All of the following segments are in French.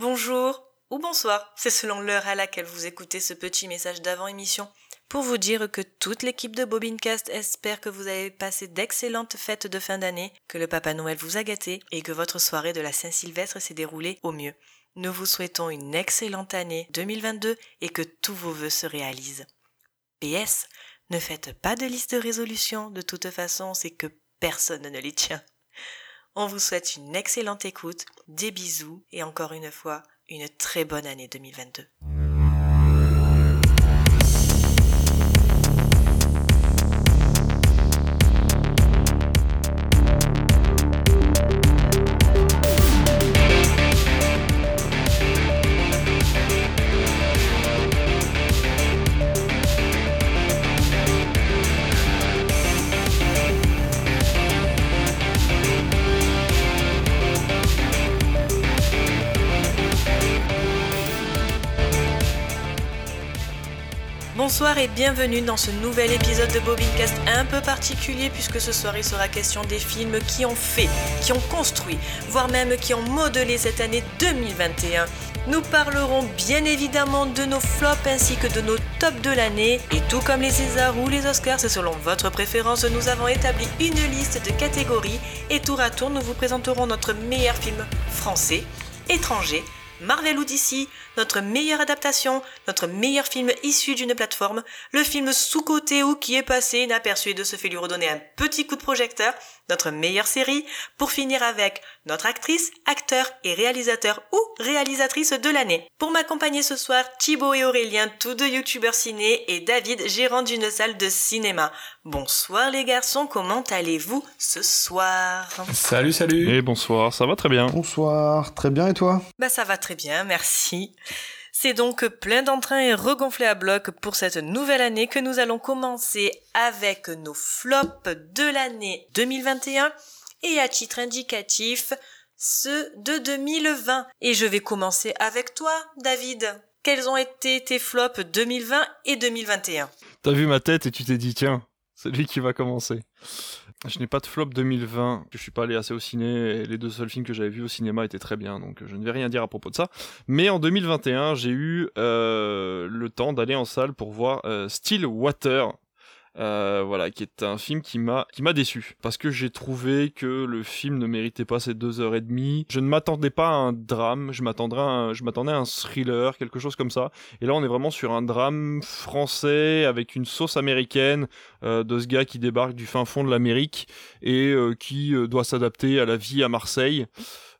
Bonjour ou bonsoir, c'est selon l'heure à laquelle vous écoutez ce petit message d'avant-émission pour vous dire que toute l'équipe de Bobincast espère que vous avez passé d'excellentes fêtes de fin d'année, que le Papa Noël vous a gâté et que votre soirée de la Saint-Sylvestre s'est déroulée au mieux. Nous vous souhaitons une excellente année 2022 et que tous vos vœux se réalisent. PS, ne faites pas de liste de résolution, de toute façon, c'est que personne ne les tient. On vous souhaite une excellente écoute, des bisous et encore une fois, une très bonne année 2022. Bonsoir et bienvenue dans ce nouvel épisode de Bobincast un peu particulier puisque ce soir il sera question des films qui ont fait, qui ont construit, voire même qui ont modelé cette année 2021. Nous parlerons bien évidemment de nos flops ainsi que de nos tops de l'année. Et tout comme les Césars ou les Oscars, c'est selon votre préférence, nous avons établi une liste de catégories et tour à tour nous vous présenterons notre meilleur film français, étranger, Marvel ou DC, notre meilleure adaptation, notre meilleur film issu d'une plateforme, le film sous-côté ou qui est passé inaperçu et de se fait lui redonner un petit coup de projecteur, notre meilleure série, pour finir avec notre actrice, acteur et réalisateur ou réalisatrice de l'année. Pour m'accompagner ce soir, Thibaut et Aurélien, tous deux youtubeurs ciné, et David, gérant d'une salle de cinéma. Bonsoir les garçons, comment allez-vous ce soir? Salut, salut Et bonsoir, ça va très bien. Bonsoir, très bien et toi? Bah ça va très bien, merci. C'est donc plein d'entrain et regonflé à bloc pour cette nouvelle année que nous allons commencer avec nos flops de l'année 2021 et à titre indicatif ceux de 2020. Et je vais commencer avec toi, David. Quels ont été tes flops 2020 et 2021 T'as vu ma tête et tu t'es dit tiens, c'est lui qui va commencer. Je n'ai pas de flop 2020, je suis pas allé assez au ciné et les deux seuls films que j'avais vus au cinéma étaient très bien, donc je ne vais rien dire à propos de ça. Mais en 2021, j'ai eu euh, le temps d'aller en salle pour voir euh, Still Water, euh, voilà, qui est un film qui m'a qui m'a déçu parce que j'ai trouvé que le film ne méritait pas ces deux heures et demie. Je ne m'attendais pas à un drame, je m'attendrais à je m'attendais à un thriller, quelque chose comme ça. Et là, on est vraiment sur un drame français avec une sauce américaine euh, de ce gars qui débarque du fin fond de l'Amérique et euh, qui euh, doit s'adapter à la vie à Marseille.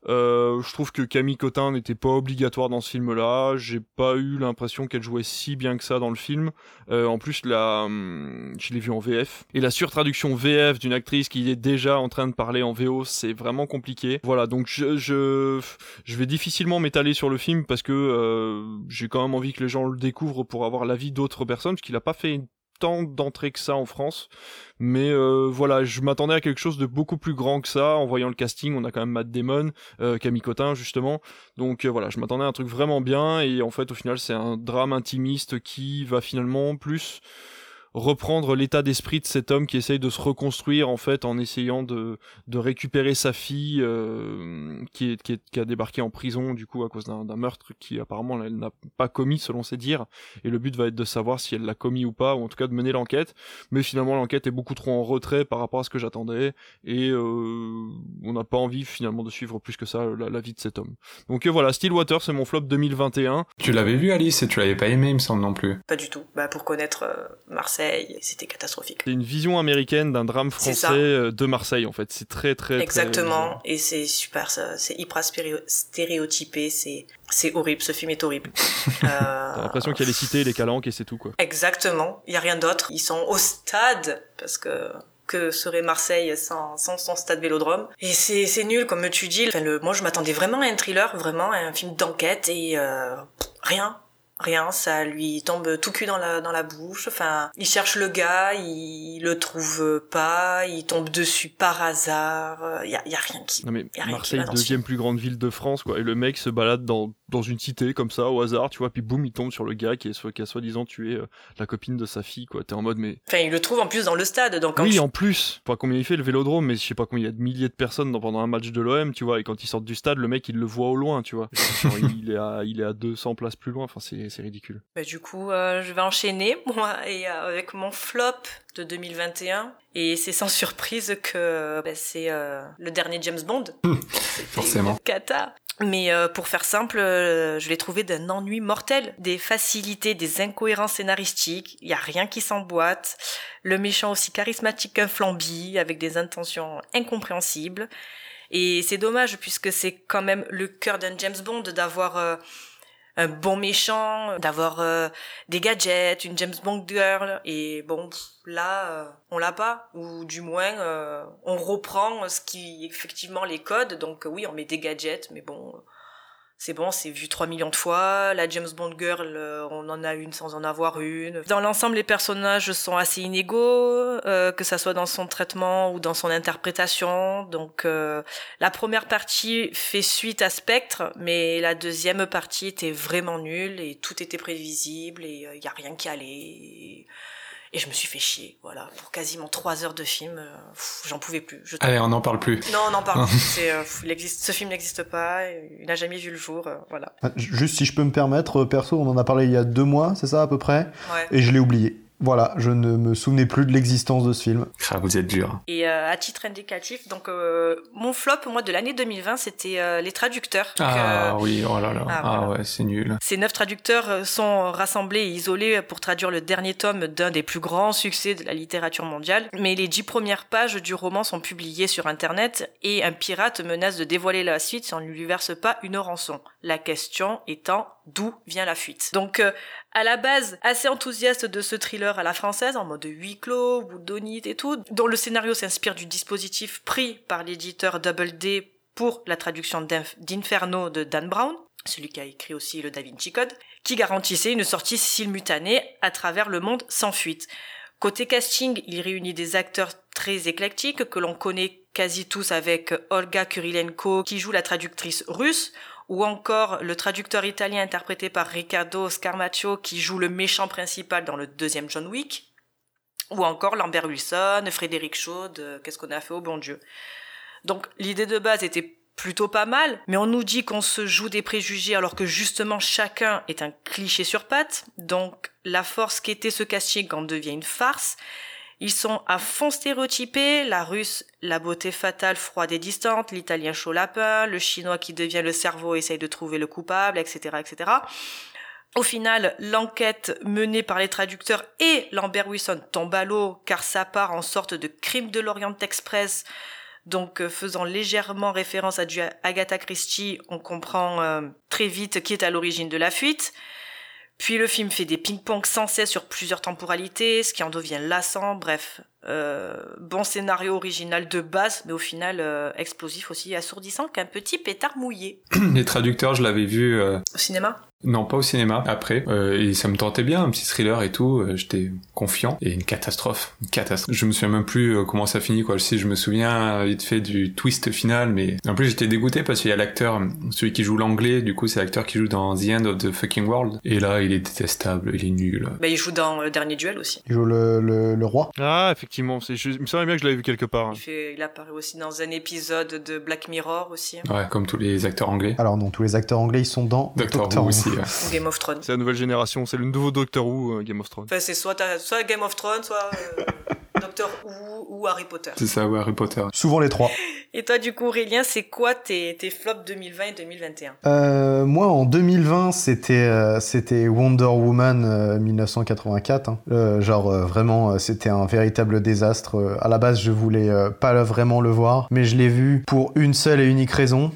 Euh, je trouve que Camille Cotin n'était pas obligatoire dans ce film-là. J'ai pas eu l'impression qu'elle jouait si bien que ça dans le film. Euh, en plus, la, hum, je l'ai vu en VF. Et la surtraduction VF d'une actrice qui est déjà en train de parler en VO, c'est vraiment compliqué. Voilà, donc je, je, je vais difficilement m'étaler sur le film parce que euh, j'ai quand même envie que les gens le découvrent pour avoir l'avis d'autres personnes, parce qu'il a pas fait tant que ça en France. Mais euh, voilà, je m'attendais à quelque chose de beaucoup plus grand que ça. En voyant le casting, on a quand même Matt Damon, euh, Camille Cotin justement. Donc euh, voilà, je m'attendais à un truc vraiment bien. Et en fait, au final, c'est un drame intimiste qui va finalement plus reprendre l'état d'esprit de cet homme qui essaye de se reconstruire en fait en essayant de, de récupérer sa fille euh, qui, est, qui, est, qui a débarqué en prison du coup à cause d'un meurtre qui apparemment elle n'a pas commis selon ses dires. Et le but va être de savoir si elle l'a commis ou pas ou en tout cas de mener l'enquête. Mais finalement l'enquête est beaucoup trop en retrait par rapport à ce que j'attendais. Et euh, on n'a pas envie finalement de suivre plus que ça la, la vie de cet homme. Donc euh, voilà Stillwater c'est mon flop 2021 Tu l'avais vu Alice et tu l'avais pas aimé il me semble non plus. Pas du tout. Bah pour connaître euh, Marseille, c'était catastrophique. C'est une vision américaine d'un drame français ça. euh, de Marseille en fait. C'est très très très- Exactement, et c'est super, ça, c'est hyper stéréotypé, c'est c'est horrible, ce film est horrible. Euh, T'as l'impression qu'il y a les cités, les calanques et c'est tout quoi. Exactement, il y a rien d'autre. Ils sont au stade parce que que serait Marseille sans, sans son stade Vélodrome et c'est c'est nul comme tu dis. Enfin, le, moi je m'attendais vraiment à un thriller, vraiment à un film d'enquête et euh, rien. Rien, ça lui tombe tout cul dans la dans la bouche. Enfin, il cherche le gars, il le trouve pas, il tombe dessus par hasard. Il y a, y a rien qui. Non mais Y a rien Marseille, deuxième plus grande ville de France quoi. Et le mec se balade dans dans une cité comme ça au hasard, tu vois, puis boum, il tombe sur le gars qui, est, qui a soi-disant tué euh, la copine de sa fille, quoi. T'es en mode mais. Enfin, il le trouve en plus dans le stade, donc. Oui, en plus. Pas combien il fait le Vélodrome, mais je sais pas combien il y a de milliers de personnes pendant un match de l'OM, tu vois. Et quand ils sortent du stade, le mec il le voit au loin, tu vois. il est à il est à 200 places plus loin. Enfin, c'est ridicule. Bah, du coup, euh, je vais enchaîner moi et euh, avec mon flop de 2021 et c'est sans surprise que bah, c'est le dernier James Bond. Forcément. Cata. Mais euh, pour faire simple, euh, je l'ai trouvé d'un ennui mortel, des facilités, des incohérences scénaristiques, il y a rien qui s'emboîte, le méchant aussi charismatique qu'un flambi, avec des intentions incompréhensibles. Et c'est dommage puisque c'est quand même le cœur d'un James Bond d'avoir euh, un bon méchant, d'avoir euh, des gadgets, une James Bond girl. Et bon, là, euh, on l'a pas. Ou du moins, euh, on reprend ce qui, effectivement, les codes. Donc oui, on met des gadgets, mais bon, c'est bon, c'est vu 3 millions de fois. La James Bond Girl, euh, on en a une sans en avoir une. Dans l'ensemble, les personnages sont assez inégaux, euh, que ça soit dans son traitement ou dans son interprétation. Donc, euh, la première partie fait suite à Spectre, mais la deuxième partie était vraiment nulle et tout était prévisible et il y a rien qui allait. Je me suis fait chier, voilà, pour quasiment trois heures de film. Euh, j'en pouvais plus. Je Allez, on n'en parle plus. Non, on n'en parle plus. Euh, ce film n'existe pas, il n'a jamais vu le jour, euh, voilà. Ah, juste si je peux me permettre, perso, on en a parlé il y a deux mois, c'est ça à peu près? Ouais. Et je l'ai oublié. Voilà, je ne me souvenais plus de l'existence de ce film. Ah, vous êtes dur. Et euh, à titre indicatif, donc euh, mon flop moi de l'année 2020, c'était euh, les traducteurs. Ah oui, oh là là. Ah, ah voilà. ouais, c'est nul. Ces neuf traducteurs sont rassemblés et isolés pour traduire le dernier tome d'un des plus grands succès de la littérature mondiale. Mais les dix premières pages du roman sont publiées sur Internet et un pirate menace de dévoiler la suite si on ne lui verse pas une rançon. La question étant d'où vient la fuite? Donc à la base assez enthousiaste de ce thriller à la française, en mode huis clos, boudonite et tout, dont le scénario s'inspire du dispositif pris par l'éditeur Double D pour la traduction d'Inferno de Dan Brown, celui qui a écrit aussi le Da Vinci Code, qui garantissait une sortie simultanée à travers le monde sans fuite. Côté casting, il réunit des acteurs très éclectiques que l'on connaît quasi tous avec Olga Kurilenko qui joue la traductrice russe, ou encore le traducteur italien interprété par Riccardo Scarmaccio qui joue le méchant principal dans le deuxième John Wick, ou encore Lambert Wilson, Frédéric Chaude, qu'est-ce qu'on a fait au bon Dieu. Donc l'idée de base était plutôt pas mal, mais on nous dit qu'on se joue des préjugés alors que justement chacun est un cliché sur pattes, donc la force qu'était ce casting en devient une farce, ils sont à fond stéréotypés, la russe, la beauté fatale, froide et distante, l'italien chaud lapin, le chinois qui devient le cerveau essaye de trouver le coupable, etc., etc. Au final, l'enquête menée par les traducteurs et Lambert Wilson tombe à l'eau car ça part en sorte de crime de l'Orient Express, donc euh, faisant légèrement référence à Agatha Christie, on comprend euh, très vite qui est à l'origine de la fuite. Puis le film fait des ping-pong sans cesse sur plusieurs temporalités, ce qui en devient lassant, bref. Euh, bon scénario original de base, mais au final euh, explosif aussi, assourdissant qu'un petit pétard mouillé. Les traducteurs, je l'avais vu... Euh... Au cinéma? Non, pas au cinéma. Après, euh, et ça me tentait bien, un petit thriller et tout. Euh, J'étais confiant et une catastrophe, une catastrophe. Je me souviens même plus euh, comment ça finit quoi. Si je me souviens vite fait du twist final, mais en plus j'étais dégoûté parce qu'il y a l'acteur, celui qui joue l'anglais. Du coup, c'est l'acteur qui joue dans The End of the Fucking World. Et là, il est détestable, il est nul. Bah, il joue dans le dernier duel aussi. Il joue le, le, le roi. Ah, effectivement. C'est, je me souviens bien que je l'avais vu quelque part. Hein. Il, fait, il apparaît aussi dans un épisode de Black Mirror aussi. Ouais, comme tous les acteurs anglais. Alors non, tous les acteurs anglais ils sont dans Doctor, Doctor Who aussi. Ouais. Game of Thrones. C'est la nouvelle génération, c'est le nouveau Doctor Who, euh, Game of Thrones. Enfin, c'est soit, soit Game of Thrones, soit euh, Doctor Who ou Harry Potter. C'est ça, ou Harry Potter. Souvent les trois. Et toi, du coup, Aurélien, c'est quoi tes, tes flops 2020 et 2021 euh, Moi, en 2020, c'était euh, c'était Wonder Woman euh, 1984. Hein. genre, vraiment, c'était un véritable désastre. à la base, je voulais pas vraiment le voir, mais je l'ai vu pour une seule et unique raison.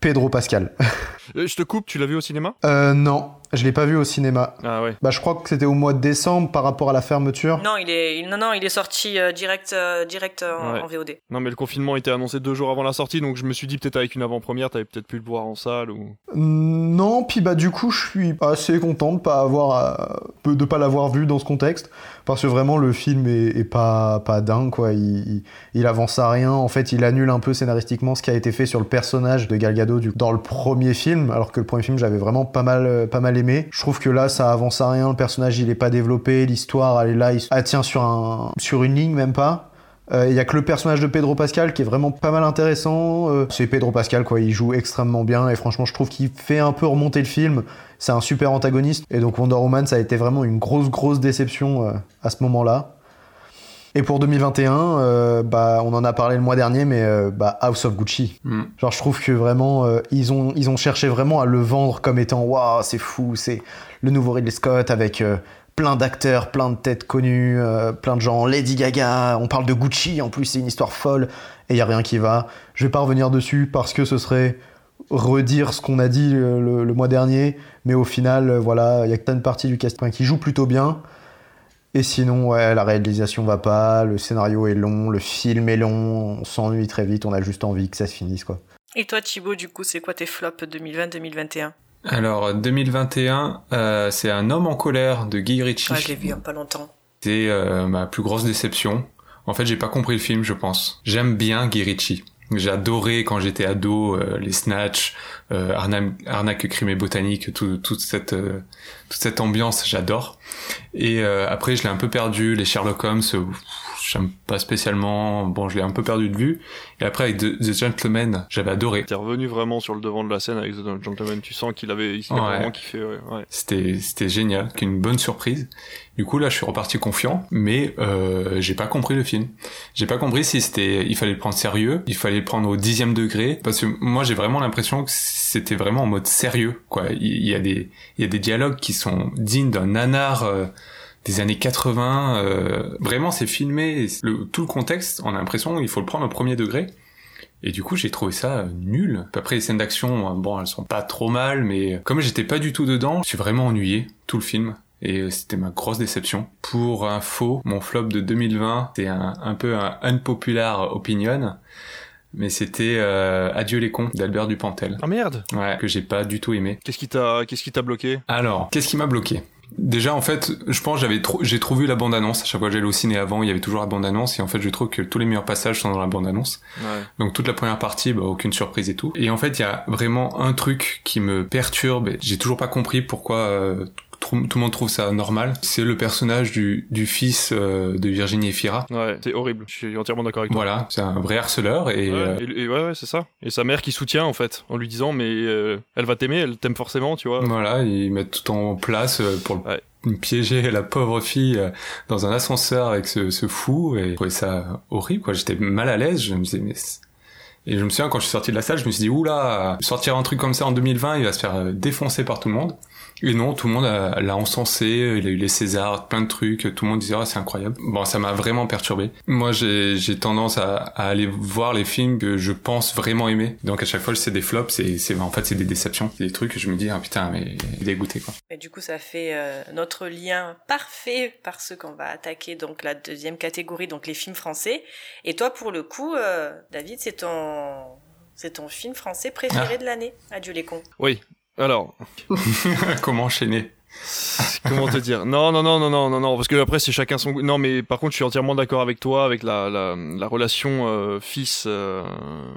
Pedro Pascal. je te coupe, tu l'as vu au cinéma? Euh, non. Je l'ai pas vu au cinéma. Ah ouais. Bah je crois que c'était au mois de décembre par rapport à la fermeture. Non, il est il, non non, il est sorti euh, direct euh, direct en, Ouais. en VOD. Non, mais le confinement était annoncé deux jours avant la sortie, donc je me suis dit peut-être avec une avant-première, t'avais peut-être pu le voir en salle ou. Non, puis bah du coup je suis assez content de pas avoir euh, de pas l'avoir vu dans ce contexte parce que vraiment le film est, pas pas dingue quoi. Il, avance à rien. En fait, il annule un peu scénaristiquement ce qui a été fait sur le personnage de Gal Gadot du- dans le premier film. alors que le premier film j'avais vraiment pas mal, pas mal aimé. Je trouve que là ça avance à rien, le personnage il est pas développé, l'histoire elle est là, elle tient sur, un, sur une ligne même pas. Il euh, y a que le personnage de Pedro Pascal qui est vraiment pas mal intéressant. Euh, c'est Pedro Pascal, quoi. Il joue extrêmement bien et franchement, je trouve qu'il fait un peu remonter le film. C'est un super antagoniste. Et donc Wonder Woman, ça a été vraiment une grosse, grosse déception euh, à ce moment-là. Et pour 2021, bah, on en a parlé le mois dernier, mais bah, House of Gucci. Mm. Genre, je trouve que vraiment, ils, ont, ils ont cherché vraiment à le vendre comme étant waouh, c'est fou, c'est le nouveau Ridley Scott avec plein d'acteurs, plein de têtes connues, euh, plein de gens. Lady Gaga, on parle de Gucci, en plus c'est une histoire folle, et il y a rien qui va. Je vais pas revenir dessus parce que ce serait redire ce qu'on a dit le, mois dernier, mais au final, euh, voilà, il y a que une partie du casting qui joue plutôt bien. Et sinon, ouais, la réalisation va pas, le scénario est long, le film est long, on s'ennuie très vite, on a juste envie que ça se finisse, quoi. Et toi, Thibaut, du coup, c'est quoi tes flops 2020-2021 alors 2021, euh, c'est Un homme en colère de Guy Ritchie. Ah, je l'ai vu il y a pas longtemps. C'est euh, ma plus grosse déception. En fait, j'ai pas compris le film, je pense. J'aime bien Guy Ritchie. J'ai adoré quand j'étais ado euh, les Snatch, euh, Arnaque, Arnaque crime et botanique, tout, toute cette toute cette ambiance, j'adore. Et après, je l'ai un peu perdu. Les Sherlock Holmes, j'aime pas spécialement. Bon, je l'ai un peu perdu de vue. Et après avec The, Gentleman, j'avais adoré. T'es revenu vraiment sur le devant de la scène avec The Gentleman. Tu sens qu'il avait, il vraiment kiffé. Ouais. C'était c'était génial, qu'une bonne surprise. Du coup là, je suis reparti confiant, mais euh, j'ai pas compris le film. J'ai pas compris si c'était, il fallait le prendre sérieux, il fallait le prendre au dixième degré, parce que moi j'ai vraiment l'impression que c'était vraiment en mode sérieux. Quoi, il y, a des il y a des dialogues qui sont dignes d'un nanar. Euh, des années 80. Euh, vraiment, c'est filmé. Le, tout le contexte, on a l'impression il faut le prendre au premier degré. Et du coup, j'ai trouvé ça nul. Après, les scènes d'action, bon, elles sont pas trop mal, mais comme j'étais pas du tout dedans, je suis vraiment ennuyé tout le film. Et c'était ma grosse déception. Pour info, mon flop de 2020, c'est un, un peu un unpopular opinion mais c'était euh, Adieu les cons d'Albert Dupontel. Ah merde. Ouais, que j'ai pas du tout aimé. Qu'est-ce qui t'a qu'est-ce qui t'a bloqué? Alors, qu'est-ce qui m'a bloqué? Déjà, en fait, je pense j'avais trop, j'ai trop vu la bande-annonce. À chaque fois que j'allais au ciné avant, il y avait toujours la bande-annonce. Et en fait, je trouve que tous les meilleurs passages sont dans la bande-annonce. Ouais. Donc toute la première partie, bah, aucune surprise et tout. Et en fait, il y a vraiment un truc qui me perturbe. J'ai toujours pas compris pourquoi euh, tout, le monde trouve ça normal. C'est le personnage du, du fils euh, de Virginie Efira. Ouais, c'est horrible. Je suis entièrement d'accord avec toi. Voilà, c'est un vrai harceleur et, ouais, euh, et, ouais, ouais c'est ça. Et sa mère qui soutient en fait, en lui disant mais euh, elle va t'aimer, elle t'aime forcément, tu vois. Voilà, ils mettent tout en place pour piéger la pauvre fille dans un ascenseur avec ce, ce fou et je trouvais ça horrible quoi. J'étais mal à l'aise. Je me disais mais et je me souviens quand je suis sorti de la salle, je me suis dit oula, sortir un truc comme ça en 2020, il va se faire défoncer par tout le monde. Et non, tout le monde l'a encensé, il a eu les Césars, plein de trucs, tout le monde disait ah, c'est incroyable. Bon, ça m'a vraiment perturbé. Moi, j'ai tendance à, à, aller voir les films que je pense vraiment aimer. Donc à chaque fois, c'est des flops, c'est en fait c'est des déceptions, des trucs que je me dis ah putain mais dégoûté quoi. Et du coup, ça fait euh, notre lien parfait parce qu'on va attaquer donc la deuxième catégorie, donc les films français. Et toi, pour le coup, euh, David, c'est ton c'est ton film français préféré ah. de l'année, Adieu les cons. Oui, alors. Comment enchaîner? Comment te dire? Non, non, non, non, non, non, non, parce que après c'est chacun son. Non, mais par contre, je suis entièrement d'accord avec toi avec la la, la relation euh, fils euh,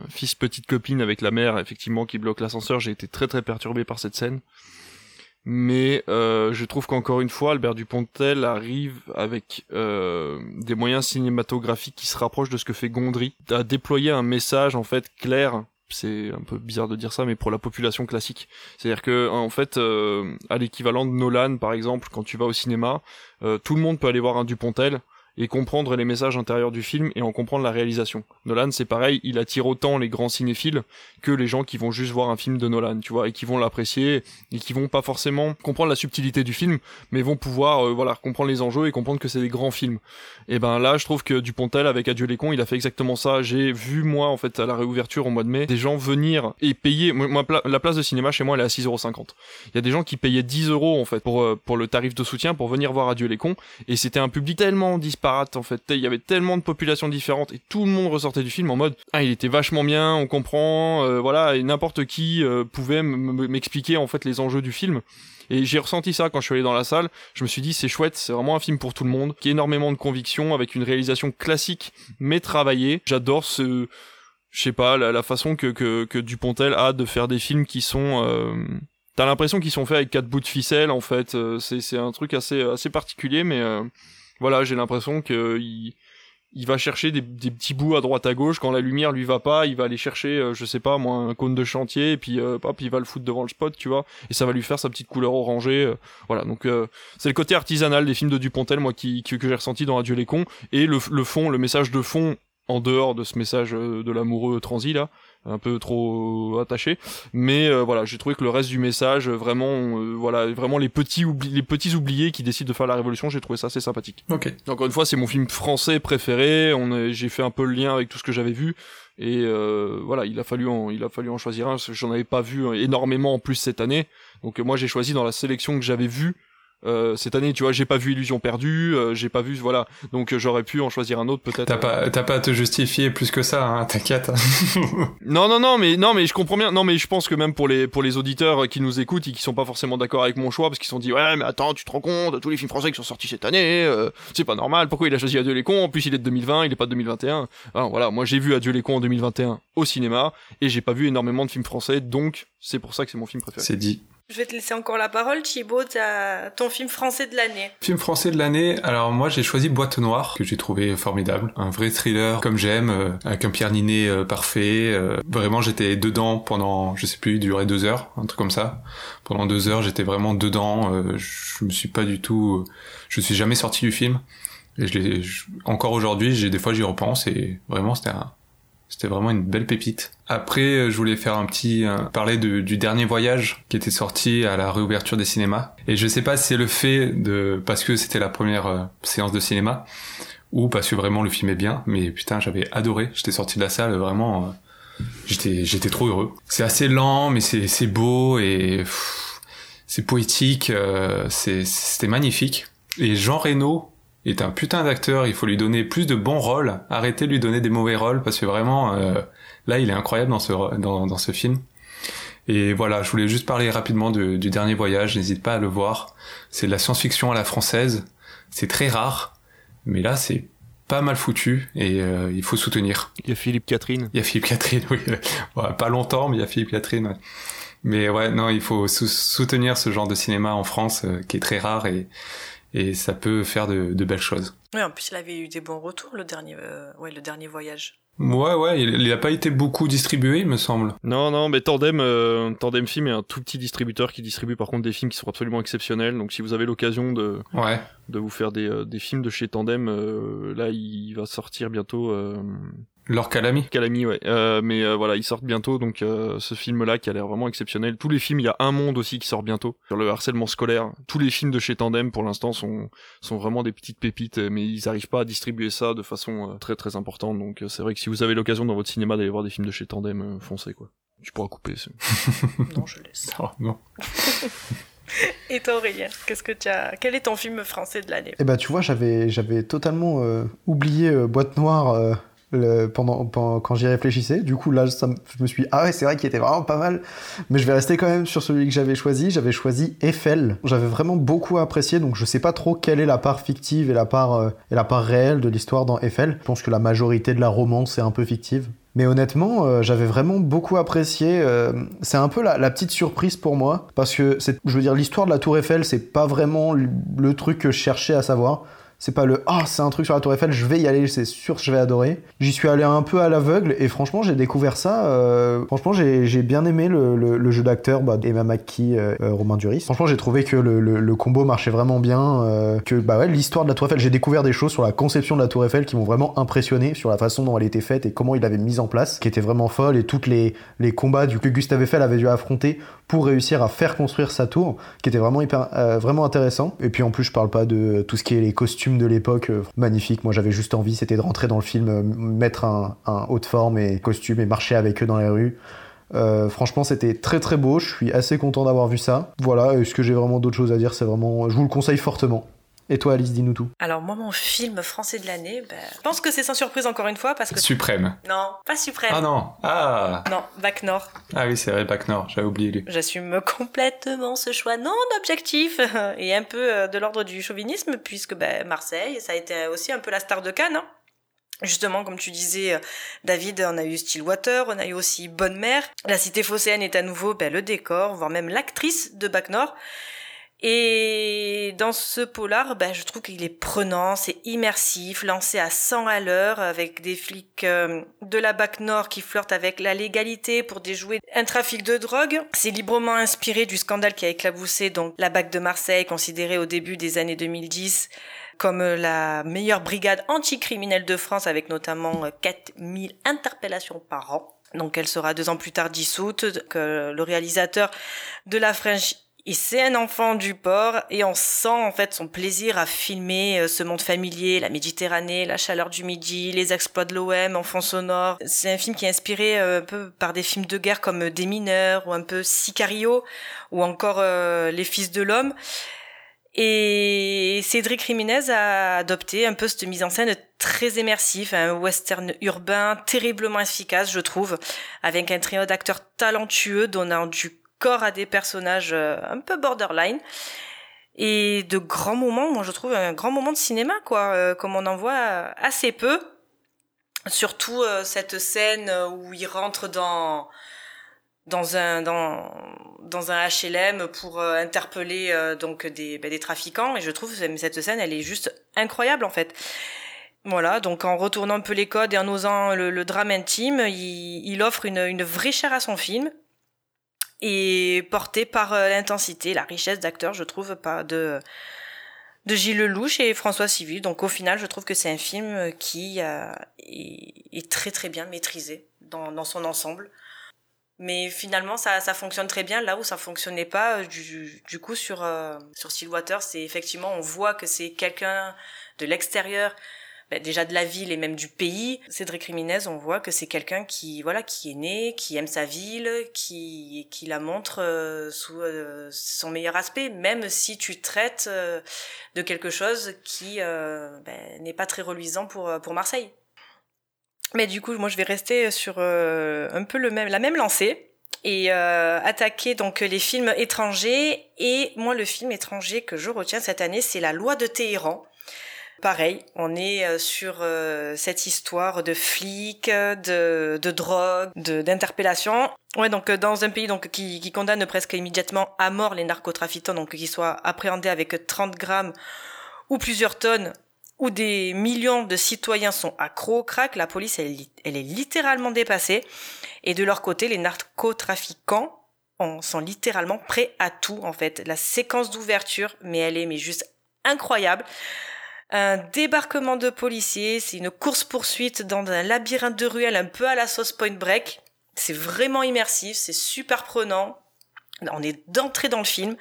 fils petite copine avec la mère, effectivement, qui bloque l'ascenseur. J'ai été très très perturbé par cette scène. Mais euh, je trouve qu'encore une fois, Albert Dupontel arrive avec des moyens cinématographiques qui se rapprochent de ce que fait Gondry, à déployer un message en fait clair c'est un peu bizarre de dire ça, mais pour la population classique. C'est-à-dire que en fait, euh, à l'équivalent de Nolan, par exemple, quand tu vas au cinéma, euh, tout le monde peut aller voir un Dupontel et comprendre les messages intérieurs du film et en comprendre la réalisation. Nolan, c'est pareil, il attire autant les grands cinéphiles que les gens qui vont juste voir un film de Nolan, tu vois, et qui vont l'apprécier et qui vont pas forcément comprendre la subtilité du film, mais vont pouvoir euh, voilà comprendre les enjeux et comprendre que c'est des grands films. Et ben là, je trouve que Dupontel avec Adieu les cons, il a fait exactement ça. J'ai vu moi en fait à la réouverture au mois de mai des gens venir et payer. La place de cinéma chez moi, elle est à 6,50€. Il y a des gens qui payaient 10 euros en fait pour euh, pour le tarif de soutien pour venir voir Adieu les cons, et c'était un public tellement en fait. Il y avait tellement de populations différentes et tout le monde ressortait du film en mode ah il était vachement bien, on comprend. Euh, voilà, et n'importe qui euh, pouvait m'expliquer en fait les enjeux du film. Et j'ai ressenti ça quand je suis allé dans la salle. Je me suis dit, c'est chouette, c'est vraiment un film pour tout le monde, qui a énormément de conviction, avec une réalisation classique, mais travaillée. J'adore ce, je sais pas, la, façon que, que, que, Dupontel a de faire des films qui sont... Euh, T'as l'impression qu'ils sont faits avec quatre bouts de ficelle, en fait. Euh, c'est un truc assez, assez particulier, mais euh, voilà, j'ai l'impression qu'il il va chercher des, petits bouts à droite à gauche. Quand la lumière lui va pas il va aller chercher euh, je sais pas moi un cône de chantier et puis euh, hop il va le foutre devant le spot tu vois. Et ça va lui faire sa petite couleur orangée voilà. Donc c'est le côté artisanal des films de Dupontel moi qui, que j'ai ressenti dans Adieu les cons. Et le, le fond le message de fond en dehors de ce message de l'amoureux transi là un peu trop attaché. Mais euh, voilà j'ai trouvé que le reste du message vraiment euh, voilà vraiment les petits les petits oubliés qui décident de faire la révolution j'ai trouvé ça assez sympathique. Ok. Encore une fois c'est mon film français préféré. On j'ai fait un peu le lien avec tout ce que j'avais vu. Et euh, voilà il a fallu en, il a fallu en choisir un. J'en avais pas vu énormément en plus cette année. Donc moi j'ai choisi dans la sélection que j'avais vue euh, cette année, tu vois, j'ai pas vu Illusion perdue, euh, j'ai pas vu, voilà, donc euh, j'aurais pu en choisir un autre peut-être. T'as pas, t'as pas à te justifier plus que ça, hein, t'inquiète. non, non, non, mais non, mais je comprends bien. Non, mais je pense que même pour les pour les auditeurs qui nous écoutent et qui sont pas forcément d'accord avec mon choix, parce qu'ils se sont dit ouais, mais attends, tu te rends compte, tous les films français qui sont sortis cette année, c'est pas normal. Pourquoi il a choisi Adieu les cons? En plus, il est de 2020, il est pas de 2021. Alors, voilà, moi j'ai vu Adieu les cons en 2021 au cinéma et j'ai pas vu énormément de films français, donc c'est pour ça que c'est mon film préféré. C'est dit. Je vais te laisser encore la parole, Thibaut, ton film français de l'année. Film français de l'année, alors moi j'ai choisi Boîte Noire, que j'ai trouvé formidable. Un vrai thriller comme j'aime, euh, avec un Pierre Ninet euh, parfait. Euh, vraiment j'étais dedans pendant, je sais plus, duré deux heures, un truc comme ça. Pendant deux heures j'étais vraiment dedans, je me suis pas du tout... je suis jamais sorti du film. Et je encore aujourd'hui, j'ai des fois j'y repense et vraiment c'était un, c'était vraiment une belle pépite. Après, euh, je voulais faire un petit euh, parler du dernier voyage qui était sorti à la réouverture des cinémas. Et je sais pas si c'est le fait de parce que c'était la première euh, séance de cinéma ou parce que vraiment le film est bien. Mais putain, j'avais adoré. J'étais sorti de la salle vraiment. j'étais j'étais trop heureux. C'est assez lent, mais c'est c'est beau et c'est poétique. c'était magnifique. Et Jean Reno est un putain d'acteur, il faut lui donner plus de bons rôles, arrêter de lui donner des mauvais rôles parce que vraiment euh, là il est incroyable dans ce dans, dans ce film. Et voilà, je voulais juste parler rapidement du dernier voyage, n'hésite pas à le voir. C'est de la science-fiction à la française, c'est très rare, mais là c'est pas mal foutu et euh, il faut soutenir. Il y a Philippe Catherine. Il y a Philippe Catherine, oui. pas longtemps, mais il y a Philippe Catherine. Mais ouais, non, il faut soutenir ce genre de cinéma en France euh, qui est très rare et et ça peut faire de, de, belles choses. Oui, en plus, il avait eu des bons retours le dernier, euh, ouais, le dernier voyage. Ouais, ouais, il n'a pas été beaucoup distribué, il me semble. Non, non, mais Tandem, euh, Tandem Film est un tout petit distributeur qui distribue par contre des films qui sont absolument exceptionnels. Donc si vous avez l'occasion de, ouais. de vous faire des, euh, des films de chez Tandem, là il va sortir bientôt leur Calami Calami, ouais. Euh, mais euh, voilà, ils sortent bientôt, donc euh, ce film-là qui a l'air vraiment exceptionnel. Tous les films, il y a un monde aussi qui sort bientôt sur le harcèlement scolaire. Tous les films de chez Tandem, pour l'instant, sont sont vraiment des petites pépites, mais ils arrivent pas à distribuer ça de façon très très importante. Donc c'est vrai que si vous avez l'occasion dans votre cinéma d'aller voir des films de chez Tandem, foncez quoi. Tu pourras couper. non, je laisse. Oh, non. Et toi Aurélien, qu'est-ce que tu as Quel est ton film français de l'année? Eh ben tu vois, j'avais j'avais totalement oublié Boîte Noire pendant, quand j'y réfléchissais. Du coup, là, ça, je me suis dit, ah ouais, c'est vrai qu'il était vraiment pas mal. Mais je vais rester quand même sur celui que j'avais choisi. J'avais choisi Eiffel. J'avais vraiment beaucoup apprécié, donc je sais pas trop quelle est la part fictive et la part, euh, et la part réelle de l'histoire dans Eiffel. Je pense que la majorité de la romance est un peu fictive. Mais honnêtement, euh, j'avais vraiment beaucoup apprécié. Euh, c'est un peu la, la, petite surprise pour moi, parce que je veux dire, l'histoire de la Tour Eiffel, c'est pas vraiment le truc que je cherchais à savoir. C'est pas le ah c'est un truc sur la Tour Eiffel, je vais y aller, c'est sûr je vais adorer. J'y suis allé un peu à l'aveugle et franchement j'ai découvert ça. Euh, franchement j'ai bien aimé le, le, jeu d'acteur bah, Emma McKee, euh, euh, Romain Duris. Franchement j'ai trouvé que le, le, combo marchait vraiment bien, que bah ouais l'histoire de la Tour Eiffel, j'ai découvert des choses sur la conception de la Tour Eiffel qui m'ont vraiment impressionné sur la façon dont elle était faite et comment il avait mis en place, qui était vraiment folle et toutes les, les combats que Gustave Eiffel avait dû affronter pour réussir à faire construire sa tour, qui était vraiment hyper vraiment intéressant. Et puis en plus je parle pas de tout ce qui est les costumes de l'époque, euh, magnifique. Moi, j'avais juste envie, c'était de rentrer dans le film, euh, mettre un, haut de forme et costume et marcher avec eux dans les rues. Euh, franchement, c'était très très beau. Je suis assez content d'avoir vu ça. Voilà. Est-ce que j'ai vraiment d'autres choses à dire? C'est vraiment, je vous le conseille fortement. Et toi, Alice, dis-nous tout. Alors, moi, mon film français de l'année, ben, je pense que c'est sans surprise encore une fois parce que. Suprême. Non, pas Suprême. Ah non. Ah. Non, Bac Nord. Ah oui, c'est vrai, Bac Nord, j'avais oublié lui. J'assume complètement ce choix non objectif et un peu euh, de l'ordre du chauvinisme puisque ben, Marseille, ça a été aussi un peu la star de Cannes. Hein. Justement, comme tu disais, euh, David, on a eu Stillwater, on a eu aussi Bonne Mère. La cité phocéenne est à nouveau ben, le décor, voire même l'actrice de Bac Nord. Et dans ce polar, ben, je trouve qu'il est prenant, c'est immersif, lancé à 100 à l'heure, avec des flics euh, de la BAC Nord qui flirtent avec la légalité pour déjouer un trafic de drogue. C'est librement inspiré du scandale qui a éclaboussé donc la BAC de Marseille, considérée au début des années 2010 comme la meilleure brigade anticriminelle de France, avec notamment 4000 interpellations par an. Donc elle sera deux ans plus tard dissoute, que le réalisateur de La French et c'est un enfant du port et on sent en fait son plaisir à filmer euh, ce monde familier, la Méditerranée, la chaleur du midi, les exploits de l'OM en fond sonore. C'est un film qui est inspiré euh, un peu par des films de guerre comme Des mineurs ou un peu Sicario ou encore euh, Les fils de l'homme. Et Cédric Jiménez a adopté un peu cette mise en scène très immersive, un western urbain terriblement efficace, je trouve, avec un trio d'acteurs talentueux donnant du corps à des personnages euh, un peu borderline et de grands moments. Moi, je trouve un grand moment de cinéma, quoi, euh, comme on en voit assez peu. Surtout euh, cette scène où il rentre dans dans un dans dans un HLM pour interpeller donc des ben, des trafiquants et je trouve cette scène elle est juste incroyable en fait. Voilà, donc en retournant un peu les codes et en osant le, drame intime, il, il offre une, une vraie chair à son film et porté par euh, l'intensité, la richesse d'acteurs, je trouve, pas de de Gilles Lelouch et François Civil. Donc au final, je trouve que c'est un film qui euh, est, très très bien maîtrisé dans, dans son ensemble. Mais finalement, ça, ça fonctionne très bien là où ça fonctionnait pas. Du, du coup, sur, euh, sur Stillwater, c'est effectivement, on voit que c'est quelqu'un de l'extérieur bah, déjà de la ville et même du pays. Cédric Riminez, on voit que c'est quelqu'un qui voilà qui est né, qui aime sa ville, qui qui la montre euh, sous euh, son meilleur aspect, même si tu traites euh, de quelque chose qui ben, n'est pas très reluisant pour pour Marseille. Mais du coup, moi, je vais rester sur un peu le même la même lancée et attaquer donc les films étrangers. Et moi, le film étranger que je retiens cette année, c'est La Loi de Téhéran Pareil, on est euh, sur euh, cette histoire de flics, de, de drogue, d'interpellation. Ouais, donc euh, dans un pays donc qui, qui, condamne presque immédiatement à mort les narcotrafiquants, donc qu'ils soient appréhendés avec 30 grammes ou plusieurs tonnes, où des millions de citoyens sont accros au crack, la police elle, elle est littéralement dépassée. Et de leur côté, les narcotrafiquants sont littéralement prêts à tout en fait. La séquence d'ouverture, mais elle est mais juste incroyable un débarquement de policiers, c'est une course-poursuite dans un labyrinthe de ruelles un peu à la sauce Point Break. C'est vraiment immersif, c'est super prenant. On est d'entrée dans le film.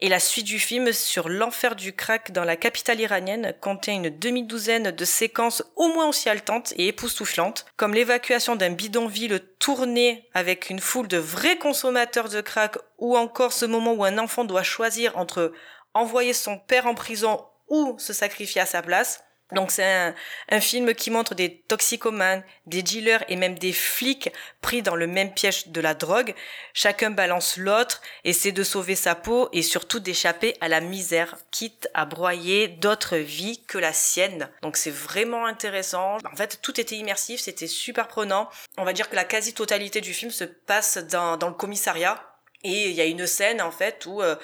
Et la suite du film sur l'enfer du crack dans la capitale iranienne contient une demi-douzaine de séquences au moins aussi haletantes et époustouflantes, comme l'évacuation d'un bidonville tourné avec une foule de vrais consommateurs de crack, ou encore ce moment où un enfant doit choisir entre envoyer son père en prison se sacrifier à sa place. Donc c'est un, un, film qui montre des toxicomanes, des dealers et même des flics pris dans le même piège de la drogue. Chacun balance l'autre, essaie de sauver sa peau et surtout d'échapper à la misère, quitte à broyer d'autres vies que la sienne. Donc c'est vraiment intéressant. En fait, tout était immersif, c'était super prenant. On va dire que la quasi-totalité du film se passe dans, dans le commissariat. Et il y a une scène en fait où euh,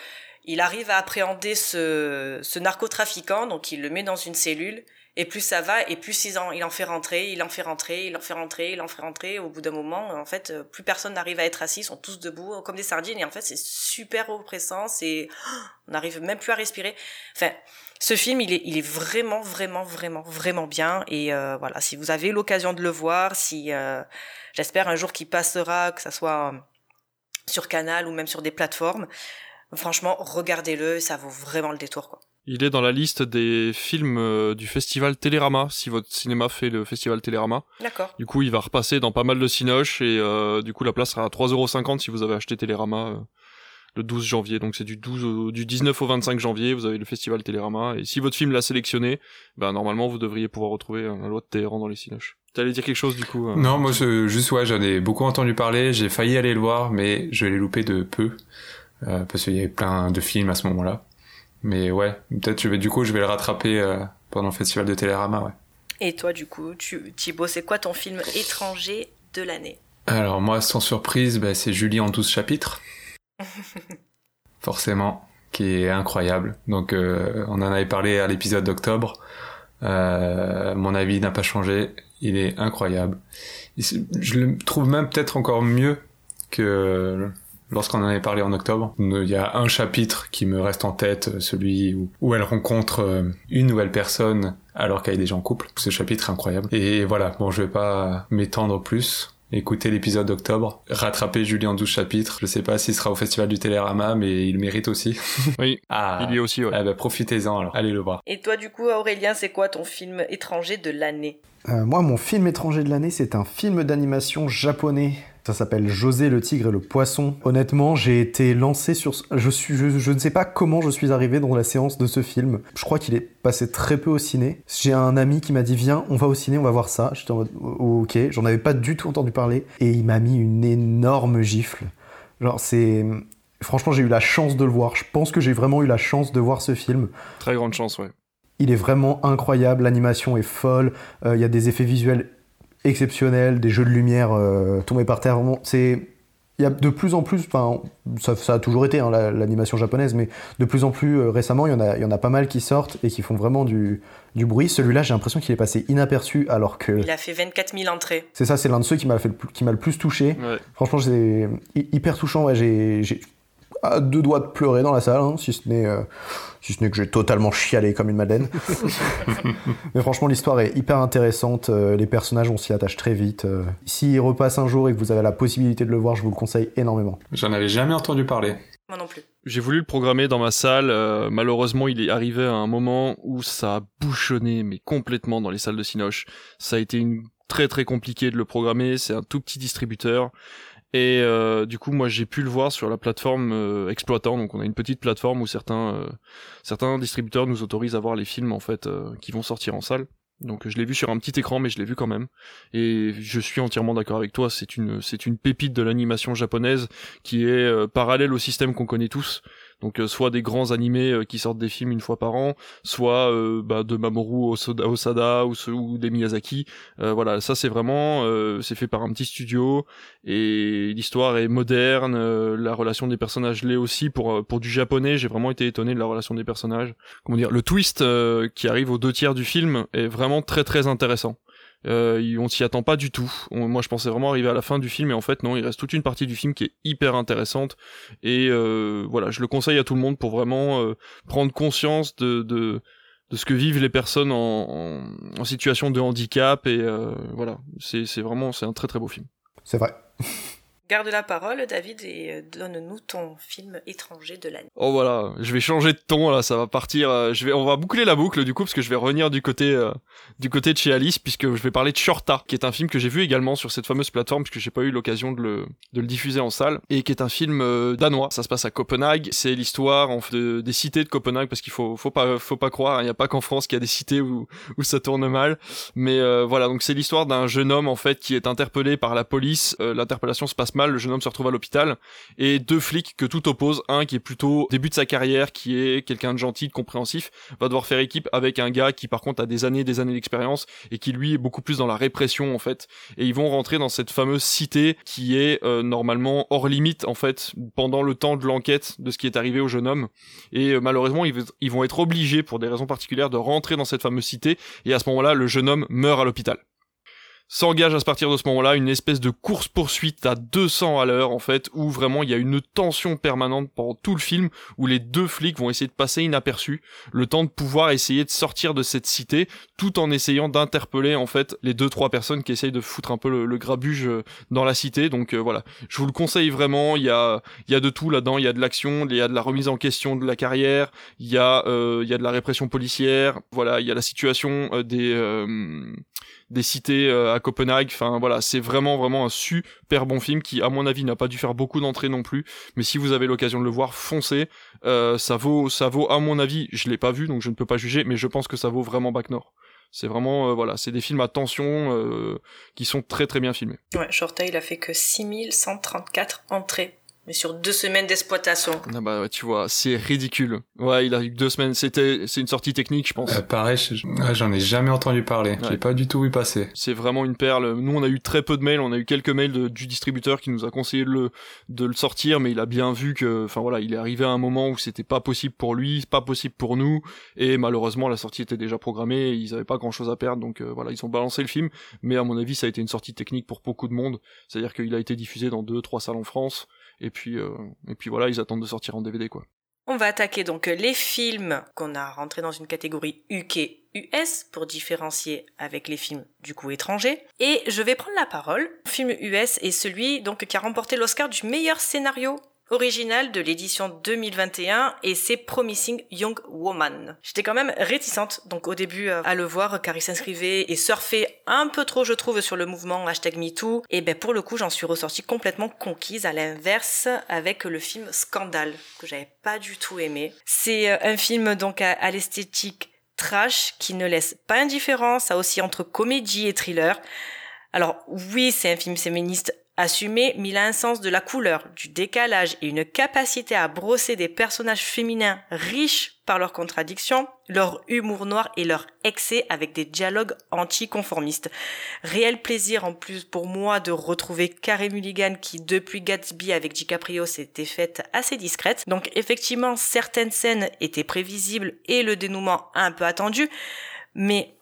il arrive à appréhender ce, ce narcotrafiquant, donc il le met dans une cellule, et plus ça va, et plus il en, il en fait rentrer, il en fait rentrer, il en fait rentrer, il en fait rentrer. Au bout d'un moment, en fait, plus personne n'arrive à être assis, ils sont tous debout comme des sardines, et en fait, c'est super oppressant, c'est, on n'arrive même plus à respirer. Enfin, ce film, il est, vraiment, vraiment, vraiment, vraiment bien. Et euh, voilà, si vous avez l'occasion de le voir, si euh, j'espère un jour qu'il passera, que ça soit sur Canal ou même sur des plateformes. Franchement, regardez-le, ça vaut vraiment le détour, quoi. Il est dans la liste des films euh, du festival Télérama, si votre cinéma fait le festival Télérama. D'accord. Du coup, il va repasser dans pas mal de cinoches et euh, du coup, la place sera à 3,50€ si vous avez acheté Télérama euh, le 12 janvier. Donc c'est du 12 du 19 au 25 janvier, vous avez le festival Télérama et si votre film l'a sélectionné, ben normalement vous devriez pouvoir retrouver la loi de Téhéran dans les cinoches. T'allais dire quelque chose du coup Non, moi je, juste ouais, j'en ai beaucoup entendu parler, j'ai failli aller le voir mais je l'ai loupé de peu. Euh, parce qu'il y avait plein de films à ce moment-là. Mais ouais, peut-être je vais du coup je vais le rattraper euh, pendant le festival de Télérama, ouais. Et toi, du coup, tu, Thibaut, c'est quoi ton film étranger de l'année? Alors moi, sans surprise, bah, c'est Julie en 12 chapitres. Forcément, qui est incroyable. Donc euh, on en avait parlé à l'épisode d'octobre. Euh, mon avis n'a pas changé. Il est incroyable. Je le trouve même peut-être encore mieux que lorsqu'on en avait parlé en octobre. Il y a un chapitre qui me reste en tête, celui où, elle rencontre euh, une nouvelle personne alors qu'elle est déjà en couple. Ce chapitre est incroyable. Et voilà, bon, je vais pas m'étendre plus. Écoutez l'épisode d'octobre, rattraper Julien en 12 chapitres. Je sais pas s'il sera au festival du Télérama, mais il mérite aussi. Oui, ah, il y est aussi, ouais. Eh ben, profitez-en alors, allez le voir. Et toi, du coup, Aurélien, c'est quoi ton film étranger de l'année? Euh, Moi, mon film étranger de l'année, c'est un film d'animation japonais ça s'appelle José le tigre et le poisson. Honnêtement, j'ai été lancé sur... Je, suis, je, ne sais pas comment je suis arrivé dans la séance de ce film. Je crois qu'il est passé très peu au ciné. J'ai un ami qui m'a dit viens, on va au ciné, on va voir ça. J'étais en mode ok, j'en avais pas du tout entendu parler. Et il m'a mis une énorme gifle. Genre c'est... Franchement, j'ai eu la chance de le voir. Je pense que j'ai vraiment eu la chance de voir ce film. Très grande chance, ouais. Il est vraiment incroyable, l'animation est folle, euh, il y a des effets visuels exceptionnel, des jeux de lumière euh, tombés par terre. C'est il y a de plus en plus, enfin, ça, a toujours été hein, l'animation japonaise, mais de plus en plus euh, récemment, il y, en a, il y en a pas mal qui sortent et qui font vraiment du, du bruit. Celui-là, j'ai l'impression qu'il est passé inaperçu alors que. Il a fait 24 000 entrées. C'est ça, c'est l'un de ceux qui m'a le, qui le plus touché. Franchement, c'est hyper touchant. Ouais, j'ai à deux doigts de pleurer dans la salle, hein, si ce n'est euh, si ce n'est que j'ai totalement chialé comme une madeleine. Mais franchement, l'histoire est hyper intéressante. Euh, les personnages, on s'y attache très vite. Euh. S'il repasse un jour et que vous avez la possibilité de le voir, je vous le conseille énormément. J'en avais jamais entendu parler. Moi non plus. J'ai voulu le programmer dans ma salle. malheureusement, il est arrivé à un moment où ça a bouchonné, mais complètement dans les salles de Cinoche. Ça a été une très très compliqué de le programmer. C'est un tout petit distributeur. Et euh, du coup, moi, j'ai pu le voir sur la plateforme euh, exploitant. Donc, on a une petite plateforme où certains euh, certains distributeurs nous autorisent à voir les films en fait qui vont sortir en salle. Donc, je l'ai vu sur un petit écran, mais je l'ai vu quand même. Et je suis entièrement d'accord avec toi. C'est une c'est une pépite de l'animation japonaise qui est parallèle au système qu'on connaît tous. Donc euh, soit des grands animés euh, qui sortent des films une fois par an, soit euh, bah, de Mamoru Osada ou, ou des Miyazaki. voilà, ça c'est vraiment c'est fait par un petit studio et l'histoire est moderne, la relation des personnages l'est aussi pour pour du japonais. J'ai vraiment été étonné de la relation des personnages. Comment dire, le twist qui arrive aux deux tiers du film est vraiment très très intéressant. Euh, on s'y attend pas du tout. moi, je pensais vraiment arriver à la fin du film, et en fait, non, il reste toute une partie du film qui est hyper intéressante. Et euh, voilà, je le conseille à tout le monde pour vraiment euh, prendre conscience de, de, de ce que vivent les personnes en, en, situation de handicap. Et euh, voilà, c'est vraiment, c'est un très très beau film. C'est vrai. Garde la parole, David, et euh, donne-nous ton film étranger de l'année. Oh voilà, je vais changer de ton là, ça va partir. Euh, je vais, on va boucler la boucle du coup parce que je vais revenir du côté euh, du côté de chez Alice puisque je vais parler de Shorta, qui est un film que j'ai vu également sur cette fameuse plateforme puisque j'ai pas eu l'occasion de le de le diffuser en salle et qui est un film danois. Ça se passe à Copenhague. C'est l'histoire en de, des cités de Copenhague parce qu'il faut faut pas faut pas croire, il n'y a pas qu'en France qu'il y a des cités où où ça tourne mal. Mais voilà, donc c'est l'histoire d'un jeune homme en fait qui est interpellé par la police. L'interpellation se passe le jeune homme se retrouve à l'hôpital, et deux flics que tout oppose, un qui est plutôt début de sa carrière, qui est quelqu'un de gentil, de compréhensif, va devoir faire équipe avec un gars qui par contre a des années des années d'expérience, et qui lui est beaucoup plus dans la répression en fait, et ils vont rentrer dans cette fameuse cité qui est euh, normalement hors limite en fait, pendant le temps de l'enquête de ce qui est arrivé au jeune homme, et euh, malheureusement ils, ils vont être obligés pour des raisons particulières de rentrer dans cette fameuse cité, et à ce moment-là le jeune homme meurt à l'hôpital s'engage à partir de ce moment-là une espèce de course-poursuite à 200 à l'heure en fait où vraiment il y a une tension permanente pendant tout le film où les deux flics vont essayer de passer inaperçus le temps de pouvoir essayer de sortir de cette cité tout en essayant d'interpeller en fait les deux trois personnes qui essayent de foutre un peu le, grabuge euh, dans la cité. Donc euh, voilà. Je vous le conseille vraiment. Il y a il y a de tout là-dedans. Il y a de l'action il y a de la remise en question de la carrière il y a euh, il y a de la répression policière voilà il y a la situation des des cités euh, à Copenhague. Enfin voilà, c'est vraiment vraiment un super bon film qui, à mon avis, n'a pas dû faire beaucoup d'entrées non plus. Mais si vous avez l'occasion de le voir, foncez. Euh, ça vaut, ça vaut à mon avis. Je l'ai pas vu, donc je ne peux pas juger, mais je pense que ça vaut vraiment Bac Nord. C'est vraiment, euh, voilà, c'est des films à tension qui sont très très bien filmés. Ouais, il a fait que 6134 entrées Mais sur deux semaines d'exploitation. Ah bah ouais, tu vois, c'est ridicule. Ouais, il a eu deux semaines. C'était, c'est une sortie technique, je pense. Euh, pareil, je- ouais, j'en ai jamais entendu parler. Ouais. J'ai pas du tout vu passer. C'est vraiment une perle. Nous, on a eu très peu de mails. On a eu quelques mails de- du distributeur qui nous a conseillé de le, de le sortir, mais il a bien vu que, enfin voilà, il est arrivé à un moment où c'était pas possible pour lui, pas possible pour nous, et malheureusement, la sortie était déjà programmée. Et ils avaient pas grand chose à perdre, donc euh, voilà, ils ont balancé le film. Mais à mon avis, ça a été une sortie technique pour beaucoup de monde. C'est-à-dire qu'il a été diffusé dans deux, trois salles en France. Et puis, euh, et puis voilà, ils attendent de sortir en DVD, quoi. On va attaquer donc les films qu'on a rentrés dans une catégorie UK US pour différencier avec les films du coup étrangers. Et je vais prendre la parole. Le film US est celui donc qui a remporté l'Oscar du meilleur scénario original de l'édition 2021 et c'est Promising Young Woman. J'étais quand même réticente donc au début euh, à le voir car il s'inscrivait et surfait un peu trop je trouve sur le mouvement hashtag MeToo et ben pour le coup j'en suis ressortie complètement conquise à l'inverse avec le film Scandale que j'avais pas du tout aimé. C'est euh, un film donc à, à l'esthétique trash qui ne laisse pas indifférent, ça aussi entre comédie et thriller. Alors oui, c'est un film féministe assumé, mais a un sens de la couleur, du décalage et une capacité à brosser des personnages féminins riches par leurs contradictions, leur humour noir et leur excès avec des dialogues anticonformistes. Réel plaisir en plus pour moi de retrouver Carey Mulligan qui depuis Gatsby avec DiCaprio s'était faite assez discrète. Donc effectivement certaines scènes étaient prévisibles et le dénouement un peu attendu, mais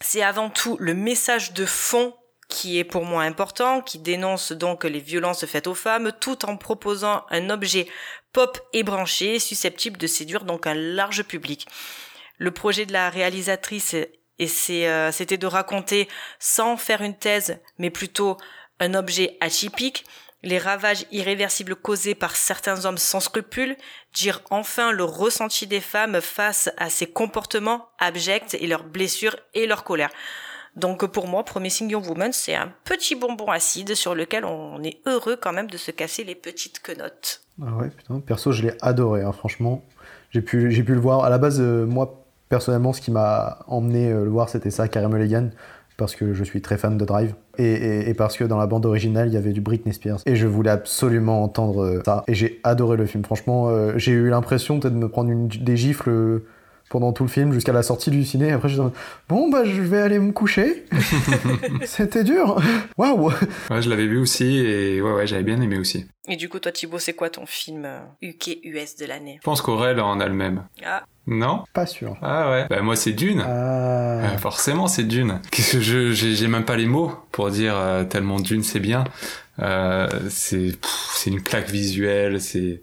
c'est avant tout le message de fond qui est pour moi important, qui dénonce donc les violences faites aux femmes, tout en proposant un objet pop et branché, susceptible de séduire donc un large public. Le projet de la réalisatrice, et euh, c'était de raconter, sans faire une thèse, mais plutôt un objet atypique, les ravages irréversibles causés par certains hommes sans scrupules, dire enfin le ressenti des femmes face à ces comportements abjects et leurs blessures et leur colère. Donc pour moi, Promising Young Woman, c'est un petit bonbon acide sur lequel on est heureux quand même de se casser les petites quenottes. Ah ouais, putain, perso, je l'ai adoré, hein, franchement. J'ai pu, j'ai pu le voir. À la base, euh, moi, personnellement, ce qui m'a emmené euh, le voir, c'était ça, Carey Mulligan, parce que je suis très fan de Drive. Et, et- parce que dans la bande originale, il y avait du Britney Spears. Et je voulais absolument entendre euh, ça. Et j'ai adoré le film. Franchement, j'ai eu l'impression peut-être de me prendre des gifles pendant tout le film, jusqu'à la sortie du ciné. Après, je suis bon, bah, je vais aller me coucher. c'était dur. Waouh! Ouais, je l'avais vu aussi et ouais, ouais, j'avais bien aimé aussi. Et du coup, toi Thibaut, c'est quoi ton film euh, UK-US de l'année? Je pense qu'Aurel en a le même. Ah, Non? Pas sûr. Ah ouais. Bah moi c'est Dune. Ah. Euh, forcément, c'est Dune. Qu'est-ce que je, j'ai, j'ai même pas les mots pour dire euh, tellement Dune c'est bien. Euh, c'est, c'est une claque visuelle, c'est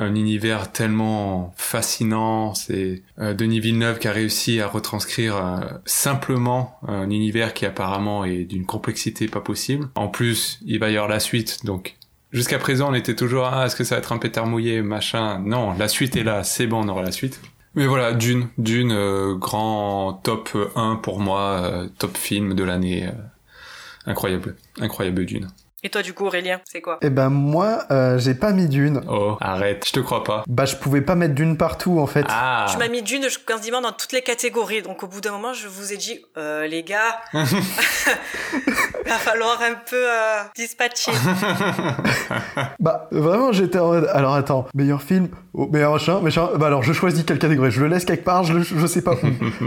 un univers tellement fascinant. C'est euh, Denis Villeneuve qui a réussi à retranscrire euh, simplement un univers qui apparemment est d'une complexité pas possible. En plus, il va y avoir la suite, donc. Jusqu'à présent, on était toujours ah est-ce que ça va être un pétard mouillé machin? Non, la suite est là, c'est bon, on aura la suite. Mais voilà, Dune, Dune, euh, grand top 1 pour moi, top film de l'année. incroyable, incroyable Dune. Et toi du coup Aurélien, c'est quoi? Eh ben moi, euh, j'ai pas mis d'une. Oh, arrête, je te crois pas. Bah je pouvais pas mettre d'une partout en fait. Ah Tu m'as mis d'une quasiment dans toutes les catégories, donc au bout d'un moment, je vous ai dit, euh, les gars, va falloir un peu euh, dispatcher. Bah vraiment j'étais en mode, alors attends, meilleur film, oh, meilleur machin, machin, bah alors je choisis quelle catégorie, je le laisse quelque part, je, le- je sais pas où.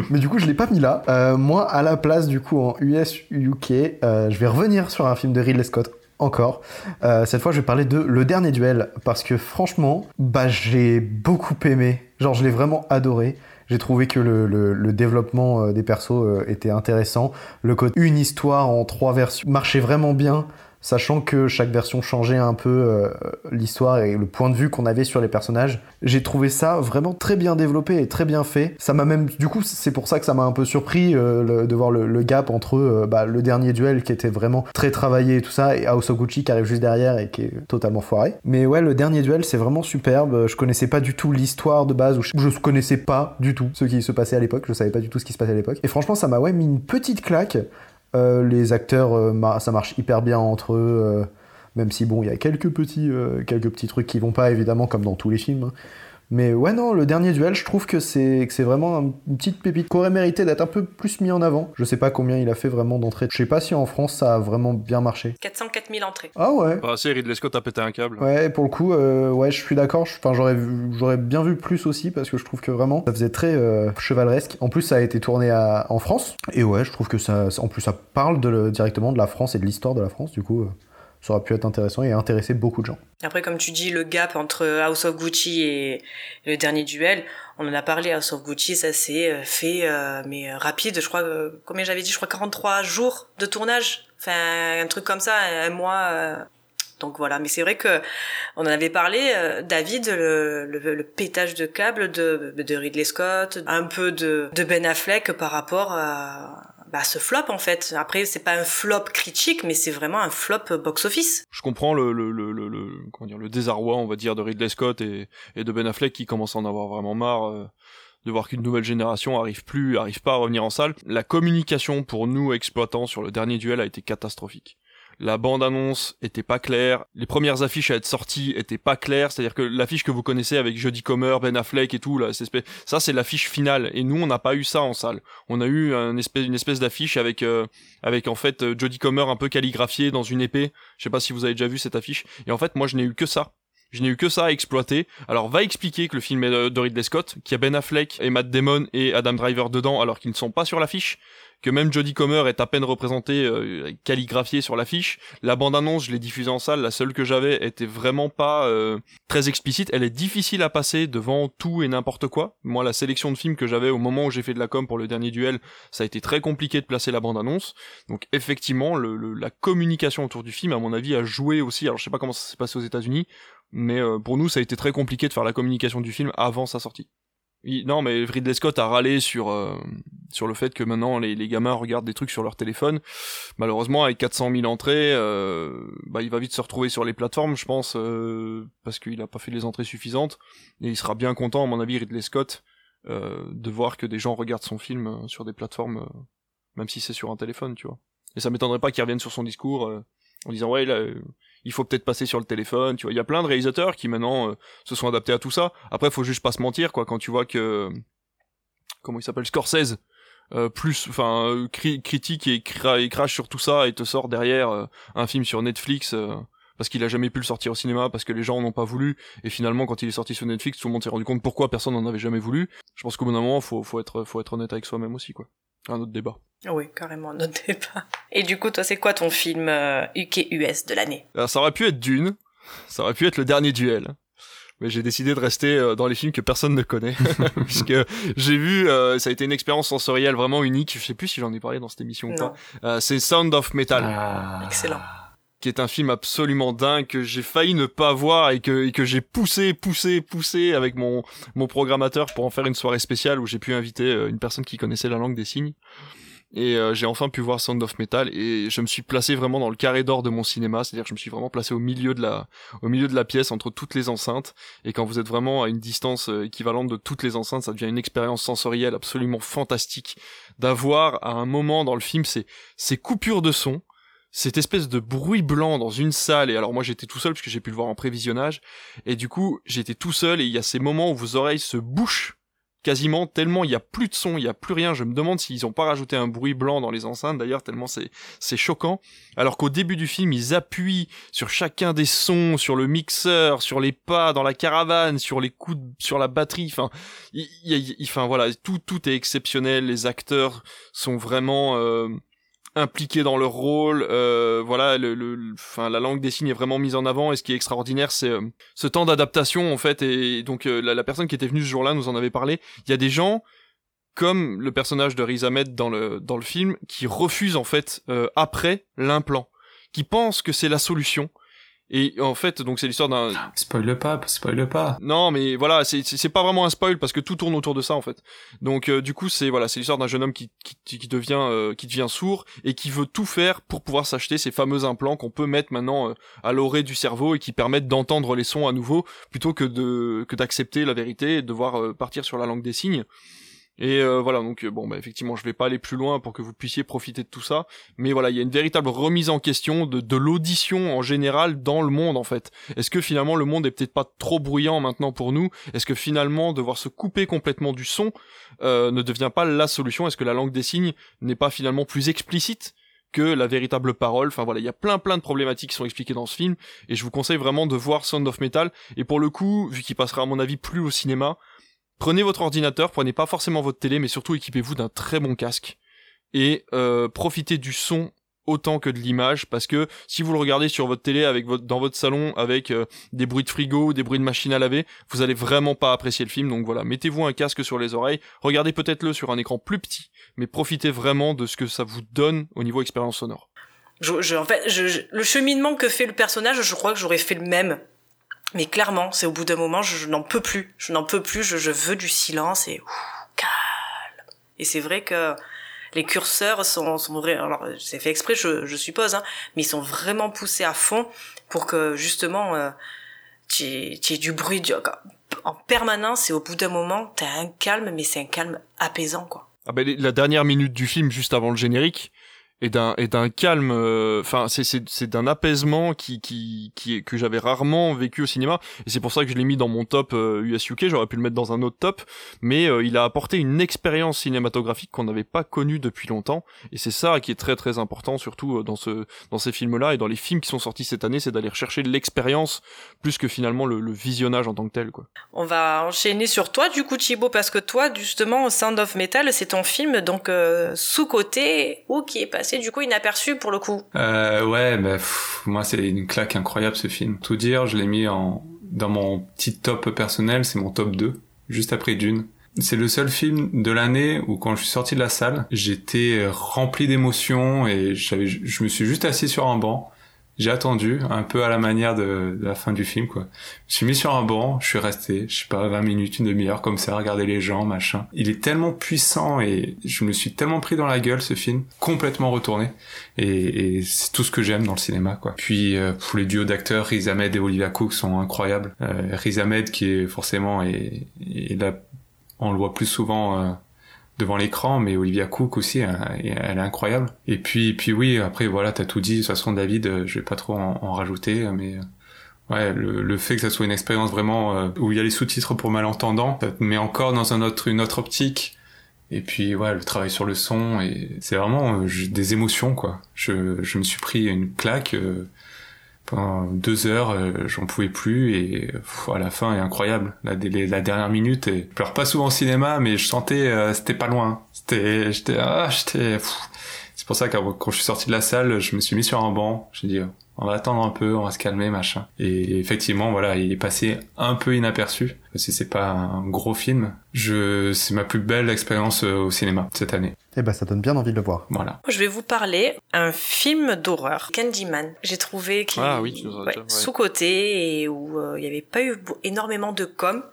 Mais du coup je l'ai pas mis là. Euh, moi à la place du coup en US UK, euh, je vais revenir sur un film de Ridley Scott. Encore. Euh, cette fois, je vais parler de Le Dernier Duel parce que franchement, bah j'ai beaucoup aimé. Genre, je l'ai vraiment adoré. J'ai trouvé que le, le- développement euh, des persos euh, était intéressant. Le côté une histoire en trois versions marchait vraiment bien, sachant que chaque version changeait un peu euh, l'histoire et le point de vue qu'on avait sur les personnages. J'ai trouvé ça vraiment très bien développé et très bien fait. Ça m'a même, du coup, c'est pour ça que ça m'a un peu surpris euh, de voir le, le gap entre euh, bah, le dernier duel qui était vraiment très travaillé et tout ça, et House of Gucci qui arrive juste derrière et qui est totalement foiré. Mais ouais, le dernier duel, c'est vraiment superbe. Je connaissais pas du tout l'histoire de base, ou je, je connaissais pas du tout ce qui se passait à l'époque. Je savais pas du tout ce qui se passait à l'époque. Et franchement, ça m'a ouais mis une petite claque. Euh, les acteurs, euh, ça marche hyper bien entre eux. euh, même si bon, il y a quelques petits, quelques trucs qui vont pas évidemment comme dans tous les films. hein. Mais ouais, non, le dernier duel, je trouve que c'est que c'est vraiment une petite pépite qui aurait mérité d'être un peu plus mis en avant. Je sais pas combien il a fait vraiment d'entrées. Je sais pas si en France ça a vraiment bien marché. 404 000 entrées. Ah ouais. Bah, c'est Ridley Scott a pété un câble. Ouais, pour le coup, euh, ouais, je suis d'accord. Enfin, j'aurais bien vu plus aussi parce que je trouve que vraiment ça faisait très euh, chevaleresque. En plus, ça a été tourné à- en France. Et ouais, je trouve que ça, en plus, ça parle de directement de la France et de l'histoire de la France. Du coup, euh, ça aurait pu être intéressant et intéresser beaucoup de gens. Après, comme tu dis, le gap entre House of Gucci et le dernier duel, on en a parlé, House of Gucci, ça s'est euh, fait, euh, mais euh, rapide, je crois, euh, combien j'avais dit, je crois 43 jours de tournage, enfin, un truc comme ça, un mois. euh. donc voilà, mais c'est vrai que on en avait parlé, euh, David, le, le, le pétage de câble de, de Ridley Scott, un peu de, de Ben Affleck par rapport à bah, ce flop en fait. Après, c'est pas un flop critique, mais c'est vraiment un flop box-office. Je comprends le, le, le, le, comment dire, le désarroi, on va dire, de Ridley Scott et, de Ben Affleck qui commence à en avoir vraiment marre euh, de voir qu'une nouvelle génération arrive plus, arrive pas à revenir en salle. La communication pour nous exploitants sur le dernier duel a été catastrophique. La bande-annonce était pas claire, les premières affiches à être sorties étaient pas claires, c'est-à-dire que l'affiche que vous connaissez avec Jodie Comer, Ben Affleck et tout, là, ça c'est l'affiche finale, et nous on n'a pas eu ça en salle. On a eu une espèce d'affiche avec, euh, avec en fait Jodie Comer un peu calligraphiée dans une épée, je sais pas si vous avez déjà vu cette affiche. Et en fait, moi, je n'ai eu que ça. Je n'ai eu que ça à exploiter. Alors, va expliquer que le film est de Ridley Scott, qu'il y a Ben Affleck et Matt Damon et Adam Driver dedans, alors qu'ils ne sont pas sur l'affiche. Que même Jodie Comer est à peine représentée, euh, sur l'affiche. La bande-annonce, je l'ai diffusée en salle. La seule que j'avais était vraiment pas euh, très explicite. Elle est difficile à passer devant tout et n'importe quoi. Moi, la sélection de films que j'avais au moment où j'ai fait de la com pour le dernier duel, ça a été très compliqué de placer la bande-annonce. Donc effectivement, la communication autour du film, à mon avis, a joué aussi. Alors je sais pas comment ça s'est passé aux États-Unis, mais euh, pour nous, ça a été très compliqué de faire la communication du film avant sa sortie. Il- non, mais Ridley Scott a râlé sur euh, sur le fait que maintenant les, les gamins regardent des trucs sur leur téléphone. Malheureusement, avec 400 000 entrées, euh, bah, il va vite se retrouver sur les plateformes, je pense, euh, parce qu'il a pas fait les entrées suffisantes. Et il sera bien content, à mon avis, Ridley Scott, euh, de voir que des gens regardent son film euh, sur des plateformes, même si c'est sur un téléphone, tu vois. Et ça m'étonnerait pas qu'il revienne sur son discours en disant ouais, là, il faut peut-être passer sur le téléphone, tu vois. Il y a plein de réalisateurs qui maintenant euh, se sont adaptés à tout ça. Après, faut juste pas se mentir, quoi. Quand tu vois que comment il s'appelle Scorsese, euh, plus, enfin, euh, cri- critique et, cra- et crache sur tout ça et te sort derrière euh, un film sur Netflix. euh, parce qu'il a jamais pu le sortir au cinéma, parce que les gens n'ont pas voulu, et finalement quand il est sorti sur Netflix, tout le monde s'est rendu compte pourquoi personne n'en avait jamais voulu. Je pense qu'au bout d'un moment, faut, faut être, faut être honnête avec soi-même aussi, quoi. Un autre débat. Oui, carrément, notez pas. Et du coup, toi, c'est quoi ton film euh, UK US de l'année? Alors, ça aurait pu être Dune, ça aurait pu être le dernier duel. Mais j'ai décidé de rester euh, dans les films que personne ne connaît, puisque j'ai vu, euh, ça a été une expérience sensorielle vraiment unique. Je sais plus si j'en ai parlé dans cette émission ou Non. pas. Euh, c'est Sound of Metal, Ah. Excellent. qui est un film absolument dingue que j'ai failli ne pas voir et que, et que j'ai poussé, poussé, poussé avec mon mon programmateur pour en faire une soirée spéciale où j'ai pu inviter euh, une personne qui connaissait la langue des signes. Et euh, j'ai enfin pu voir Sound of Metal et je me suis placé vraiment dans le carré d'or de mon cinéma, c'est-à-dire que je me suis vraiment placé au milieu de la au milieu de la pièce entre toutes les enceintes. Et quand vous êtes vraiment à une distance euh, équivalente de toutes les enceintes, ça devient une expérience sensorielle absolument fantastique d'avoir à un moment dans le film ces ces coupures de son, cette espèce de bruit blanc dans une salle. Et alors moi j'étais tout seul parce que j'ai pu le voir en prévisionnage. Et du coup j'étais tout seul et il y a ces moments où vos oreilles se bouchent quasiment tellement il y a plus de son, il y a plus rien. Je me demande s'ils ont pas rajouté un bruit blanc dans les enceintes d'ailleurs tellement c'est c'est choquant. Alors qu'au début du film, ils appuient sur chacun des sons, sur le mixeur, sur les pas dans la caravane, sur les coups, de- sur la batterie. Enfin, il, enfin voilà, tout tout est exceptionnel. Les acteurs sont vraiment euh, impliqués dans leur rôle. euh, voilà, le, le- la langue des signes est vraiment mise en avant. Et ce qui est extraordinaire, c'est euh, ce temps d'adaptation en fait. Et donc euh, la, la personne qui était venue ce jour-là nous en avait parlé. Il y a des gens comme le personnage de Riz Ahmed dans le dans le film qui refusent en fait euh, après l'implant, qui pensent que c'est la solution. Et en fait, donc c'est l'histoire d'un Spoil pas, spoil pas. non, mais voilà, c'est pas vraiment un spoil parce que tout tourne autour de ça en fait. Donc euh, du coup, c'est voilà, c'est l'histoire d'un jeune homme qui qui, qui devient euh, qui devient sourd et qui veut tout faire pour pouvoir s'acheter ces fameux implants qu'on peut mettre maintenant euh, à l'oreille du cerveau et qui permettent d'entendre les sons à nouveau plutôt que de que d'accepter la vérité et de devoir euh, partir sur la langue des signes. Et euh, voilà, donc euh, bon, bah, effectivement, je vais pas aller plus loin pour que vous puissiez profiter de tout ça, mais voilà, il y a une véritable remise en question de, l'audition en général dans le monde en fait. Est-ce que finalement le monde est peut-être pas trop bruyant maintenant pour nous? Est-ce que finalement devoir se couper complètement du son euh, ne devient pas la solution? Est-ce que la langue des signes n'est pas finalement plus explicite que la véritable parole? Enfin voilà, il y a plein plein de problématiques qui sont expliquées dans ce film et je vous conseille vraiment de voir Sound of Metal. Et pour le coup, vu qu'il passera à mon avis plus au cinéma, prenez votre ordinateur, prenez pas forcément votre télé, mais surtout équipez-vous d'un très bon casque et euh, profitez du son autant que de l'image parce que si vous le regardez sur votre télé dans votre salon avec euh, des bruits de frigo, des bruits de machine à laver, vous allez vraiment pas apprécier le film. Donc voilà, mettez-vous un casque sur les oreilles, regardez peut-être le sur un écran plus petit, mais profitez vraiment de ce que ça vous donne au niveau expérience sonore. Le cheminement que fait le personnage, je crois que j'aurais fait le même. Mais clairement, c'est au bout d'un moment, je, n'en peux plus. Je n'en peux plus, je, veux du silence et calme. Et c'est vrai que les curseurs sont, sont vrais. Alors, c'est fait exprès, je, je suppose, hein, mais ils sont vraiment poussés à fond pour que justement, euh, tu aies, du bruit en permanence et au bout d'un moment, t'as un calme, mais c'est un calme apaisant, quoi. Ah ben, la dernière minute du film, juste avant le générique, et d'un et d'un calme euh, enfin c'est c'est c'est d'un apaisement qui qui qui que j'avais rarement vécu au cinéma. Et c'est pour ça que je l'ai mis dans mon top US euh, UK j'aurais pu le mettre dans un autre top. Mais euh, il a apporté une expérience cinématographique qu'on n'avait pas connue depuis longtemps. Et c'est ça qui est très très important surtout dans ce dans ces films là et dans les films qui sont sortis cette année c'est d'aller rechercher l'expérience plus que finalement le, le, visionnage en tant que tel quoi. On va enchaîner sur toi du coup Thibaut parce que toi justement Sound of Metal c'est ton film. Donc sous côté ou qui est passé du coup inaperçu pour le coup. Euh, ouais, bah, moi c'est une claque incroyable ce film. Tout dire, je l'ai mis en dans mon petit top personnel, c'est mon top 2, juste après Dune. C'est le seul film de l'année où quand je suis sorti de la salle, j'étais rempli d'émotions et je me suis juste assis sur un banc j'ai attendu, un peu à la manière de, la fin du film, quoi. Je suis mis sur un banc, je suis resté, je sais pas, 20 minutes, une demi-heure, comme ça, regarder les gens, machin. Il est tellement puissant et je me suis tellement pris dans la gueule, ce film, complètement retourné. Et, c'est tout ce que j'aime dans le cinéma, quoi. Puis, euh, pour les duos d'acteurs, Riz Ahmed et Olivia Cook sont incroyables. Euh, Riz Ahmed, qui est forcément, et, là, on le voit plus souvent, euh, devant l'écran, mais Olivia Cook aussi, elle, est incroyable. Et puis, puis oui, après voilà, t'as tout dit. De toute façon, David, euh, je vais pas trop en, rajouter, mais euh, ouais, le, fait que ça soit une expérience vraiment euh, où il y a les sous-titres pour malentendants, ça te met encore dans un autre, une autre optique. Et puis ouais, le travail sur le son et c'est vraiment des émotions quoi. Je, je me suis pris une claque pendant deux heures, euh, j'en pouvais plus et à la fin est incroyable. La, dernière minute, et je pleure pas souvent au cinéma, mais je sentais euh, c'était pas loin. C'était, j'étais, ah, j'étais. C'est pour ça que quand je suis sorti de la salle, je me suis mis sur un banc. J'ai dit on va attendre un peu, on va se calmer, machin. Et effectivement, voilà, il est passé un peu inaperçu. Que c'est pas un gros film. Je, c'est ma plus belle expérience euh, au cinéma cette année. Eh ben, ça donne bien envie de le voir. Voilà. Je vais vous parler un film d'horreur, Candyman. J'ai trouvé qu'il ah, oui, sous-côté et où euh, il n'y avait pas eu énormément de com.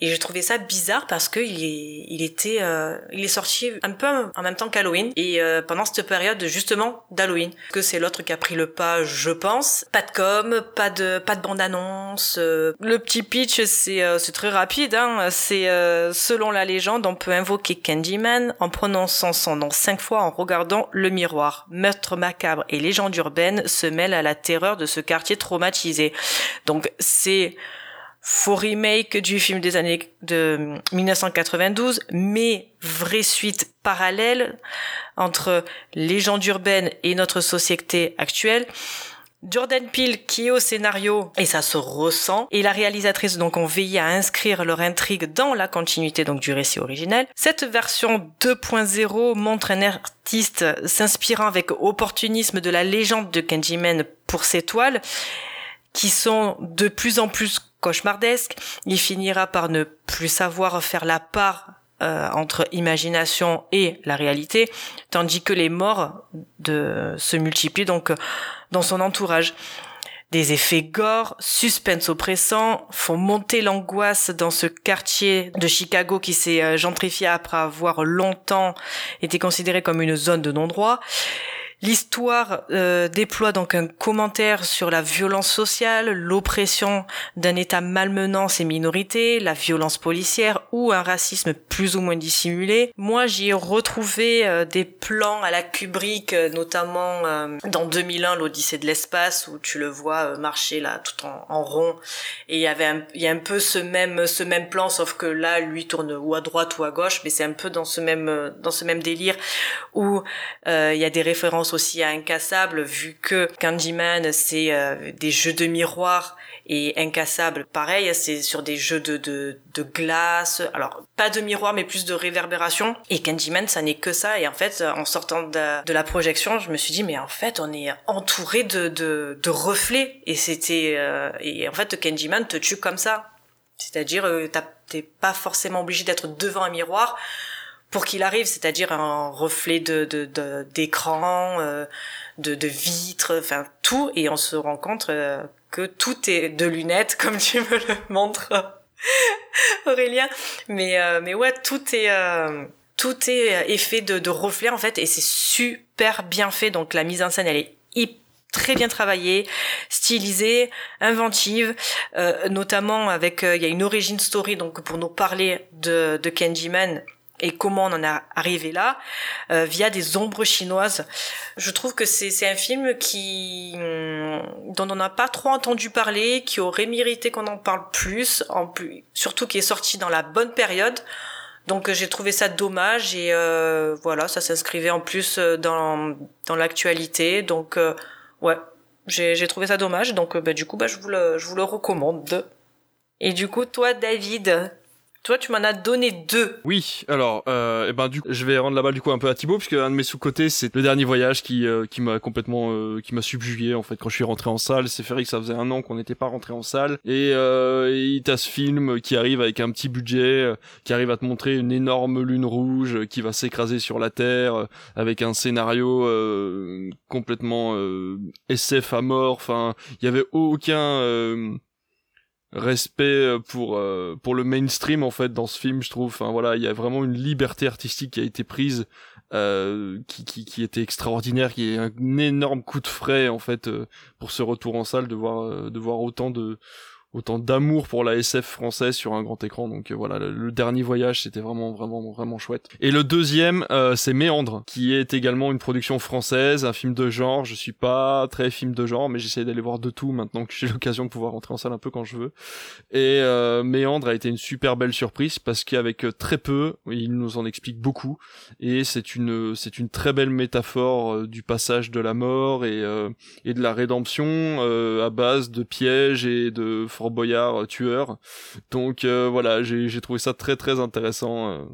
Et j'ai trouvé ça bizarre parce que il est, il était, euh, il est sorti un peu en même temps qu'Halloween et euh, pendant cette période justement d'Halloween. Que c'est l'autre qui a pris le pas, je pense. Pas de com, pas de, pas de bande annonce. Euh, le petit pitch, c'est, c'est très rapide. Hein. C'est selon la légende, on peut invoquer Candyman en prononçant son nom cinq fois en regardant le miroir. Meurtre macabre et légende urbaine se mêlent à la terreur de ce quartier traumatisé. Donc c'est faux remake du film des années de 1992, mais vraie suite parallèle entre légende urbaine et notre société actuelle. Jordan Peele qui est au scénario et ça se ressent et la réalisatrice donc ont veillé à inscrire leur intrigue dans la continuité donc du récit originel. Cette version 2.0 montre un artiste s'inspirant avec opportunisme de la légende de Candyman pour ses toiles qui sont de plus en plus cauchemardesque. Il finira par ne plus savoir faire la part euh, entre imagination et la réalité, tandis que les morts de, se multiplient donc dans son entourage. Des effets gore, suspense oppressant, font monter l'angoisse dans ce quartier de Chicago qui s'est euh, gentrifié après avoir longtemps été considéré comme une zone de non-droit. L'histoire euh, déploie donc un commentaire sur la violence sociale, l'oppression d'un État malmenant ses minorités, la violence policière ou un racisme plus ou moins dissimulé. Moi, j'y ai retrouvé euh, des plans à la Kubrick, euh, notamment dans 2001, l'Odyssée de l'espace, où tu le vois marcher là tout en, en rond. Et il y avait, il y a un peu ce même ce même plan, sauf que là, lui tourne ou à droite ou à gauche, mais c'est un peu dans ce même dans ce même délire où il y a des références aussi à Incassable, vu que Candyman, c'est euh, des jeux de miroir et Incassable, pareil, c'est sur des jeux de, de, de, glace. Alors, pas de miroir, mais plus de réverbération. Et Candyman, ça n'est que ça. Et en fait, en sortant de, de, la projection, je me suis dit, mais en fait, on est entouré de, de, de reflets. Et c'était... Euh, et en fait, Candyman te tue comme ça. C'est-à-dire, euh, t'es pas forcément obligé d'être devant un miroir pour qu'il arrive, c'est-à-dire un reflet de d'écran, euh, de, de, vitres, enfin tout, et on se rend compte euh, que tout est de lunettes, comme tu me le montres, Aurélien. Mais euh, mais ouais, tout est tout est effet de, de reflet en fait, et c'est super bien fait. Donc la mise en scène, elle est très bien travaillée, stylisée, inventive, notamment avec il y a une origin story donc pour nous parler de, de Candyman et comment on en est arrivé là euh, via des ombres chinoises. Je trouve que c'est un film qui mm, dont on n'a pas trop entendu parler, qui aurait mérité qu'on en parle plus, en plus, surtout qui est sorti dans la bonne période. Donc j'ai trouvé ça dommage et euh, voilà, ça s'inscrivait en plus euh, dans dans l'actualité. Donc euh, ouais, j'ai trouvé ça dommage. Donc bah, du coup bah je vous le je vous le recommande. Et du coup toi David, toi, tu m'en as donné deux. Oui, alors, euh, eh ben, du coup, je vais rendre la balle du coup un peu à Thibaut, puisque un de mes sous-côtés, c'est le dernier voyage qui, euh, qui m'a complètement, euh, qui m'a subjugué en fait quand je suis rentré en salle. C'est vrai que ça faisait un an qu'on n'était pas rentré en salle, et euh, il t'a ce film qui arrive avec un petit budget, euh, qui arrive à te montrer une énorme lune rouge qui va s'écraser sur la terre, avec un scénario complètement SF à mort. Enfin, il y avait aucun respect euh, pour euh, pour le mainstream en fait dans ce film je trouve. Enfin voilà il y a vraiment une liberté artistique qui a été prise euh, qui, qui, qui était extraordinaire qui est un énorme coup de frais en fait euh, pour ce retour en salle de voir de voir autant de autant d'amour pour la SF française sur un grand écran. Donc euh, voilà, le, dernier voyage, c'était vraiment vraiment vraiment chouette. Et le deuxième, euh, c'est Méandre, qui est également une production française, un film de genre. Je suis pas très film de genre, mais j'essaie d'aller voir de tout maintenant que j'ai l'occasion de pouvoir rentrer en salle un peu quand je veux. Et euh, Méandre a été une super belle surprise parce qu'avec très peu, il nous en explique beaucoup. Et c'est une c'est une très belle métaphore du passage de la mort et et de la rédemption à base de pièges et de Boyard euh, tueur. Donc euh, voilà, j'ai trouvé ça très très intéressant. Euh.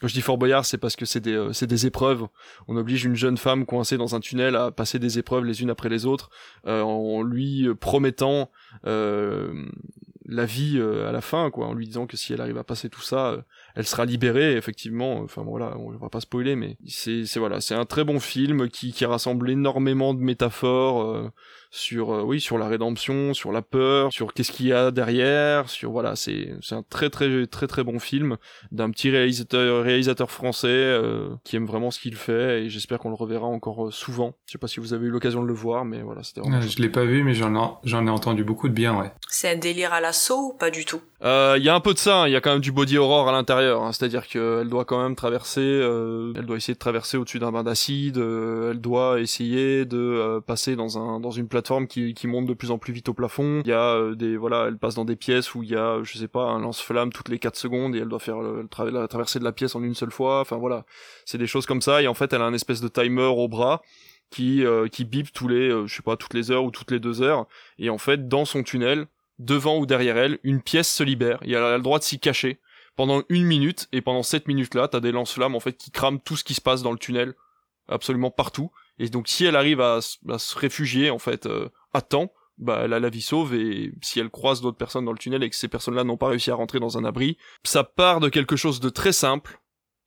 Quand je dis Fort Boyard, c'est parce que c'est des, des épreuves. On oblige une jeune femme coincée dans un tunnel à passer des épreuves les unes après les autres, en lui promettant la vie à la fin, quoi, en lui disant que si elle arrive à passer tout ça, elle sera libérée. Effectivement, enfin voilà, on va pas spoiler, mais c'est, voilà, c'est un très bon film qui rassemble énormément de métaphores sur euh, oui sur la rédemption, sur la peur, sur qu'est-ce qu'il y a derrière, sur voilà c'est c'est un très très très très bon film d'un petit réalisateur réalisateur français euh, qui aime vraiment ce qu'il fait et j'espère qu'on le reverra encore euh, souvent. Je sais pas si vous avez eu l'occasion de le voir mais voilà c'était vraiment. je l'ai pas vu mais j'en ai j'en ai entendu beaucoup de bien ouais. C'est un délire à l'assaut ou pas du tout? Il y a un peu de ça, hein. il y a quand même du body horror à l'intérieur, hein. c'est-à-dire qu'elle doit quand même traverser, elle doit essayer de traverser au-dessus d'un bain d'acide, elle doit essayer de passer dans un dans une plateforme qui, qui monte de plus en plus vite au plafond. Il y a euh, des voilà, elle passe dans des pièces où il y a je sais pas un lance-flamme toutes les 4 secondes et elle doit faire le, la traversée de la pièce en une seule fois. Enfin voilà, c'est des choses comme ça et en fait elle a un espèce de timer au bras qui euh, qui bip tous les euh, je sais pas toutes les heures ou toutes les deux heures et en fait dans son tunnel devant ou derrière elle une pièce se libère et elle a le droit de s'y cacher pendant une minute et pendant cette minute là t'as des lance-flammes en fait qui crament tout ce qui se passe dans le tunnel absolument partout et donc si elle arrive à, se réfugier en fait euh, à temps, bah elle a la vie sauve et si elle croise d'autres personnes dans le tunnel et que ces personnes-là n'ont pas réussi à rentrer dans un abri, ça part de quelque chose de très simple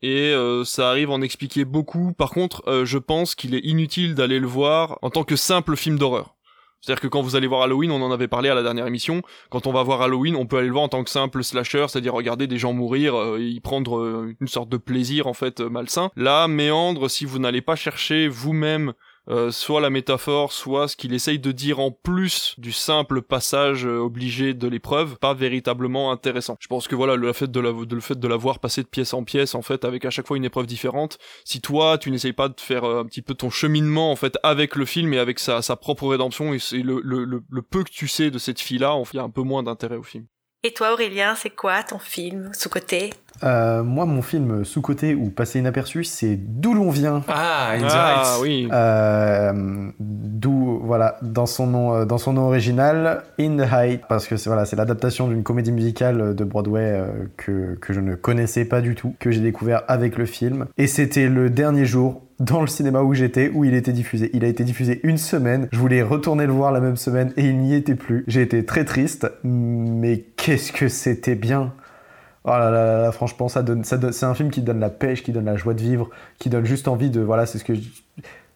et euh, ça arrive à en expliquer beaucoup. Par contre, euh, je pense qu'il est inutile d'aller le voir en tant que simple film d'horreur. C'est-à-dire que quand vous allez voir Halloween, on en avait parlé à la dernière émission, quand on va voir Halloween, on peut aller le voir en tant que simple slasher, c'est-à-dire regarder des gens mourir euh, et y prendre euh, une sorte de plaisir en fait euh, malsain. Là, méandre, si vous n'allez pas chercher vous-même euh, soit la métaphore, soit ce qu'il essaye de dire en plus du simple passage euh, obligé de l'épreuve, pas véritablement intéressant. Je pense que voilà, le fait de la, de, le fait de la voir passer de pièce en pièce, en fait, avec à chaque fois une épreuve différente, si toi, tu n'essayes pas de faire euh, un petit peu ton cheminement, en fait, avec le film et avec sa, sa propre rédemption, et c'est le, le, le, peu que tu sais de cette fille-là, il y a un peu moins d'intérêt au film. Et toi, Aurélien, c'est quoi ton film sous-côté? Euh, moi, mon film sous-côté ou passé inaperçu, c'est D'où l'on vient. Ah, In ah, oui. Euh, D'où, voilà, dans son nom, euh, dans son nom original, In the Height, parce que c'est voilà, c'est l'adaptation d'une comédie musicale de Broadway euh, que, que je ne connaissais pas du tout, que j'ai découvert avec le film. Et c'était le dernier jour dans le cinéma où j'étais, où il était diffusé. Il a été diffusé une semaine. Je voulais retourner le voir la même semaine et il n'y était plus. J'ai été très triste, mais qu'est-ce que c'était bien. Oh là là, franchement, ça donne, c'est un film qui donne la pêche, qui donne la joie de vivre, qui donne juste envie de, voilà, c'est ce que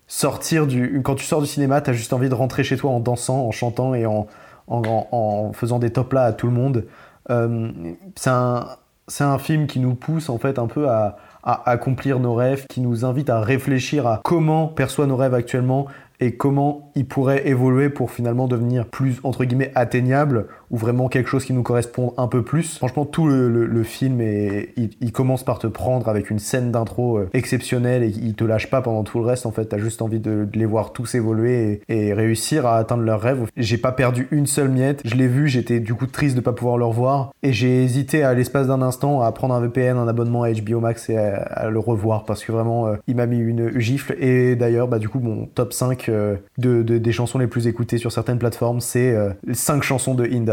sortir du, quand tu sors du cinéma, t'as juste envie de rentrer chez toi en dansant, en chantant et en, en, faisant des top là à tout le monde. Euh, c'est un, c'est un film qui nous pousse en fait un peu à accomplir nos rêves, qui nous invite à réfléchir à comment perçoit nos rêves actuellement et comment ils pourraient évoluer pour finalement devenir plus entre guillemets atteignable ou vraiment quelque chose qui nous correspond un peu plus. Franchement, tout le, film et il, commence par te prendre avec une scène d'intro euh, exceptionnelle et il te lâche pas pendant tout le reste. En fait, t'as juste envie de, les voir tous évoluer et, réussir à atteindre leurs rêves. J'ai pas perdu une seule miette. Je l'ai vu, j'étais du coup triste de pas pouvoir le revoir et j'ai hésité à l'espace d'un instant à prendre un VPN, un abonnement à HBO Max et à, le revoir parce que vraiment, euh, il m'a mis une gifle. Et d'ailleurs, bah du coup, mon top 5 euh, de, des chansons les plus écoutées sur certaines plateformes, c'est 5 chansons de In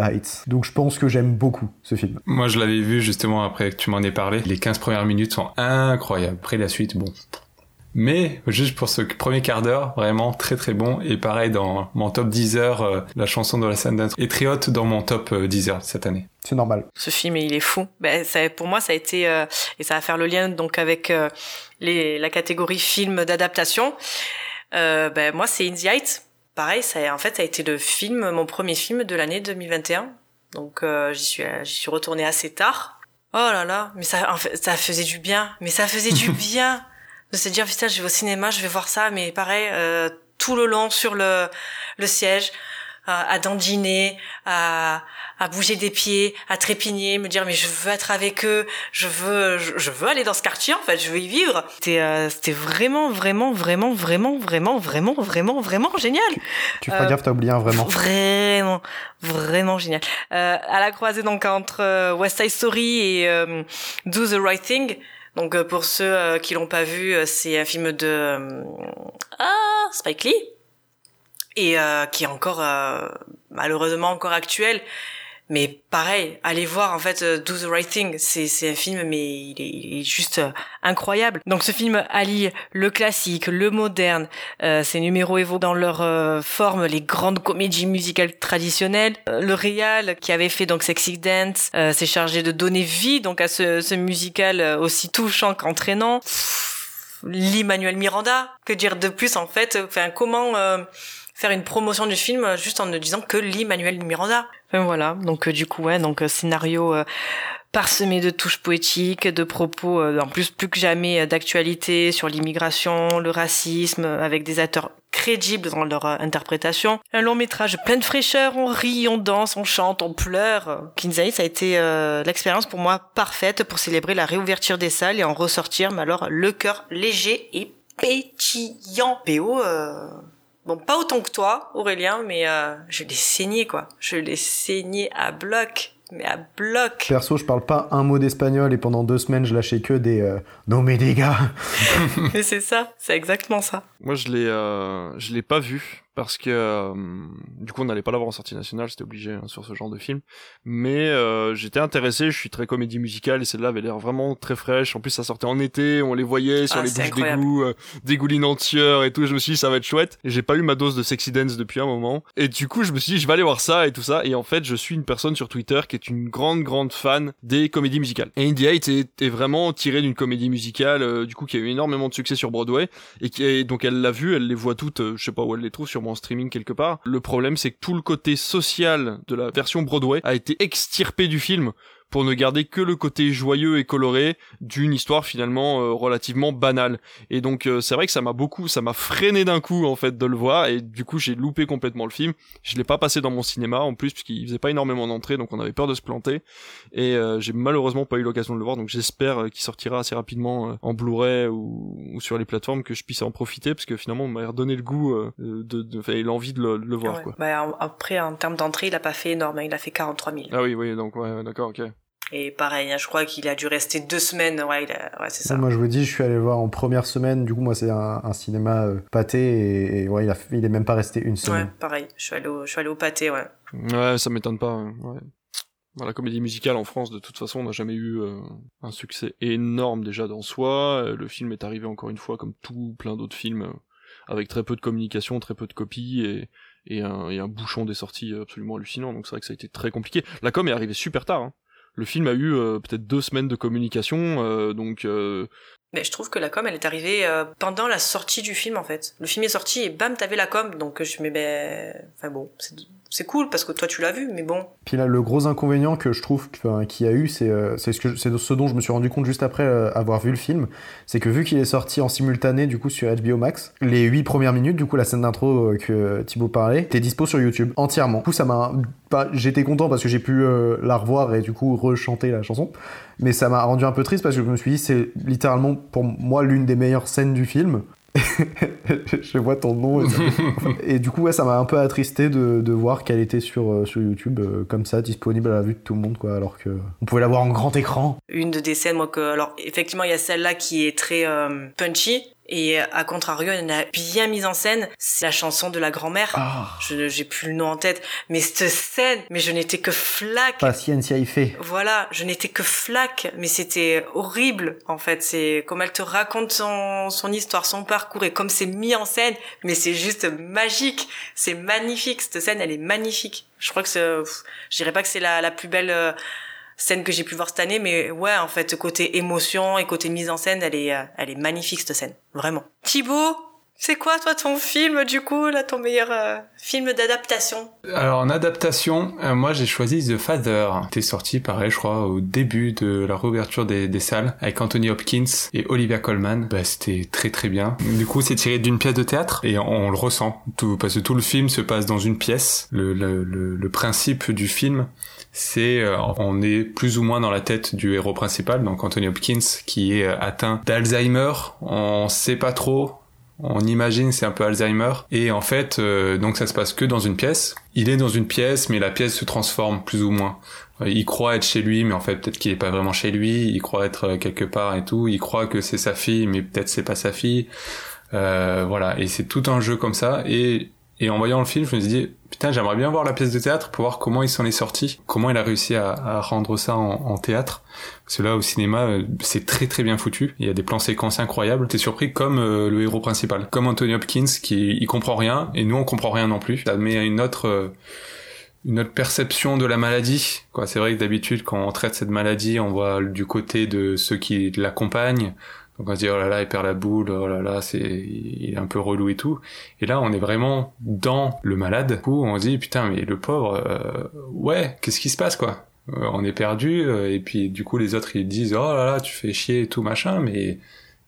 donc je pense que j'aime beaucoup ce film. Moi je l'avais vu justement après que tu m'en aies parlé. Les 15 premières minutes sont incroyables. Après la suite, bon. Mais juste pour ce premier quart d'heure, vraiment très très bon. Et pareil dans mon top 10 heures, euh, la chanson de la scène d'intro est très haute dans mon top 10 euh, heures cette année. C'est normal. Ce film, il est fou. Ben, ça, pour moi, ça a été euh, et ça va faire le lien donc avec les, la catégorie film d'adaptation. Ben moi, c'est In the Heights pareil, ça, en fait, ça a été le film, mon premier film de l'année 2021. Donc, euh, j'y suis, j'y suis retournée assez tard. Oh là là, mais ça, en fait, ça faisait du bien. Mais ça faisait du bien de se dire, putain, je vais au cinéma, je vais voir ça. Mais pareil, euh, tout le long sur le, le siège, à, à dandiner, à, à, bouger des pieds, à trépigner, me dire mais je veux être avec eux, je veux, je, veux aller dans ce quartier en fait, je veux y vivre. C'était, euh, c'était vraiment, vraiment, vraiment, vraiment, vraiment, vraiment, vraiment, vraiment génial. Tu feras euh, gaffe, t'as oublié un vraiment. Vraiment, vraiment génial. Euh, à la croisée donc entre euh, West Side Story et euh, Do the Right Thing. Donc euh, pour ceux qui l'ont pas vu, c'est un film de ah, Spike Lee et qui est encore malheureusement encore actuel mais pareil, allez voir en fait euh, Do the Right Thing, c'est c'est un film mais il est, il est juste euh, incroyable. Donc ce film allie le classique, le moderne. Euh, ces numéros évoquent dans leur euh, forme les grandes comédies musicales traditionnelles. le réal qui avait fait donc Sexy Dance s'est chargé de donner vie donc à ce, ce musical aussi touchant qu'entraînant. L'Emmanuel Miranda, que dire de plus en fait? Enfin comment faire une promotion du film euh, juste en ne disant que l'Emmanuel Miranda. Enfin, voilà, donc euh, du coup ouais, donc euh, scénario parsemé de touches poétiques, de propos en plus plus que jamais d'actualité sur l'immigration, le racisme, avec des acteurs crédibles dans leur interprétation. Un long métrage plein de fraîcheur, on rit, on danse, on chante, on pleure. Kinzai, ça a été l'expérience pour moi parfaite pour célébrer la réouverture des salles et en ressortir, mais alors le cœur léger et pétillant. PO, Bon, pas autant que toi, Aurélien, mais euh, je l'ai saigné, quoi. Je l'ai saigné à bloc mais à bloc. Perso, je parle pas un mot d'espagnol et pendant deux semaines, je lâchais que des euh, non mais des gars. mais c'est ça, c'est exactement ça. Moi, je l'ai, euh, je l'ai pas vu parce que euh, du coup on n'allait pas l'avoir en sortie nationale, c'était obligé hein, sur ce genre de film. Mais euh, j'étais intéressé, je suis très comédie musicale et celle-là avait l'air vraiment très fraîche. En plus ça sortait en été, on les voyait sur ah, les douches d'égout, euh, dégoulinantières et tout. Je me suis dit ça va être chouette. Et j'ai pas eu ma dose de sexy dance depuis un moment. Et du coup je me suis dit je vais aller voir ça et tout ça. Et en fait je suis une personne sur Twitter qui est une grande grande fan des comédies musicales. Et Indie Heights est, vraiment tiré d'une comédie musicale euh, du coup qui a eu énormément de succès sur Broadway et qui est, donc elle l'a vu, elle les voit toutes, euh, je sais pas où elle les trouve sur en streaming quelque part. Le problème, c'est que tout le côté social de la version Broadway a été extirpé du film pour ne garder que le côté joyeux et coloré d'une histoire finalement euh, relativement banale. Et donc euh, c'est vrai que ça m'a beaucoup, ça m'a freiné d'un coup en fait de le voir et du coup j'ai loupé complètement le film. Je l'ai pas passé dans mon cinéma en plus puisqu'il faisait pas énormément d'entrées donc on avait peur de se planter et euh, j'ai malheureusement pas eu l'occasion de le voir donc j'espère qu'il sortira assez rapidement en Blu-ray ou, sur les plateformes que je puisse en profiter parce que finalement on m'a redonné le goût de, de, et l'envie de le, voir quoi. Bah, après en termes d'entrée il a pas fait énorme, hein. il a fait 43 000. Ah oui oui donc ouais d'accord ok. Et pareil, hein, je crois qu'il a dû rester deux semaines. Ouais, ouais c'est ça. moi, je vous dis, je suis allé le voir en première semaine. Du coup, moi, c'est un, cinéma euh, pâté. Et, ouais, il, a, il est même pas resté une semaine. Ouais, pareil. Je suis allé au, je suis allé au pâté, ouais. Ouais, ça m'étonne pas. Ouais. la comédie musicale en France, de toute façon, on n'a jamais eu euh, un succès énorme déjà dans soi. Euh, le film est arrivé encore une fois, comme tout plein d'autres films, avec très peu de communication, très peu de copies et, et, un, et un bouchon des sorties absolument hallucinant. Donc c'est vrai que ça a été très compliqué. La com est arrivée super tard. Hein le film a eu euh, peut-être deux semaines de communication, euh, donc. Euh, mais je trouve que la com, elle est arrivée pendant la sortie du film en fait. Le film est sorti et bam, t'avais la com, donc je me ben, enfin bon, c'est cool parce que toi tu l'as vu, mais bon. Puis là, le gros inconvénient que je trouve qu'il y a eu, c'est c'est ce, ce dont je me suis rendu compte juste après avoir vu le film, c'est que vu qu'il est sorti en simultané du coup sur HBO Max, les huit premières minutes, du coup la scène d'intro que Thibaut parlait, t'es dispo sur YouTube entièrement. Du coup, ça m'a j'étais content parce que j'ai pu euh, la revoir et du coup rechanter la chanson. Mais ça m'a rendu un peu triste parce que je me suis dit, c'est littéralement pour moi l'une des meilleures scènes du film. je vois ton nom. Et, du coup, ouais, ça m'a un peu attristé de, de voir qu'elle était sur, euh, sur YouTube, euh, comme ça, disponible à la vue de tout le monde, quoi, alors que on pouvait la voir en grand écran. Une de des scènes, moi, que, alors, effectivement, il y a celle-là qui est très punchy, et à contrario, en a bien mise en scène, c'est la chanson de la grand-mère. Ah. Je j'ai plus le nom en tête, mais cette scène, mais je n'étais que flaque. Paciencia y fait. Voilà, je n'étais que flaque, mais c'était horrible en fait. C'est comme elle te raconte son, son histoire, son parcours et comme c'est mis en scène, mais c'est juste magique, c'est magnifique. Cette scène, elle est magnifique. Je crois que c'est, je dirais pas que c'est la, la plus belle. Euh, scène que j'ai pu voir cette année, mais ouais, en fait, côté émotion et côté mise en scène, elle est, euh, elle est magnifique cette scène, vraiment. Thibaut, c'est quoi toi ton film du coup, là, ton meilleur euh, film d'adaptation? Alors en adaptation, euh, moi j'ai choisi The Father. C'était sorti pareil, je crois, au début de la réouverture des, des salles avec Anthony Hopkins et Olivia Colman. Bah, c'était très très bien. Du coup, c'est tiré d'une pièce de théâtre et on, le ressent tout parce que tout le film se passe dans une pièce. Le, le, le, le principe du film, c'est euh, on est plus ou moins dans la tête du héros principal, donc Anthony Hopkins, qui est euh, atteint d'Alzheimer. On sait pas trop. On imagine c'est un peu Alzheimer et en fait euh, donc ça se passe que dans une pièce. Il est dans une pièce mais la pièce se transforme plus ou moins. Il croit être chez lui mais en fait peut-être qu'il est pas vraiment chez lui. Il croit être quelque part et tout. Il croit que c'est sa fille mais peut-être c'est pas sa fille. voilà et c'est tout un jeu comme ça et et en voyant le film, je me suis dit, putain, j'aimerais bien voir la pièce de théâtre pour voir comment il s'en est sorti, comment il a réussi à, rendre ça en, en, théâtre. Parce que là, au cinéma, euh, c'est très très bien foutu. Il y a des plans séquences incroyables. T'es surpris comme euh, le héros principal, comme Anthony Hopkins, qui il comprend rien, et nous on comprend rien non plus. Ça met une autre euh, une autre perception de la maladie. Quoi, c'est vrai que d'habitude, quand on traite cette maladie, on voit du côté de ceux qui l'accompagnent donc on se dit oh là là il perd la boule, oh là là c'est il est un peu relou et tout. Et là on est vraiment dans le malade où on se dit putain mais le pauvre euh, ouais qu'est-ce qui se passe quoi? Euh, On est perdu euh, et puis du coup les autres ils disent oh là là tu fais chier et tout machin mais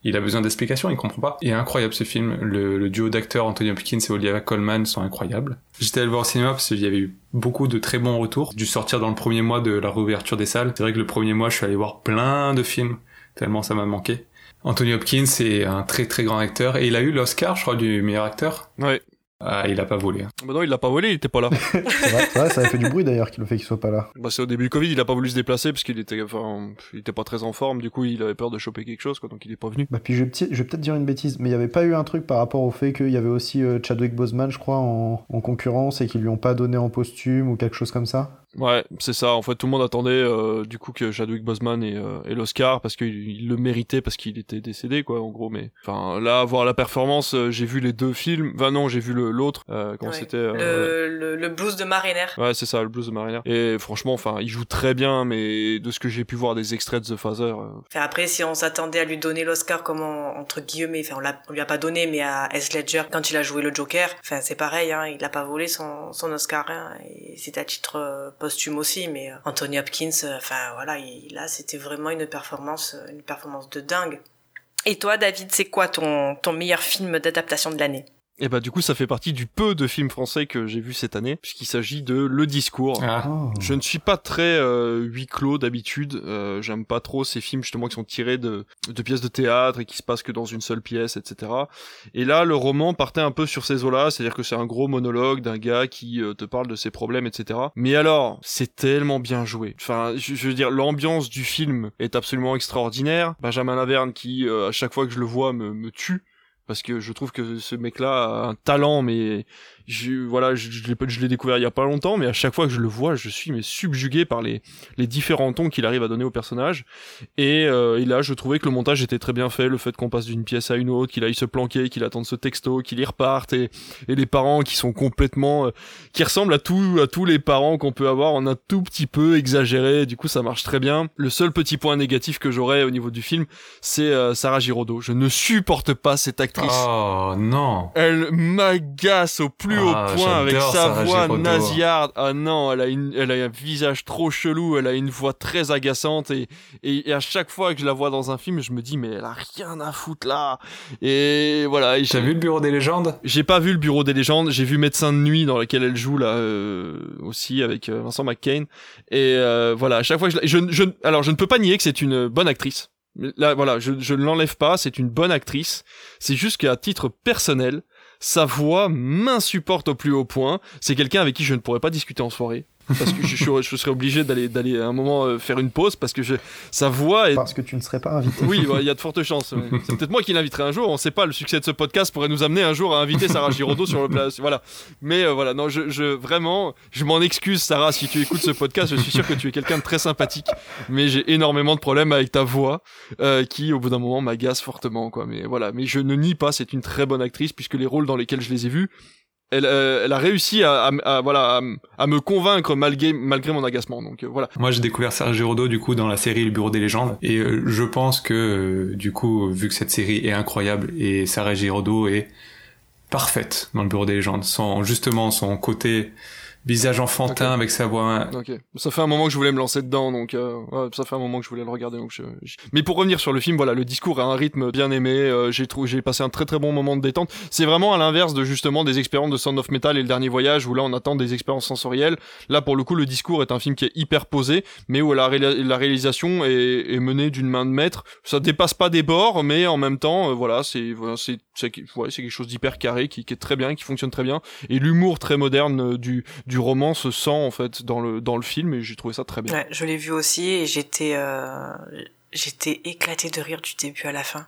il a besoin d'explications, il comprend pas. Et incroyable ce film, le, duo d'acteurs Anthony Hopkins et Olivia Colman sont incroyables. J'étais allé le voir au cinéma parce qu'il y avait eu beaucoup de très bons retours. Dû sortir dans le premier mois de la réouverture des salles. C'est vrai que le premier mois je suis allé voir plein de films tellement ça m'a manqué. Anthony Hopkins est un très très grand acteur et il a eu l'Oscar, je crois, du meilleur acteur. Ouais. Ah, il a pas volé. Hein. Bah non, il l'a pas volé, il était pas là. c'est vrai, ça a fait du bruit d'ailleurs qu'il le fait qu'il soit pas là. Bah c'est au début du Covid, il a pas voulu se déplacer parce qu'il était, enfin, il était pas très en forme, du coup il avait peur de choper quelque chose, quoi, donc il est pas venu. Bah puis je vais, je vais peut-être dire une bêtise, mais il y avait pas eu un truc par rapport au fait qu'il y avait aussi euh, Chadwick Boseman, je crois, en, en concurrence et qu'ils lui ont pas donné en costume ou quelque chose comme ça? Ouais, c'est ça. En fait, tout le monde attendait euh, du coup que Chadwick Boseman ait, euh, l'Oscar parce qu'il le méritait parce qu'il était décédé, quoi, en gros. Mais enfin, là, voir la performance, euh, j'ai vu les deux films. Enfin non, j'ai vu l'autre. quand c'était le, le, blues de Mariner. Ouais, c'est ça, le blues de Mariner. Et franchement, enfin, il joue très bien, mais de ce que j'ai pu voir des extraits de The Father. après, si on s'attendait à lui donner l'Oscar comme entre guillemets, enfin, on, lui a pas donné, mais à S. Ledger quand il a joué le Joker, enfin, c'est pareil, hein, il a pas volé son, son Oscar, hein, et c'est à titre posthume aussi, mais Anthony Hopkins, enfin voilà, là c'était vraiment une performance, une performance de dingue. Et toi, David, c'est quoi ton, ton meilleur film d'adaptation de l'année? Et bah du coup ça fait partie du peu de films français que j'ai vu cette année puisqu'il s'agit de Le Discours. Ah. Je ne suis pas très euh, huis clos d'habitude. Euh, J'aime pas trop ces films justement qui sont tirés de, de pièces de théâtre et qui se passent que dans une seule pièce, etc. Et là le roman partait un peu sur ces eaux-là, c'est-à-dire que c'est un gros monologue d'un gars qui euh, te parle de ses problèmes, etc. Mais alors c'est tellement bien joué. Enfin je, je veux dire l'ambiance du film est absolument extraordinaire. Benjamin Laverne qui euh, à chaque fois que je le vois me, me tue parce que je trouve que ce mec-là a un talent, mais je, voilà, je, je l'ai je l'ai découvert il y a pas longtemps, mais à chaque fois que je le vois, je suis mais subjugué par les, les différents tons qu'il arrive à donner au personnage. Et, euh, et là, je trouvais que le montage était très bien fait, le fait qu'on passe d'une pièce à une autre, qu'il aille se planquer, qu'il attende ce texto, qu'il y reparte, et, et les parents qui sont complètement, euh, qui ressemblent à tous à tous les parents qu'on peut avoir, en un tout petit peu exagéré. Du coup, ça marche très bien. Le seul petit point négatif que j'aurais au niveau du film, c'est euh, Sarah Giraudot. Je ne supporte pas cette actrice. Oh non. Elle m'agace au plus Ah, haut point avec sa Sarah voix nasillarde. Ah non, elle a, une, elle a un visage trop chelou, elle a une voix très agaçante et, et, et à chaque fois que je la vois dans un film, je me dis mais elle a rien à foutre là. Et voilà. et T'as j'ai- vu le bureau des légendes? J'ai pas vu le Bureau des légendes, j'ai vu Médecin de nuit dans lequel elle joue là euh, aussi avec euh, Vincent McCain. Et euh, voilà, à chaque fois que je, la- je, je alors je ne peux pas nier que c'est une bonne actrice. Là voilà, je, je ne l'enlève pas, c'est une bonne actrice. C'est juste qu'à titre personnel, sa voix m'insupporte au plus haut point. C'est quelqu'un avec qui je ne pourrais pas discuter en soirée. Parce que je, je, je serais obligé d'aller d'aller à un moment euh, faire une pause parce que je, sa voix est Parce que tu ne serais pas invité. oui, bah, il y a de fortes chances. ouais. C'est peut-être moi qui l'inviterai un jour. On sait pas. Le succès de ce podcast pourrait nous amener un jour à inviter Sarah Giraudot sur le place. Voilà. Mais euh, voilà, non, je, je vraiment, je m'en excuse, Sarah, si tu écoutes ce podcast. Je suis sûr que tu es quelqu'un de très sympathique, mais j'ai énormément de problèmes avec ta voix, euh, qui au bout d'un moment m'agace fortement, quoi. Mais voilà. Mais je ne nie pas. C'est une très bonne actrice puisque les rôles dans lesquels je les ai vus. Elle, euh, elle a réussi à, voilà à, me convaincre malgré malgré mon agacement donc euh, voilà. Moi, j'ai découvert Serge Giraudot du coup dans la série Le Bureau des légendes. Et euh, je pense que du coup, vu que cette série est incroyable et Sarah Giraudot est parfaite dans Le Bureau des légendes, son justement son côté visage enfantin avec sa voix Ok. Ça fait un moment que je voulais me lancer dedans, donc euh, ouais, ça fait un moment que je voulais le regarder. Donc je, je- Mais pour revenir sur le film, voilà, le discours a un rythme bien aimé. euh, j'ai trouvé, j'ai passé un très très bon moment de détente. C'est vraiment à l'inverse de justement des expériences de Sound of Metal et le dernier voyage où là on attend des expériences sensorielles. Là pour le coup, le discours est un film qui est hyper posé, mais où la, réalisation est, est menée d'une main de maître. Ça dépasse pas des bords, mais en même temps, euh, voilà, c'est voilà, c'est c'est ouais, c'est quelque chose d'hyper carré qui, qui est très bien, qui fonctionne très bien. Et l'humour très moderne euh, du du roman se sent en fait dans le dans le film et j'ai trouvé ça très bien. Ouais, je l'ai vu aussi et j'étais euh, j'étais éclatée de rire du début à la fin.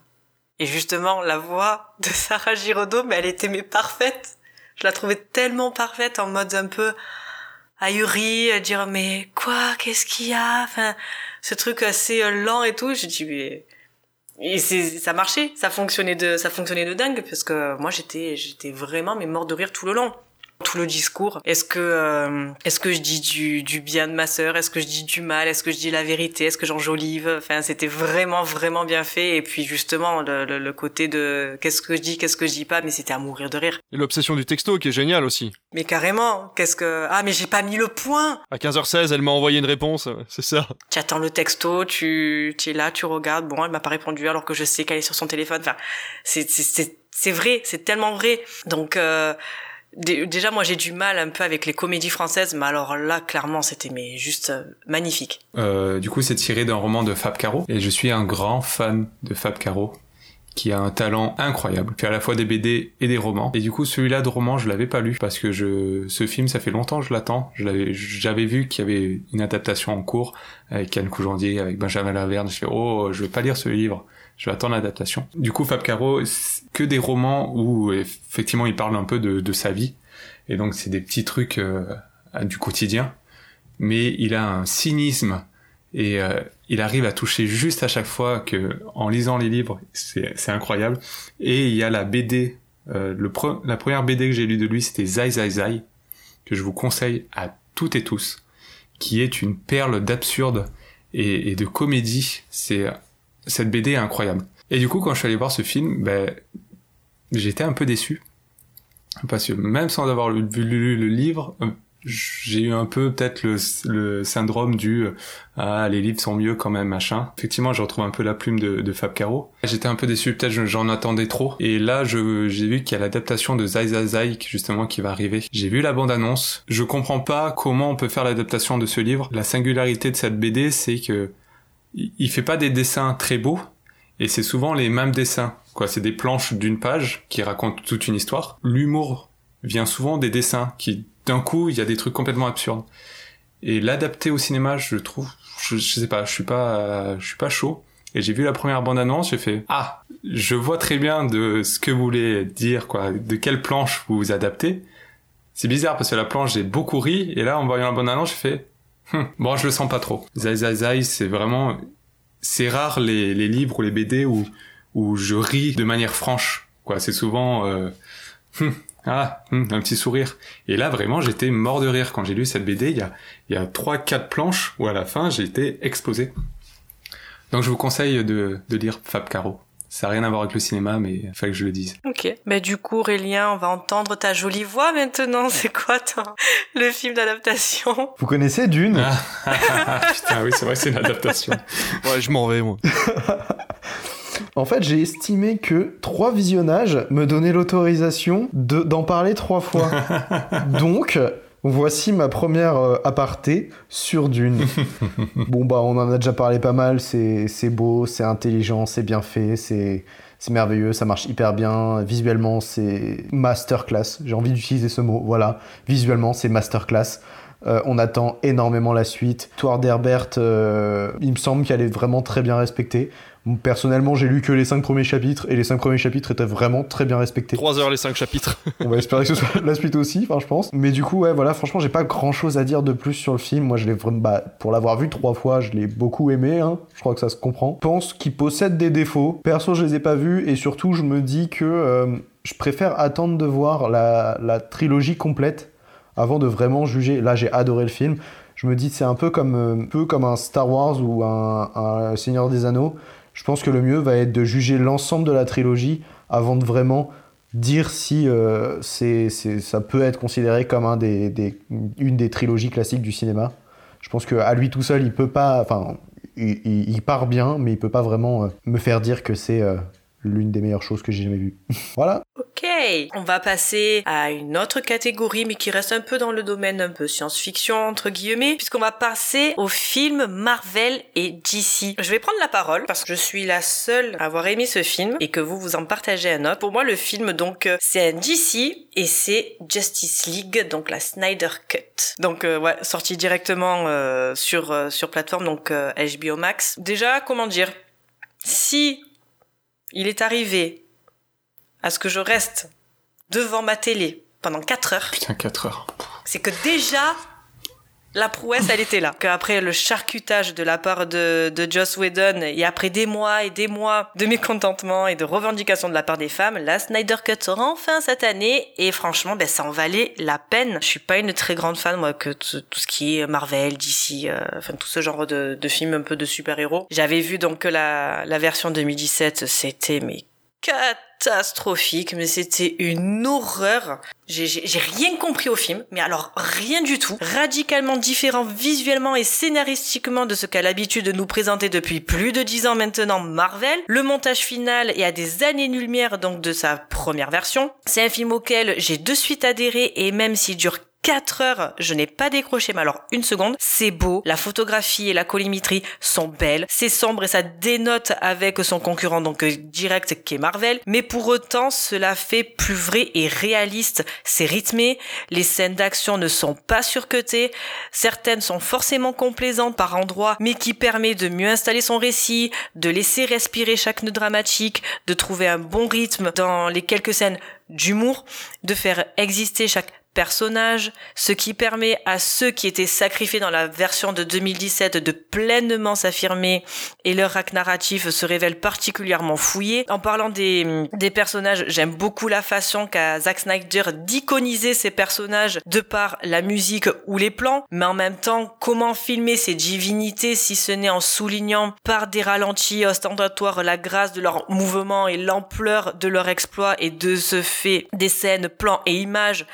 Et justement, la voix de Sarah Giraudot, mais elle était mais parfaite. Je la trouvais tellement parfaite en mode un peu ahuri, à dire mais quoi, qu'est-ce qu'il y a? Enfin, ce truc assez euh, lent et tout. J'ai dit mais et ça marchait, ça fonctionnait de ça fonctionnait de dingue parce que moi j'étais j'étais vraiment mais mort de rire tout le long tout le discours. Est-ce que euh, est-ce que je dis du, du bien de ma sœur? Est-ce que je dis du mal? Est-ce que je dis la vérité? Est-ce que j'enjolive? Enfin, c'était vraiment vraiment bien fait. Et puis justement le, le, le côté de qu'est-ce que je dis, qu'est-ce que je dis pas, mais c'était à mourir de rire. Et l'obsession du texto qui est génial aussi. Mais carrément, qu'est-ce que ah mais j'ai pas mis le point. À 15h16, elle m'a envoyé une réponse, c'est ça. Tu attends le texto, tu tu es là, tu regardes. Bon, elle m'a pas répondu alors que je sais qu'elle est sur son téléphone. Enfin, c'est c'est c'est c'est vrai, c'est tellement vrai. Donc euh, Déjà, moi, j'ai du mal un peu avec les comédies françaises, mais alors là, clairement, c'était juste euh, magnifique. Euh, du coup, c'est tiré d'un roman de Fab Caro et je suis un grand fan de Fab Caro qui a un talent incroyable, fait à la fois des BD et des romans. Et du coup, celui-là de roman, je l'avais pas lu parce que je, ce film, ça fait longtemps je l'attends. J'avais vu qu'il y avait une adaptation en cours avec Anne Coujandier, avec Benjamin Laverne. Je fais, oh, je vais pas lire ce livre. Je vais attendre l'adaptation. Du coup, Fab Caro, que des romans où effectivement il parle un peu de, de sa vie. Et donc, c'est des petits trucs euh, du quotidien. Mais il a un cynisme et euh, il arrive à toucher juste à chaque fois que en lisant les livres c'est incroyable et il y a la BD euh, le la première BD que j'ai lue de lui c'était Zai Zai Zai que je vous conseille à toutes et tous qui est une perle d'absurde et, et de comédie c'est cette BD est incroyable et du coup quand je suis allé voir ce film ben j'étais un peu déçu parce que même sans avoir lu, le livre euh, j'ai eu un peu peut-être le, syndrome du ah les livres sont mieux quand même machin. Effectivement, je retrouve un peu la plume de, de Fab Caro. J'étais un peu déçu, peut-être j'en attendais trop. Et là, j'ai vu qu'il y a l'adaptation de Zai Zai Zai justement qui va arriver. J'ai vu la bande annonce. Je comprends pas comment on peut faire l'adaptation de ce livre. La singularité de cette BD, c'est que il fait pas des dessins très beaux et c'est souvent les mêmes dessins. Quoi, c'est des planches d'une page qui racontent toute une histoire. L'humour vient souvent des dessins qui d'un coup, il y a des trucs complètement absurdes. Et l'adapter au cinéma, je trouve, je, sais pas, je suis pas, je suis pas chaud. Et j'ai vu la première bande-annonce, j'ai fait ah, je vois très bien de ce que vous voulez dire, quoi, de quelle planche vous vous adaptez. C'est bizarre parce que la planche j'ai beaucoup ri et là en voyant la bande-annonce, j'ai fait hum, bon, je le sens pas trop. Zai Zai Zai, c'est vraiment, c'est rare les, les livres ou les BD où où je ris de manière franche, quoi. C'est souvent euh, hum, ah, hmm, un petit sourire. Et là, vraiment, j'étais mort de rire quand j'ai lu cette BD. Il y a, il y a trois, quatre planches où à la fin, j'ai été explosé. Donc, je vous conseille de, de lire Fab Caro. Ça n'a rien à voir avec le cinéma, mais il fallait que je le dise. Ok. Mais du coup, Aurélien, on va entendre ta jolie voix maintenant. C'est quoi ton... le film d'adaptation? Vous connaissez Dune? Ah, Putain, oui, c'est vrai, c'est une adaptation. ouais, je m'en vais, moi. En fait, j'ai estimé que trois visionnages me donnaient l'autorisation d'en parler trois fois. Donc, voici ma première euh, aparté sur Dune. bon, bah, on en a déjà parlé pas mal. C'est beau, c'est intelligent, c'est bien fait, c'est merveilleux, ça marche hyper bien. Visuellement, c'est masterclass. J'ai envie d'utiliser ce mot. Voilà, visuellement, c'est masterclass. Euh, on attend énormément la suite.Toire d'Herbert, euh, il me semble qu'elle est vraiment très bien respectée. Personnellement, j'ai lu que les 5 premiers chapitres et les 5 premiers chapitres étaient vraiment très bien respectés. 3 heures les 5 chapitres. On va espérer que ce soit la suite aussi, enfin, je pense. Mais du coup, ouais, voilà, franchement, j'ai pas grand chose à dire de plus sur le film. Moi, je l'ai vraiment, bah, pour l'avoir vu trois fois, je l'ai beaucoup aimé, hein. Je crois que ça se comprend. Je pense qu'il possède des défauts. Perso, je les ai pas vus et surtout, je me dis que euh, je préfère attendre de voir la, trilogie complète avant de vraiment juger. Là, j'ai adoré le film. Je me dis, c'est un peu comme, euh, un peu comme un Star Wars ou un, un Seigneur des Anneaux je pense que le mieux va être de juger l'ensemble de la trilogie avant de vraiment dire si euh, c'est, ça peut être considéré comme une des trilogies classiques du cinéma. Je pense qu'à lui tout seul, il peut pas. Enfin, il, part bien, mais il peut pas vraiment euh, me faire dire que c'est euh, l'une des meilleures choses que j'ai jamais vues. voilà. Ok, on va passer à une autre catégorie, mais qui reste un peu dans le domaine un peu science-fiction, entre guillemets, puisqu'on va passer aux films Marvel et DC. Je vais prendre la parole parce que je suis la seule à avoir aimé ce film et que vous vous en partagez un autre. Pour moi, le film, donc, euh, c'est un DC et c'est Justice League, donc la Snyder Cut. Donc, euh, ouais, sorti directement euh, sur, sur plateforme, donc HBO Max. Déjà, comment dire? Si il est arrivé à ce que je reste devant ma télé pendant 4 heures. Putain, 4 heures. C'est que déjà, la prouesse, elle était là. Qu'après le charcutage de la part de, de Joss Whedon, et après des mois et des mois de mécontentement et de revendications de la part des femmes, la Snyder Cut sera enfin cette année, et franchement, ben, ça en valait la peine. Je suis pas une très grande fan, moi, que tout ce qui est Marvel, DC, euh, enfin, tout ce genre de, de films un peu de super-héros. J'avais vu donc que la, la version 2017, c'était, mais catastrophique, mais c'était une horreur. J'ai rien compris au film, mais alors rien du tout. Radicalement différent visuellement et scénaristiquement de ce qu'a l'habitude de nous présenter depuis plus de dix ans maintenant Marvel. Le montage final est à des années-lumière donc de sa première version. C'est un film auquel j'ai de suite adhéré et même s'il dure 4 heures, je n'ai pas décroché, mais alors une seconde, c'est beau, la photographie et la collimétrie sont belles, c'est sombre et ça dénote avec son concurrent donc euh, direct qui est Marvel, mais pour autant cela fait plus vrai et réaliste, c'est rythmé, les scènes d'action ne sont pas surcutées, certaines sont forcément complaisantes par endroits, mais qui permet de mieux installer son récit, de laisser respirer chaque nœud dramatique, de trouver un bon rythme dans les quelques scènes d'humour, de faire exister chaque personnage, ce qui permet à ceux qui étaient sacrifiés dans la version de 2017 de pleinement s'affirmer et leur arc narratif se révèle particulièrement fouillé. En parlant des, des personnages, j'aime beaucoup la façon qu'a Zack Snyder d'iconiser ces personnages de par la musique ou les plans, mais en même temps, comment filmer ces divinités si ce n'est en soulignant par des ralentis ostentatoires la grâce de leurs mouvements et l'ampleur de leur exploit et de ce fait des scènes, plans et images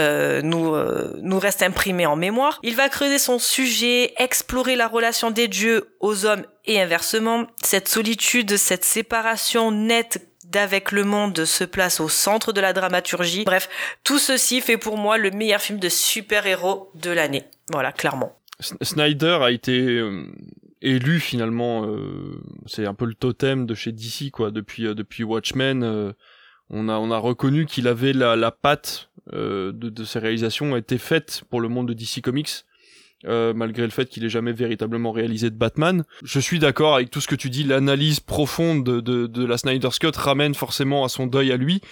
euh, nous, euh, nous reste imprimé en mémoire. Il va creuser son sujet, explorer la relation des dieux aux hommes et inversement. Cette solitude, cette séparation nette d'avec le monde se place au centre de la dramaturgie. Bref, tout ceci fait pour moi le meilleur film de super-héros de l'année. Voilà, clairement. Snyder a été euh, élu finalement, c'est un peu le totem de chez DC quoi. Depuis depuis Watchmen, on a on a reconnu qu'il avait la la patte de, de ses réalisations a été faite pour le monde de DC Comics. Euh, malgré le fait qu'il ait jamais véritablement réalisé de Batman. Je suis d'accord avec tout ce que tu dis, l'analyse profonde de, la Snyder Scott ramène forcément à son deuil à lui.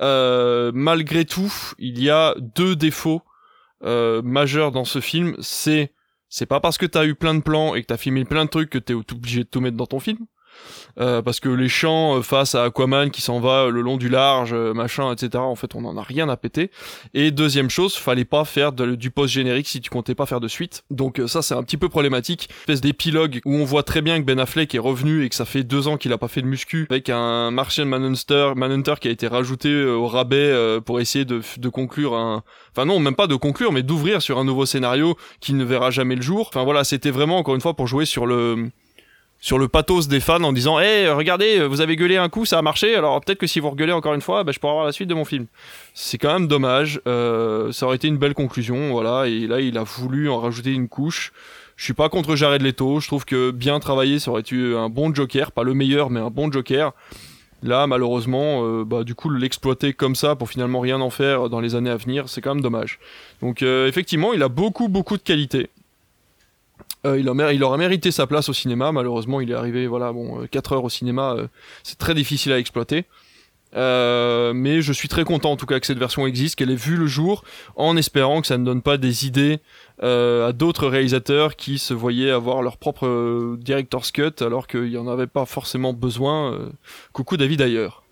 Euh, malgré tout, il y a deux défauts euh, majeurs dans ce film. C'est c'est pas parce que t'as eu plein de plans et que t'as filmé plein de trucs que t'es obligé de tout mettre dans ton film. Euh, parce que les champs euh, face à Aquaman qui s'en va le long du large, euh, machin, etc. En fait, on en a rien à péter. Et deuxième chose, fallait pas faire du post générique si tu comptais pas faire de suite. Donc ça, c'est un petit peu problématique. Une espèce d'épilogue où on voit très bien que Ben Affleck est revenu et que ça fait deux ans qu'il a pas fait de muscu, avec un Martian Manhunter, Manhunter qui a été rajouté au rabais pour essayer de, de conclure un, enfin non, même pas de conclure, mais d'ouvrir sur un nouveau scénario qui ne verra jamais le jour. Enfin voilà, c'était vraiment encore une fois pour jouer sur le sur le pathos des fans en disant "Eh, regardez, vous avez gueulé un coup, ça a marché, alors peut-être que si vous regueulez encore une fois, bah, je pourrais avoir la suite de mon film." C'est quand même dommage. Euh, ça aurait été une belle conclusion, voilà. Et là, il a voulu en rajouter une couche. Je suis pas contre Jared Leto. Je trouve que bien travaillé, ça aurait été un bon Joker, pas le meilleur, mais un bon Joker. Là, malheureusement, euh, bah, du coup, l'exploiter comme ça pour finalement rien en faire dans les années à venir, c'est quand même dommage. Donc, euh, effectivement, il a beaucoup, beaucoup de qualités. Euh, il, il, aurait mérité sa place au cinéma. Malheureusement, il est arrivé, voilà, bon, 4 euh, heures au cinéma, euh, c'est très difficile à exploiter. mais je suis très content en tout cas que cette version existe, qu'elle ait vu le jour, en espérant que ça ne donne pas des idées à d'autres réalisateurs qui se voyaient avoir leur propre director's cut alors qu'il n'y en avait pas forcément besoin. coucou David d'ailleurs.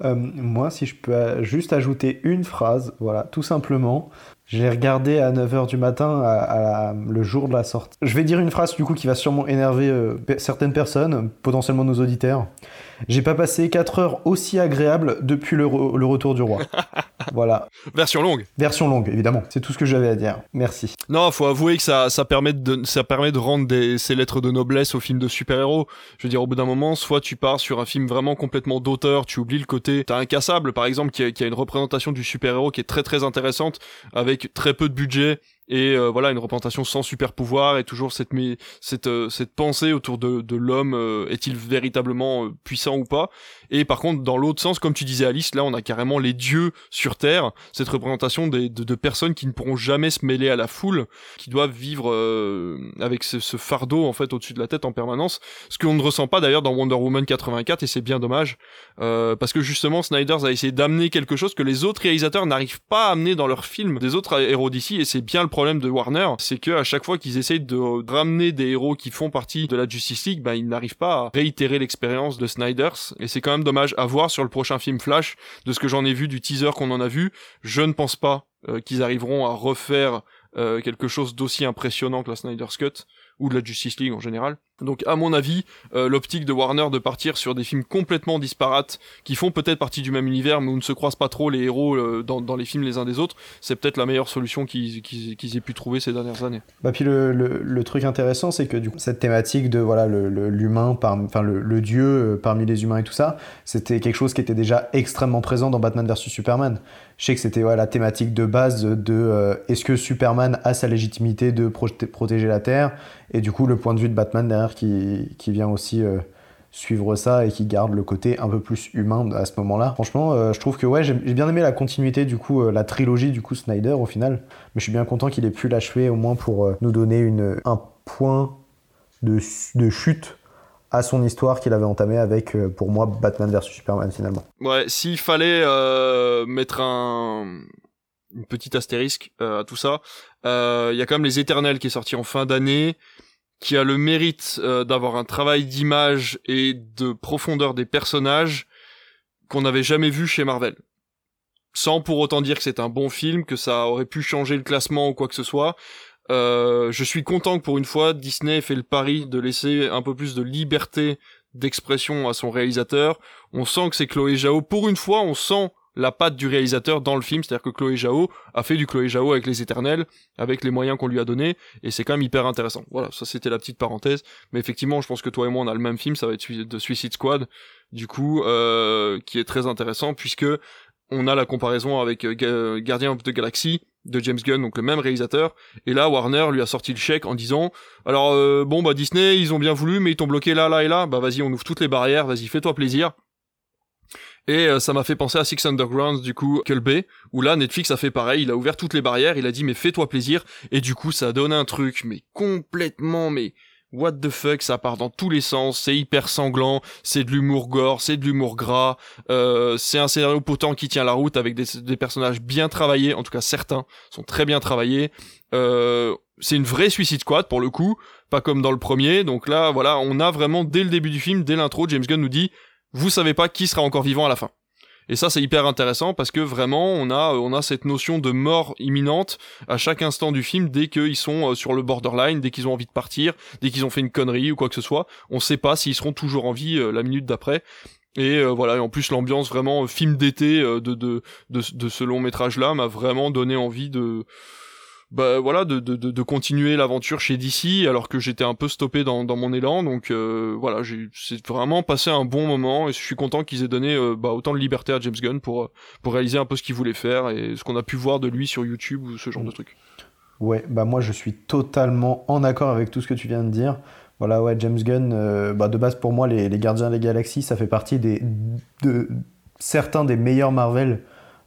moi, si je peux juste ajouter une phrase, voilà, tout simplement. J'ai regardé à 9h du matin, le jour de la sortie. Je vais dire une phrase du coup qui va sûrement énerver euh, certaines personnes, potentiellement nos auditeurs. J'ai pas passé 4 heures aussi agréables depuis le, retour du roi. voilà. Version longue. Version longue, évidemment. C'est tout ce que j'avais à dire. Merci. Non, faut avouer que ça, ça, permet, de, ça permet de rendre des, ces lettres de noblesse au film de super-héros. Je veux dire, au bout d'un moment, soit tu pars sur un film vraiment complètement d'auteur, tu oublies le côté... T'as Incassable, par exemple, qui a, qui a une représentation du super-héros qui est très très intéressante, avec très peu de budget, et euh, voilà une représentation sans super pouvoir et toujours cette mais cette euh, cette pensée autour de, de l'homme euh, est-il véritablement puissant ou pas? Et par contre dans l'autre sens comme tu disais Alice là on a carrément les dieux sur terre cette représentation des, de, de, personnes qui ne pourront jamais se mêler à la foule qui doivent vivre avec ce, ce, fardeau en fait au-dessus de la tête en permanence. Ce qu'on ne ressent pas d'ailleurs dans Wonder Woman 84 et c'est bien dommage parce que justement Snyder a essayé d'amener quelque chose que les autres réalisateurs n'arrivent pas à amener dans leurs films des autres héros d'ici et c'est bien le problème de Warner, c'est que à chaque fois qu'ils essayent de ramener des héros qui font partie de la Justice League, bah, ils n'arrivent pas à réitérer l'expérience de Snyder's. Et c'est quand même dommage à voir sur le prochain film Flash. De ce que j'en ai vu, du teaser qu'on en a vu, je ne pense pas euh, qu'ils arriveront à refaire euh, quelque chose d'aussi impressionnant que la Snyder's Cut ou de la Justice League en général. Donc à mon avis, euh, l'optique de Warner de partir sur des films complètement disparates, qui font peut-être partie du même univers, mais où ne se croisent pas trop les héros euh, dans, les films les uns des autres, c'est peut-être la meilleure solution qu'ils aient pu trouver ces dernières années. Bah puis le, truc intéressant, c'est que du coup, cette thématique de voilà l'humain, enfin le, le, dieu euh, parmi les humains et tout ça, c'était quelque chose qui était déjà extrêmement présent dans Batman vs Superman. Je sais que c'était ouais, la thématique de base de est-ce que Superman a sa légitimité de protéger la Terre? Et du coup le point de vue de Batman derrière qui, vient aussi euh, suivre ça et qui garde le côté un peu plus humain à ce moment-là. Franchement, euh, je trouve que ouais, j'ai bien aimé la continuité du coup, euh, la trilogie du coup Snyder au final, mais je suis bien content qu'il ait pu l'achever au moins pour nous donner un point de, chute à son histoire qu'il avait entamé avec, pour moi, Batman vs Superman finalement. Ouais, s'il fallait mettre un une petite astérisque à tout ça, il y a quand même les Éternels qui est sorti en fin d'année qui a le mérite euh, d'avoir un travail d'image et de profondeur des personnages qu'on n'avait jamais vu chez Marvel. Sans pour autant dire que c'est un bon film, que ça aurait pu changer le classement ou quoi que ce soit. Euh, je suis content que pour une fois Disney ait fait le pari de laisser un peu plus de liberté d'expression à son réalisateur. On sent que c'est Chloé Zhao. Pour une fois, on sent la patte du réalisateur dans le film, c'est-à-dire que Chloé Zhao a fait du Chloé Zhao avec les Éternels, avec les moyens qu'on lui a donnés, et c'est quand même hyper intéressant. Voilà, ça c'était la petite parenthèse, mais effectivement, je pense que toi et moi on a le même film, ça va être de Suicide Squad, du coup, euh, qui est très intéressant puisque on a la comparaison avec euh, Guardian of Galaxy de James Gunn, donc le même réalisateur. Et là, Warner lui a sorti le chèque en disant, alors euh, bon bah Disney, ils ont bien voulu, mais ils t'ont bloqué là, là et là. Bah vas-y, on ouvre toutes les barrières, vas-y, fais-toi plaisir. Et euh, ça m'a fait penser à Six Underground, du coup, Bay, où là, Netflix a fait pareil, il a ouvert toutes les barrières, il a dit, mais fais-toi plaisir, et du coup, ça a donné un truc, mais complètement, mais what the fuck, ça part dans tous les sens, c'est hyper sanglant, c'est de l'humour gore, c'est de l'humour gras, euh, c'est un scénario potent qui tient la route avec des, personnages bien travaillés, en tout cas certains sont très bien travaillés. Euh, c'est une vraie Suicide Squad pour le coup, pas comme dans le premier. Donc là, voilà, on a vraiment dès le début du film, dès l'intro, James Gunn nous dit, vous savez pas qui sera encore vivant à la fin. Et ça, c'est hyper intéressant parce que vraiment, on a, on a cette notion de mort imminente à chaque instant du film dès qu'ils sont euh, sur le borderline, dès qu'ils ont envie de partir, dès qu'ils ont fait une connerie ou quoi que ce soit. On sait pas s'ils seront toujours en vie euh, la minute d'après. Et euh, voilà, et en plus l'ambiance vraiment film d'été de, de, de, de, ce long métrage là m'a vraiment donné envie de bah voilà de, de, de continuer l'aventure chez DC alors que j'étais un peu stoppé dans, dans mon élan donc euh, voilà j'ai c'est vraiment passé un bon moment et je suis content qu'ils aient donné euh, bah, autant de liberté à James Gunn pour pour réaliser un peu ce qu'il voulait faire et ce qu'on a pu voir de lui sur YouTube ou ce genre de trucs. Ouais, bah moi je suis totalement en accord avec tout ce que tu viens de dire. Voilà, ouais, James Gunn, euh, bah de base pour moi, les, les Gardiens des Galaxies, ça fait partie des, de certains des meilleurs Marvel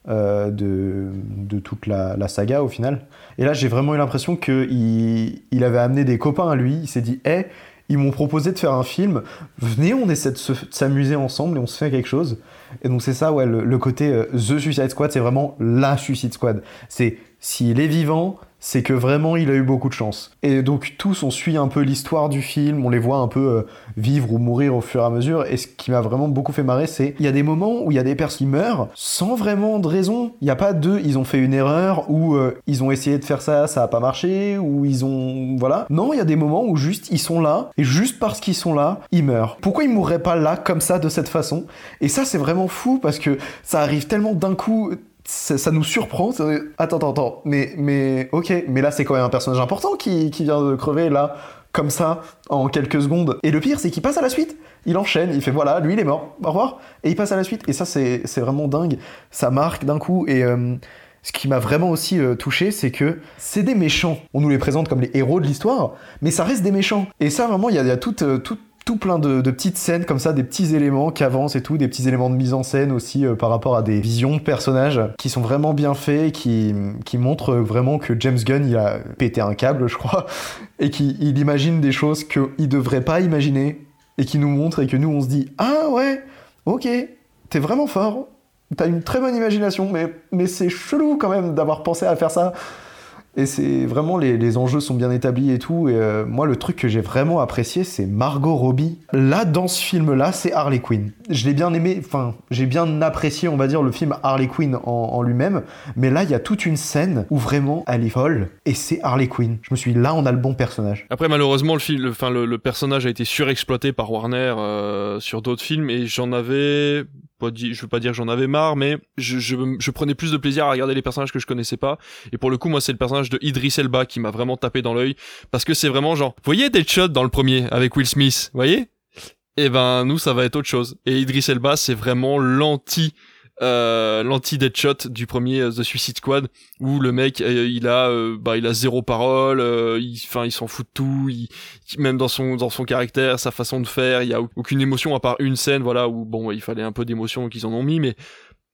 euh, de, toute la, saga au final. Et là, j'ai vraiment eu l'impression qu'il il avait amené des copains à lui. Il s'est dit, hé, ils m'ont proposé de faire un film. Venez, on essaie de s'amuser ensemble et on se fait quelque chose. Et donc, c'est ça, ouais, le, le côté euh, The Suicide Squad, c'est vraiment la Suicide Squad. C'est s'il est vivant, c'est que vraiment il a eu beaucoup de chance. Et donc tous on suit un peu l'histoire du film, on les voit un peu euh, vivre ou mourir au fur et à mesure. Et ce qui m'a vraiment beaucoup fait marrer, c'est il y a des moments où il y a des personnes qui meurent sans vraiment de raison. Il n'y a pas de ils ont fait une erreur ou euh, ils ont essayé de faire ça, ça a pas marché ou ils ont voilà. Non, il y a des moments où juste ils sont là et juste parce qu'ils sont là, ils meurent. Pourquoi ils mourraient pas là comme ça de cette façon? Et ça c'est vraiment fou parce que ça arrive tellement d'un coup ça, nous surprend. Attends, attends, attends, mais, mais ok, mais là c'est quand même un personnage important qui, qui vient de crever là, comme ça, en quelques secondes. Et le pire, c'est qu'il passe à la suite. Il enchaîne, il fait voilà, lui il est mort, au revoir, et il passe à la suite. Et ça, c'est vraiment dingue. Ça marque d'un coup. Et euh, ce qui m'a vraiment aussi euh, touché, c'est que c'est des méchants. On nous les présente comme les héros de l'histoire, mais ça reste des méchants. Et ça, vraiment, il y a, y a toute, euh, toute tout plein de, petites scènes comme ça, des petits éléments qui avancent et tout, des petits éléments de mise en scène aussi euh, par rapport à des visions de personnages qui sont vraiment bien faits, qui, qui montrent vraiment que James Gunn il a pété un câble, je crois, et qu'il imagine des choses qu'il devrait pas imaginer et qui nous montre et que nous on se dit ah ouais, ok, t'es vraiment fort, t'as une très bonne imagination, mais, mais c'est chelou quand même d'avoir pensé à faire ça. Et c'est vraiment les, enjeux sont bien établis et tout. Et euh, moi, le truc que j'ai vraiment apprécié, c'est Margot Robbie. Là, dans ce film-là, c'est Harley Quinn. Je l'ai bien aimé, enfin, j'ai bien apprécié, on va dire, le film Harley Quinn en, lui-même. Mais là, il y a toute une scène où vraiment elle est folle et c'est Harley Quinn. Je me suis dit, là, on a le bon personnage. Après, malheureusement, le, personnage a été surexploité par Warner euh, sur d'autres films et j'en avais je veux pas dire j'en avais marre, mais je, je, prenais plus de plaisir à regarder les personnages que je connaissais pas. Et pour le coup, moi, c'est le personnage de Idris Elba qui m'a vraiment tapé dans l'œil, parce que c'est vraiment genre, vous voyez Deadshot dans le premier avec Will Smith, vous voyez? Et eh ben nous, ça va être autre chose. Et Idris Elba, c'est vraiment l'anti euh, l'anti Deadshot du premier euh, The Suicide Squad où le mec euh, il a bah il a zéro parole enfin il s'en fout de tout il, même dans son dans son caractère sa façon de faire il y a aucune émotion à part une scène voilà où bon il fallait un peu d'émotion qu'ils en ont mis mais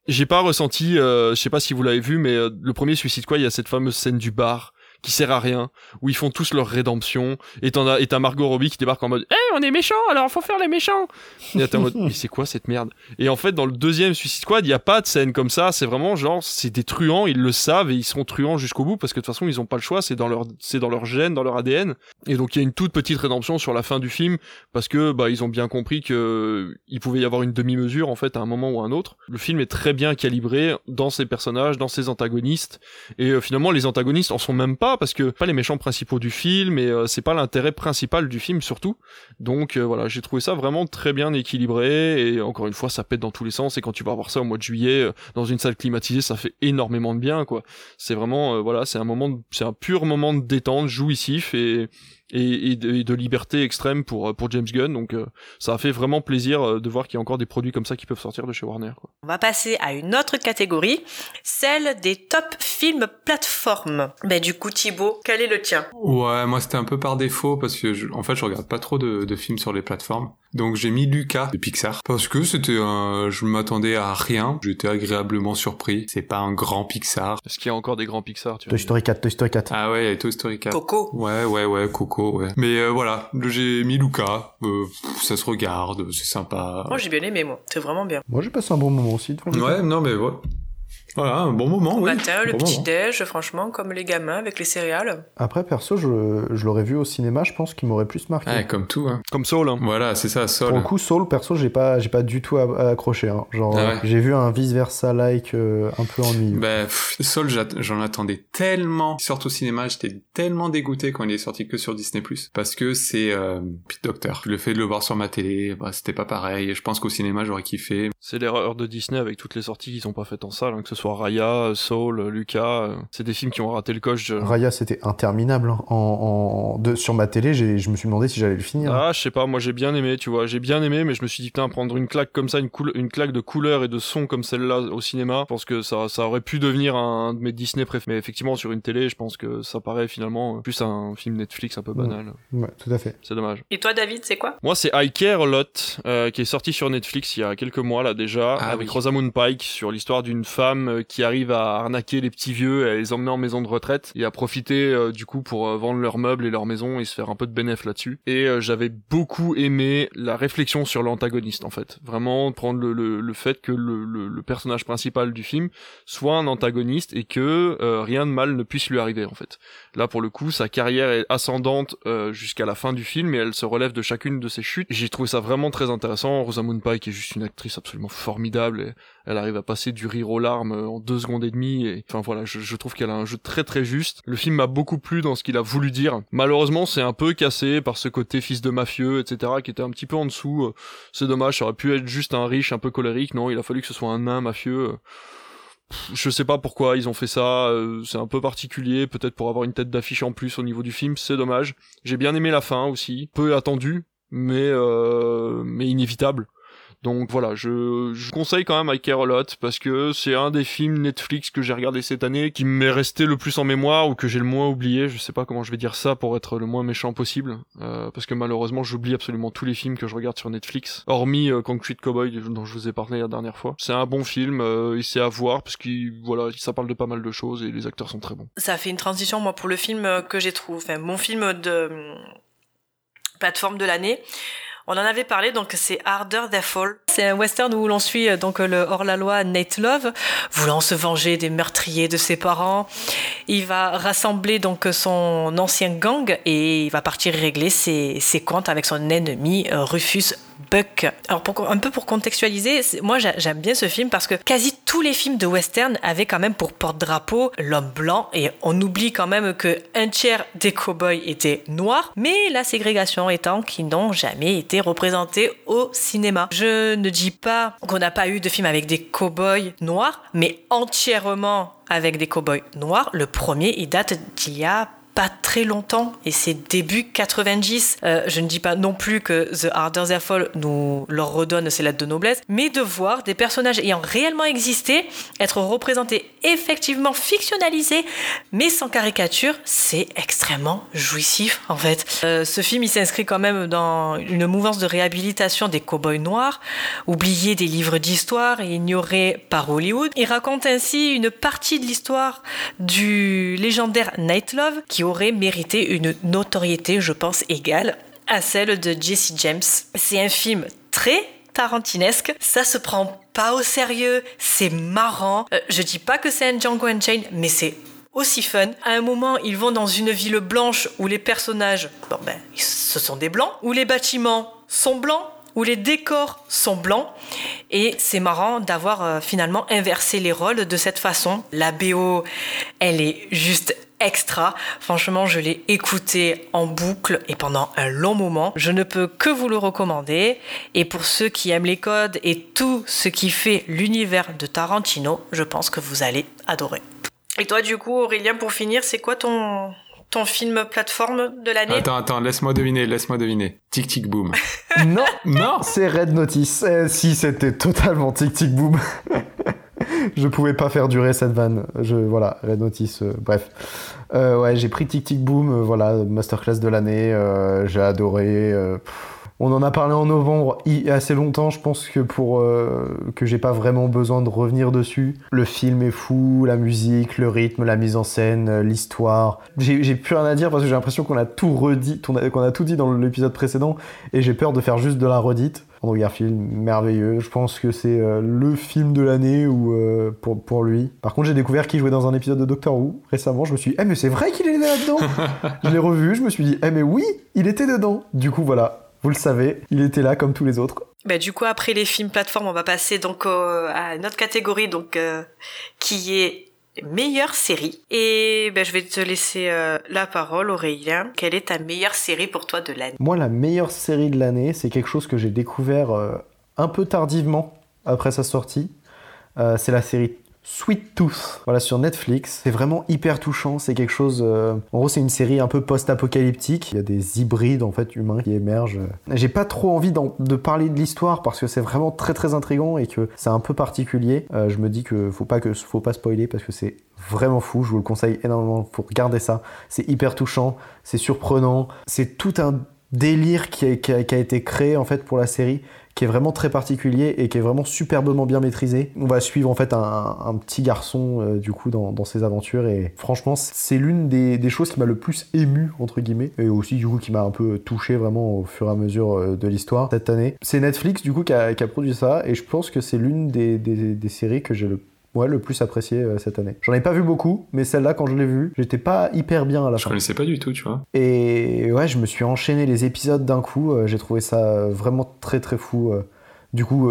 j'ai pas ressenti je sais pas si vous l'avez vu mais le premier Suicide Squad il y a cette fameuse scène du bar qui sert à rien, où ils font tous leur rédemption, et t'as, et t'as Margot Robbie qui débarque en mode, eh, on est méchants, alors faut faire les méchants! Et t'es en mode, mais c'est quoi cette merde? Et en fait, dans le deuxième Suicide Squad, il y a pas de scène comme ça, c'est vraiment genre, c'est des truands, ils le savent, et ils seront truands jusqu'au bout, parce que de toute façon, ils ont pas le choix, c'est dans leur, c'est dans leur gène, dans leur ADN. Et donc, il y a une toute petite rédemption sur la fin du film, parce que, bah, ils ont bien compris que il pouvait y avoir une demi-mesure, en fait, à un moment ou à un autre. Le film est très bien calibré dans ses personnages, dans ses antagonistes, et euh, finalement, les antagonistes en sont même pas parce que pas les méchants principaux du film et c'est pas l'intérêt principal du film surtout. Donc voilà, j'ai trouvé ça vraiment très bien équilibré et encore une fois ça pète dans tous les sens et quand tu vas voir ça au mois de juillet dans une salle climatisée, ça fait énormément de bien quoi. C'est vraiment voilà, c'est un moment c'est un pur moment de détente jouissif et et, de, liberté extrême pour, euh, pour James Gunn. Donc euh, ça a fait vraiment plaisir euh, de voir qu'il y a encore des produits comme ça qui peuvent sortir de chez Warner. On va passer à une autre catégorie, celle des top films plateformes. Ben du coup Thibaut, quel est le tien? Ouais, moi c'était un peu par défaut parce que en fait je regarde pas trop de, de films sur les plateformes. Donc j'ai mis Lucas de Pixar parce que c'était un, je m'attendais à rien. J'étais agréablement surpris. C'est pas un grand Pixar. Est-ce qu'il y a encore des grands Pixar Toy Story 4, Toy Story 4. Ah ouais, Toy Story 4. Coco. Ouais, ouais, ouais, Coco, ouais. Mais euh, voilà, j'ai mis Lucas. Euh, ça se regarde, c'est sympa. Moi j'ai bien aimé moi. C'est vraiment bien. Moi j'ai passé un bon moment aussi. Ouais, non mais ouais. Voilà, un bon moment, oui. Matin, le petit-déj, franchement, comme les gamins avec les céréales. Après, perso, je, je l'aurais vu au cinéma, je pense qu'il m'aurait plus marqué. Ouais, comme tout, hein. Comme Soul, hein. Voilà, c'est ça, Soul. Pour le coup, Soul, perso, j'ai pas, j'ai pas du tout accroché. Hein. Genre, ah j'ai vu un vice-versa-like euh, un peu ennuyeux. Bah, Soul, j'en attendais tellement. Il sort au cinéma, j'étais tellement dégoûté quand il est sorti que sur Disney+. Parce que c'est euh, Pete Doctor. Le fait de le voir sur ma télé, bah, c'était pas pareil. Je pense qu'au cinéma, j'aurais kiffé. C'est l'erreur de Disney avec toutes les sorties qu'ils ont pas faites en salle, hein, que ce soit Raya, Soul, Lucas, euh, c'est des films qui ont raté le coche. Raya, c'était interminable. Hein. En, De... Sur ma télé, je me suis demandé si j'allais le finir. Ah, je sais pas, moi j'ai bien aimé, tu vois, j'ai bien aimé, mais je me suis dit, putain, prendre une claque comme ça, une, une claque de couleur et de son comme celle-là au cinéma, je pense que ça, ça aurait pu devenir un de mes Disney préférés. Mais effectivement, sur une télé, je pense que ça paraît finalement plus un film Netflix un peu banal. Ouais, tout à fait. C'est dommage. Et toi, David, c'est quoi? Moi, c'est I Care a Lot, euh, qui est sorti sur Netflix il y a quelques mois là déjà, ah avec Rosamund Pike, sur l'histoire d'une femme euh, qui arrive à arnaquer les petits vieux les emmener en maison de retraite et à profiter euh, du coup pour euh, vendre leurs meubles et leurs maisons et se faire un peu de bénéfice là-dessus. Et j'avais beaucoup aimé la réflexion sur l'antagoniste en fait. Vraiment prendre le, le, le fait que le, le, personnage principal du film soit un antagoniste et que rien de mal ne puisse lui arriver en fait. Là pour le coup sa carrière est ascendante jusqu'à la fin du film et elle se relève de chacune de ses chutes. J'ai trouvé ça vraiment très intéressant. Rosamund Pike est juste une actrice absolument formidable et elle arrive à passer du rire aux larmes en deux secondes et demie et enfin voilà je, trouve qu'elle a un jeu très très juste. Le film m'a beaucoup plu dans ce qu'il a voulu dire. Malheureusement, c'est un peu cassé par ce côté fils de mafieux, etc., qui était un petit peu en dessous. C'est dommage, ça aurait pu être juste un riche un peu colérique. Non, il a fallu que ce soit un nain mafieux. Je sais pas pourquoi ils ont fait ça, euh, c'est un peu particulier, peut-être pour avoir une tête d'affiche en plus au niveau du film, c'est dommage. J'ai bien aimé la fin aussi, peu attendu, mais euh, mais inévitable. Donc voilà, je, je, conseille quand même I parce que c'est un des films Netflix que j'ai regardé cette année qui m'est resté le plus en mémoire ou que j'ai le moins oublié. Je sais pas comment je vais dire ça pour être le moins méchant possible euh, parce que malheureusement j'oublie absolument tous les films que je regarde sur Netflix, hormis euh, Concrete Cowboy dont je vous ai parlé la dernière fois. C'est un bon film, euh, il à voir parce qu'il voilà, ça parle de pas mal de choses et les acteurs sont très bons. Ça fait une transition moi pour le film que j'ai trouvé, enfin mon film de hum, plateforme de l'année. On en avait parlé, donc c'est Harder Than Fall. C'est un western où l'on suit euh, donc le hors-la-loi Nate Love, voulant se venger des meurtriers de ses parents. Il va rassembler donc son ancien gang et il va partir régler ses, ses comptes avec son ennemi euh, Rufus Buck. Alors un peu pour contextualiser, moi j'aime bien ce film parce que quasi tous les films de western avaient quand même pour porte-drapeau l'homme blanc et on oublie quand même que un tiers des cowboys étaient noirs, mais la ségrégation étant qu'ils n'ont jamais été représentés au cinéma. Je ne dis pas qu'on n'a pas eu de film avec des cowboys noirs, mais entièrement avec des cowboys noirs. Le premier, il date d'il y a pas très longtemps et c'est début 90. Euh, je ne dis pas non plus que The Harder They Fall nous leur redonne ses lettres de noblesse, mais de voir des personnages ayant réellement existé être représentés effectivement fictionnalisés, mais sans caricature, c'est extrêmement jouissif en fait. Euh, ce film il s'inscrit quand même dans une mouvance de réhabilitation des cowboys noirs, oubliés des livres d'histoire et ignorés par Hollywood. Il raconte ainsi une partie de l'histoire du légendaire Night Love qui aurait mérité une notoriété, je pense, égale à celle de Jesse James. C'est un film très tarantinesque, ça se prend pas au sérieux, c'est marrant. Euh, je dis pas que c'est un Django Unchained, mais c'est aussi fun. À un moment, ils vont dans une ville blanche où les personnages, bon ben, ce sont des blancs, où les bâtiments sont blancs, où les décors sont blancs. Et c'est marrant d'avoir euh, finalement inversé les rôles de cette façon. La BO, elle est juste extra. Franchement, je l'ai écouté en boucle et pendant un long moment. Je ne peux que vous le recommander. Et pour ceux qui aiment les codes et tout ce qui fait l'univers de Tarantino, je pense que vous allez adorer. Et toi, du coup, Aurélien, pour finir, c'est quoi ton, ton film plateforme de l'année? Attends, attends, laisse-moi deviner, laisse-moi deviner. Tic Tic Boom. non, non, c'est Red Notice. Eh, si, c'était totalement Tic Tic Boom. je pouvais pas faire durer cette vanne. Je, voilà, Red Notice, euh, bref. Euh, ouais, j'ai pris Tic Tic Boom, euh, voilà, masterclass de l'année, j'ai adoré. on en a parlé en novembre i- assez longtemps, je pense que pour que j'ai pas vraiment besoin de revenir dessus. Le film est fou, la musique, le rythme, la mise en scène, l'histoire. J'ai plus rien à dire parce que j'ai l'impression qu'on a tout redit, qu'on a tout dit dans l'épisode précédent et j'ai peur de faire juste de la redite. Andrew Garfield, merveilleux. Je pense que c'est euh, le film de l'année ou euh, pour, pour lui. Par contre, j'ai découvert qu'il jouait dans un épisode de Doctor Who récemment. Je me suis dit, eh, mais c'est vrai qu'il était là-dedans Je l'ai revu, je me suis dit, eh, mais oui, il était dedans Du coup, voilà, vous le savez, il était là comme tous les autres. Bah, du coup, après les films plateformes, on va passer donc à une autre catégorie, donc euh, qui est meilleure série. Et ben, je vais te laisser euh, la parole, Aurélien. Quelle est ta meilleure série pour toi de l'année? Moi, la meilleure série de l'année, c'est quelque chose que j'ai découvert euh, un peu tardivement après sa sortie. Euh, c'est la série Sweet Tooth, voilà sur Netflix. C'est vraiment hyper touchant. C'est quelque chose. euh, En gros, c'est une série un peu post-apocalyptique. Il y a des hybrides en fait humains qui émergent. J'ai pas trop envie de parler de l'histoire parce que c'est vraiment très très intrigant et que c'est un peu particulier. Euh, je me dis que faut pas que faut pas spoiler parce que c'est vraiment fou. Je vous le conseille énormément pour regarder ça. C'est hyper touchant, c'est surprenant. C'est tout un délire qui a été créé en fait pour la série qui est vraiment très particulier et qui est vraiment superbement bien maîtrisé. On va suivre en fait un, petit garçon euh, du coup dans, ses aventures et franchement c'est l'une des, choses qui m'a le plus ému entre guillemets et aussi du coup qui m'a un peu touché vraiment au fur et à mesure euh, de l'histoire cette année. C'est Netflix du coup qui a, produit ça et je pense que c'est l'une des, séries que j'ai le Ouais, le plus apprécié euh, cette année. J'en ai pas vu beaucoup, mais celle-là, quand je l'ai vue, j'étais pas hyper bien à la je fin. connaissais pas du tout, tu vois. Et ouais, je me suis enchaîné les épisodes d'un coup. euh, J'ai trouvé ça euh, vraiment très très fou. Du coup,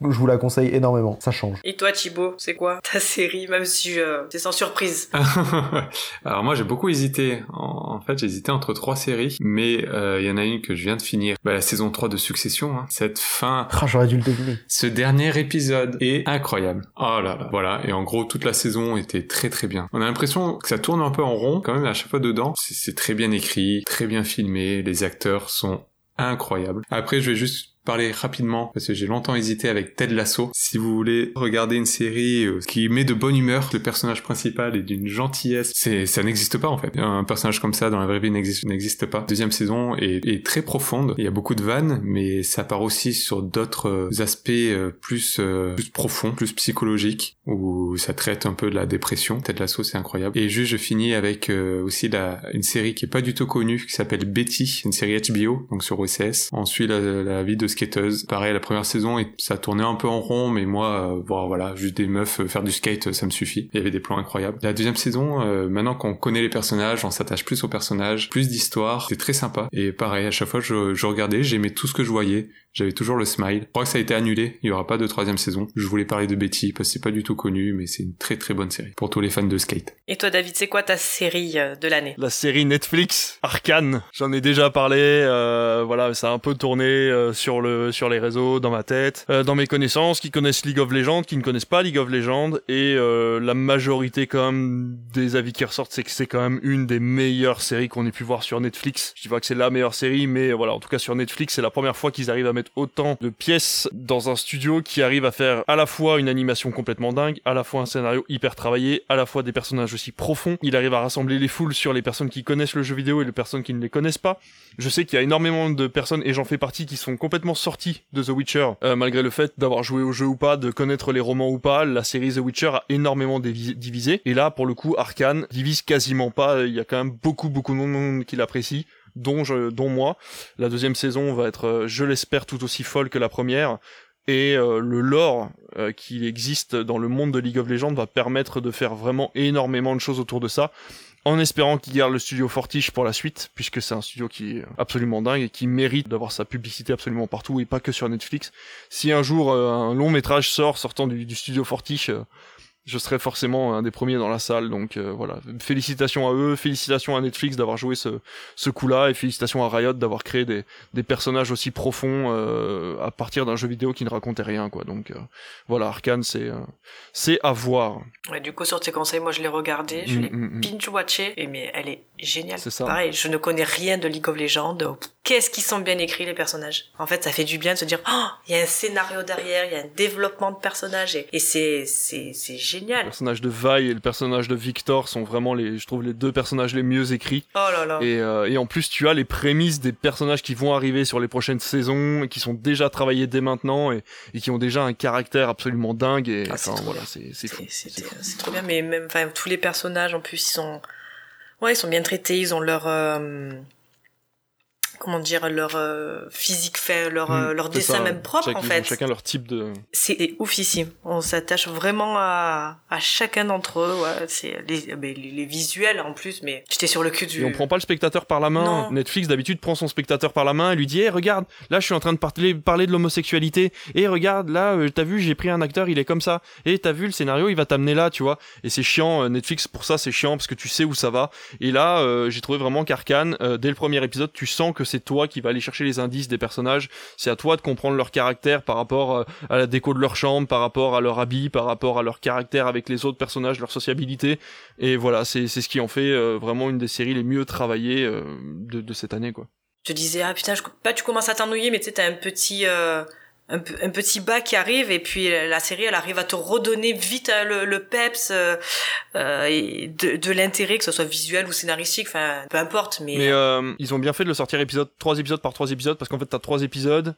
je vous la conseille énormément. Ça change. Et toi, Thibaut, c'est quoi ta série, même si euh, c'est sans surprise? Alors moi j'ai beaucoup hésité. En, en fait j'ai hésité entre trois séries, mais euh, il y en a une que je viens de finir. Bah, la saison 3 de Succession. hein. Cette fin, Ah, j'aurais dû le deviner. ce dernier épisode est incroyable. Oh là là. Voilà. Et en gros toute la saison était très très bien. On a l'impression que ça tourne un peu en rond quand même à chaque fois dedans. C'est- C'est très bien écrit, très bien filmé. Les acteurs sont incroyables. Après je vais juste parler rapidement parce que j'ai longtemps hésité avec Ted Lasso. Si vous voulez regarder une série euh, qui met de bonne humeur, le personnage principal est d'une gentillesse. C'est ça n'existe pas en fait. Un personnage comme ça dans la vraie vie n'existe pas. Deuxième saison est, est très profonde. Il y a beaucoup de vannes, mais ça part aussi sur d'autres euh, aspects euh, plus plus profonds, plus psychologiques où ça traite un peu de la dépression. Ted Lasso c'est incroyable. Et juste je finis avec aussi la une série qui est pas du tout connue qui s'appelle Betty, une série HBO donc sur OCS. On suit la, la vie de skateuse. Pareil, la première saison, et ça tournait un peu en rond, mais moi, euh, bon, voilà, juste des meufs euh, faire du skate, euh, ça me suffit. Il y avait des plans incroyables. La deuxième saison, euh, maintenant qu'on connaît les personnages, on s'attache plus aux personnages, plus d'histoire. C'est très sympa. Et pareil, à chaque fois, je, je regardais, j'aimais tout ce que je voyais. J'avais toujours le smile. Je crois que ça a été annulé. Il y aura pas de troisième saison. Je voulais parler de Betty parce que c'est pas du tout connu, mais c'est une très très bonne série pour tous les fans de skate. Et toi, David, c'est quoi ta série de l'année? La série Netflix Arcane, j'en ai déjà parlé. euh, voilà, ça a un peu tourné euh, sur le sur les réseaux, dans ma tête, euh, dans mes connaissances, qui connaissent League of Legends, qui ne connaissent pas League of Legends, et euh, la majorité quand même des avis qui ressortent, c'est que c'est quand même une des meilleures séries qu'on ait pu voir sur Netflix. Je dis pas que c'est la meilleure série, mais voilà, en tout cas sur Netflix, c'est la première fois qu'ils arrivent à mettre autant de pièces dans un studio qui arrive à faire à la fois une animation complètement dingue, à la fois un scénario hyper travaillé, à la fois des personnages aussi profonds. Il arrive à rassembler les foules sur les personnes qui connaissent le jeu vidéo et les personnes qui ne les connaissent pas. Je sais qu'il y a énormément de personnes, et j'en fais partie, qui sont complètement sorties de The Witcher, euh, malgré le fait d'avoir joué au jeu ou pas, de connaître les romans ou pas. La série The Witcher a énormément divisé. Et là, pour le coup, Arkane divise quasiment pas. Il y a quand même beaucoup, beaucoup de monde qui l'apprécie dont je, dont moi. La deuxième saison va être, euh, je l'espère, tout aussi folle que la première. Et euh, le lore euh, qui existe dans le monde de League of Legends va permettre de faire vraiment énormément de choses autour de ça. En espérant qu'il garde le studio Fortiche pour la suite, puisque c'est un studio qui est absolument dingue et qui mérite d'avoir sa publicité absolument partout et pas que sur Netflix. Si un jour euh, un long métrage sort sortant du, studio Fortiche, euh, je serai forcément un des premiers dans la salle. Donc euh, voilà, félicitations à eux, félicitations à Netflix d'avoir joué ce, ce coup-là, et félicitations à Riot d'avoir créé des, des personnages aussi profonds euh, à partir d'un jeu vidéo qui ne racontait rien, quoi. Donc euh, voilà, Arkane, c'est c'est à voir. Ouais, du coup, sur tes conseils, moi je l'ai regardé, je mm, l'ai mm, mm. binge-watché, et mais elle est géniale. C'est ça. Pareil, je ne connais rien de League of Legends. Qu'est-ce qu'ils sont bien écrits les personnages. En fait, ça fait du bien de se dire, oh, il y a un scénario derrière, il y a un développement de personnages, et, et c'est c'est c'est génial. Le personnage de Vi et le personnage de Victor sont vraiment les, je trouve, les deux personnages les mieux écrits. Oh là là. Et, euh, et en plus, tu as les prémices des personnages qui vont arriver sur les prochaines saisons et qui sont déjà travaillés dès maintenant et, et qui ont déjà un caractère absolument dingue. Et ah, enfin, voilà, c'est c'est C'est trop bien, mais même, enfin, tous les personnages en plus, ils sont, ouais, ils sont bien traités, ils ont leur, euh, comment dire leur euh, physique fait leur mm, euh, leur dessin même propre en fait. chacun leur type de c'est oufissime. On s'attache vraiment à, à chacun d'entre eux ouais, c'est les, les, les, visuels en plus mais j'étais sur le cul du et on prend pas le spectateur par la main. Netflix d'habitude prend son spectateur par la main et lui dit hey, regarde là je suis en train de parler parler de l'homosexualité. Et regarde là euh, t'as vu j'ai pris un acteur il est comme ça. Et t'as vu le scénario il va t'amener là tu vois. Et c'est chiant Netflix pour ça c'est chiant parce que tu sais où ça va. Et là j'ai trouvé vraiment qu'Arkane dès le premier épisode tu sens que c'est toi qui va aller chercher les indices des personnages. C'est à toi de comprendre leur caractère par rapport euh, à la déco de leur chambre, par rapport à leur habit, par rapport à leur caractère avec les autres personnages, leur sociabilité. Et voilà, c'est ce qui en fait euh, vraiment une des séries les mieux travaillées euh, de, cette année, quoi. Je disais, ah putain, pas tu commences à t'ennuyer, mais tu sais, t'as un petit un, un, petit bas qui arrive et puis la série elle arrive à te redonner vite euh, le, le peps euh, euh, et de, de l'intérêt que ce soit visuel ou scénaristique enfin peu importe mais, mais euh, ils ont bien fait de le sortir épisode trois épisodes par trois épisodes parce qu'en fait t'as trois épisodes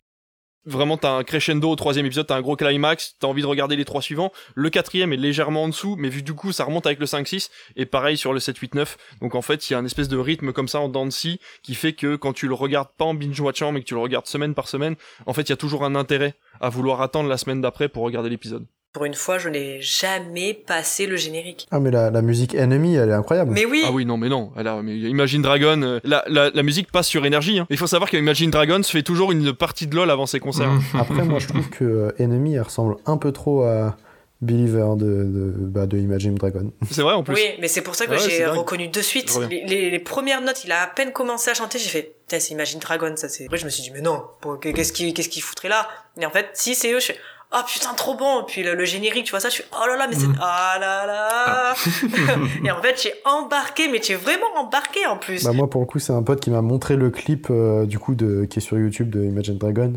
vraiment t'as un crescendo au troisième épisode, t'as un gros climax, t'as envie de regarder les trois suivants. Le quatrième est légèrement en dessous, mais vu du coup ça remonte avec le 5-6, et pareil sur le 7-8-9. Donc en fait il y a un espèce de rythme comme ça en dents de scie qui fait que quand tu le regardes pas en binge-watchant, mais que tu le regardes semaine par semaine, en fait il y a toujours un intérêt à vouloir attendre la semaine d'après pour regarder l'épisode. Pour une fois, je n'ai jamais passé le générique. Ah mais la, la, musique Enemy, elle est incroyable. Mais oui. Ah oui, non, mais non. Elle a, mais Imagine Dragon, euh, la, la, la, musique passe sur énergie. Hein. Il faut savoir qu'Imagine Dragons fait toujours une partie de LoL avant ses concerts. Après, moi, je trouve que euh, Enemy, elle ressemble un peu trop à Believer de, de, bah, de Imagine Dragon. C'est vrai en plus. Oui, mais c'est pour ça que j'ai reconnu de suite. Les, les, les, premières notes, il a à peine commencé à chanter, j'ai fait, c'est Imagine Dragon, ça c'est. Après, je me suis dit, mais non, qu'est-ce qu'il qu'est-ce qu'il foutrait là? Et en fait, si c'est eux, je fais, oh putain trop bon puis le, le, générique tu vois ça je suis oh là là mais c'est mm. ah là là ah. et en fait j'ai embarqué mais es vraiment embarqué en plus bah moi pour le coup c'est un pote qui m'a montré le clip euh, du coup de qui est sur YouTube de Imagine Dragon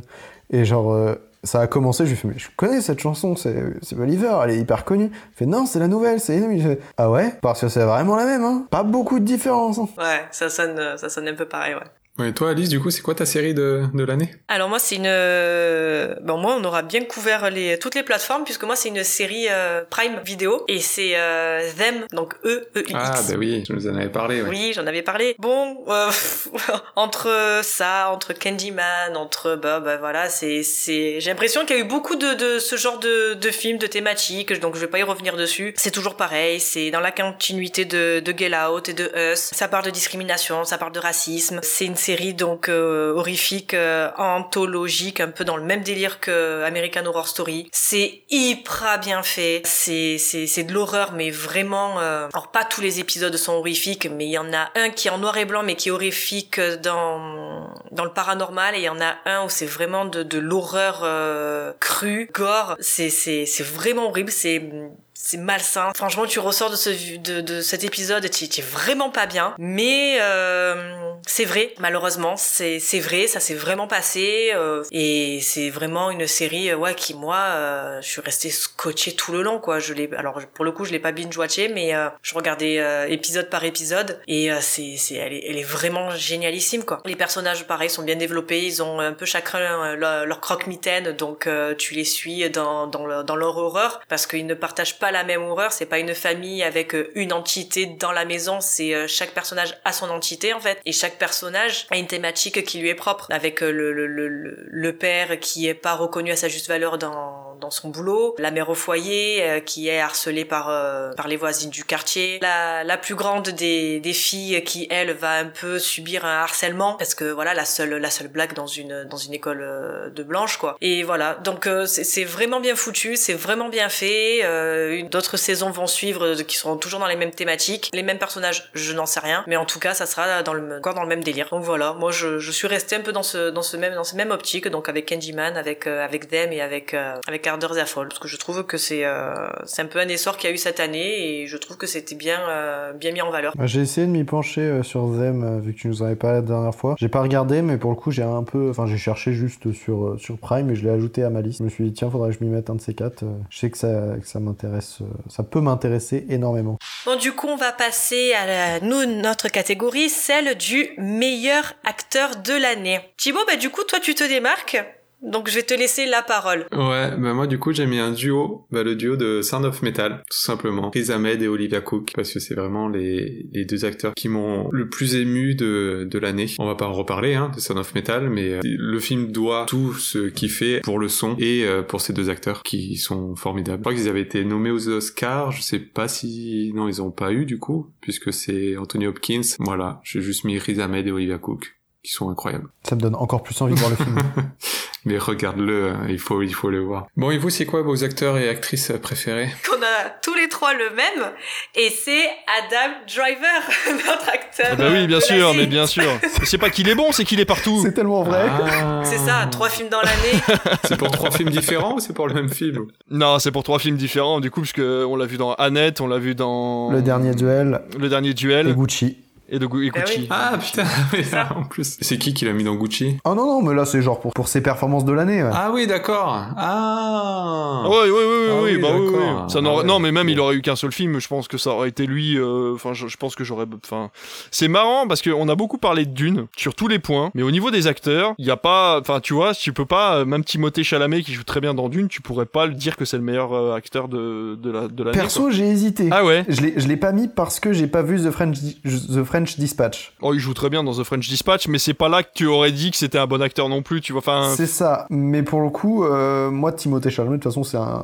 et genre euh, ça a commencé, je lui ai fait, mais je connais cette chanson, c'est, c'est Oliver, elle est hyper connue. Il fait, non, c'est la nouvelle, c'est Enemy. ah ouais? Parce que c'est vraiment la même, hein. Pas beaucoup de différence. Hein. Ouais, ça sonne, ça sonne un peu pareil, ouais. Et toi, Alice, du coup, c'est quoi ta série de, de l'année? Alors moi, c'est une... Bon, moi, on aura bien couvert les, toutes les plateformes, puisque moi, c'est une série euh, Prime Vidéo, et c'est euh, Them, donc E-E-X. Ah, bah oui, je vous en avais parlé, ouais. Oui, j'en avais parlé. Bon, euh, entre ça, entre Candyman, entre... Bah, bah voilà, c'est... c'est... J'ai l'impression qu'il y a eu beaucoup de, de ce genre de, de films, de thématiques, donc je vais pas y revenir dessus. C'est toujours pareil, c'est dans la continuité de, de Get Out et de Us. Ça parle de discrimination, ça parle de racisme. C'est une série donc euh, horrifique, euh, anthologique, un peu dans le même délire que American Horror Story. C'est hyper bien fait. C'est c'est c'est de l'horreur, mais vraiment. Euh... Alors pas tous les épisodes sont horrifiques, mais il y en a un qui est en noir et blanc, mais qui est horrifique dans dans le paranormal, et il y en a un où c'est vraiment de de l'horreur euh, crue, gore. C'est c'est c'est vraiment horrible. C'est c'est malsain. Franchement, tu ressors de ce de, cet épisode, tu es vraiment pas bien. Mais euh, c'est vrai, malheureusement, c'est vrai, ça s'est vraiment passé euh, et c'est vraiment une série euh, ouais qui moi euh, je suis restée scotché tout le long quoi. Je l'ai alors pour le coup, je l'ai pas binge watché mais je regardais épisode par épisode et c'est c'est elle est, vraiment génialissime quoi. Les personnages pareil sont bien développés, ils ont un peu chacun leur, leur croque-mitaine donc tu les suis dans dans, dans leur horreur parce qu'ils ne partagent pas la même horreur, c'est pas une famille avec euh, une entité dans la maison, c'est euh, chaque personnage a son entité en fait, et chaque personnage a une thématique qui lui est propre, avec euh, le, le, le, le père qui est pas reconnu à sa juste valeur dans dans son boulot, la mère au foyer euh, qui est harcelée par euh, par les voisines du quartier, la, la plus grande des, des filles qui elle va un peu subir un harcèlement. Parce que voilà la seule la seule blague dans une dans une école euh, de blanche quoi. Et voilà. Donc c'est vraiment bien foutu, c'est vraiment bien fait. D'autres saisons vont suivre qui seront toujours dans les mêmes thématiques, les mêmes personnages, je n'en sais rien, mais en tout cas ça sera dans le encore dans le même délire. Donc voilà, moi je, je suis resté un peu dans ce dans ce même dans cette même optique donc avec Candyman, avec avec Them et avec avec Harder Fall parce que je trouve que c'est euh, c'est un peu un essor qu'il y a eu cette année et je trouve que c'était bien euh, bien mis en valeur. Bah, j'ai essayé de m'y pencher euh, sur Them vu que tu nous en avais parlé la dernière fois. J'ai pas regardé mais pour le coup j'ai un peu enfin j'ai cherché juste sur sur Prime et je l'ai ajouté à ma liste. Je me suis dit tiens faudrait que je m'y mette un de ces quatre. je sais que ça que ça m'intéresse ça peut m'intéresser énormément. Bon du coup on va passer à nous notre catégorie celle du meilleur acteur de l'année. Thibaut bah du coup toi tu te démarques donc je vais te laisser la parole. Ouais, bah moi du coup j'ai mis un duo, bah le duo de Sound of Metal, tout simplement. Chris Ahmed et Olivia Cook, parce que c'est vraiment les, les deux acteurs qui m'ont le plus ému de, de l'année. On va pas en reparler hein, de Sound of Metal, mais euh, le film doit tout ce qu'il fait pour le son et euh, pour ces deux acteurs qui sont formidables. Je crois qu'ils avaient été nommés aux Oscars, je sais pas si... Non, ils ont pas eu du coup, puisque c'est Anthony Hopkins. Voilà, j'ai juste mis Chris Ahmed et Olivia Cook qui sont incroyables. Ça me donne encore plus envie de voir le film. Mais regarde-le, hein, il faut, il faut le voir. Bon, et vous, c'est quoi vos acteurs et actrices préférés? Qu'on a tous les trois le même, et c'est Adam Driver, notre acteur. Ah bah oui, bien sûr, mais bien sûr. c'est pas qu'il est bon, c'est qu'il est partout. C'est tellement vrai. Ah. C'est ça, trois films dans l'année. c'est pour trois films différents ou c'est pour le même film? Non, c'est pour trois films différents, du coup, parce que on l'a vu dans Annette, on l'a vu dans... Le dernier duel. Le dernier duel. Et Gucci et de Gucci. Ah, putain, en plus. C'est qui qui l'a mis dans Gucci? Ah non, non, mais là c'est genre pour, pour ses performances de l'année. Ah oui, d'accord. Ah Ouais, ouais, ouais, ah oui, bah oui, Ça ah Non, mais même il aurait eu qu'un seul film, je pense que ça aurait été lui. Euh, enfin, je, pense que j'aurais. Enfin, c'est marrant parce qu'on a beaucoup parlé de Dune sur tous les points, mais au niveau des acteurs, il y a pas. Enfin, tu vois, tu peux pas. Euh, même Timothée Chalamet qui joue très bien dans Dune, tu pourrais pas le dire que c'est le meilleur euh, acteur de, de la de Perso, j'ai hésité. Ah ouais? Je l'ai pas mis parce que j'ai pas vu The French The French Dispatch. Oh, il joue très bien dans The French Dispatch, mais c'est pas là que tu aurais dit que c'était un bon acteur non plus, tu vois. Enfin. C'est ça. Mais pour le coup, euh, moi, Timothée Chalamet, de toute façon, c'est un,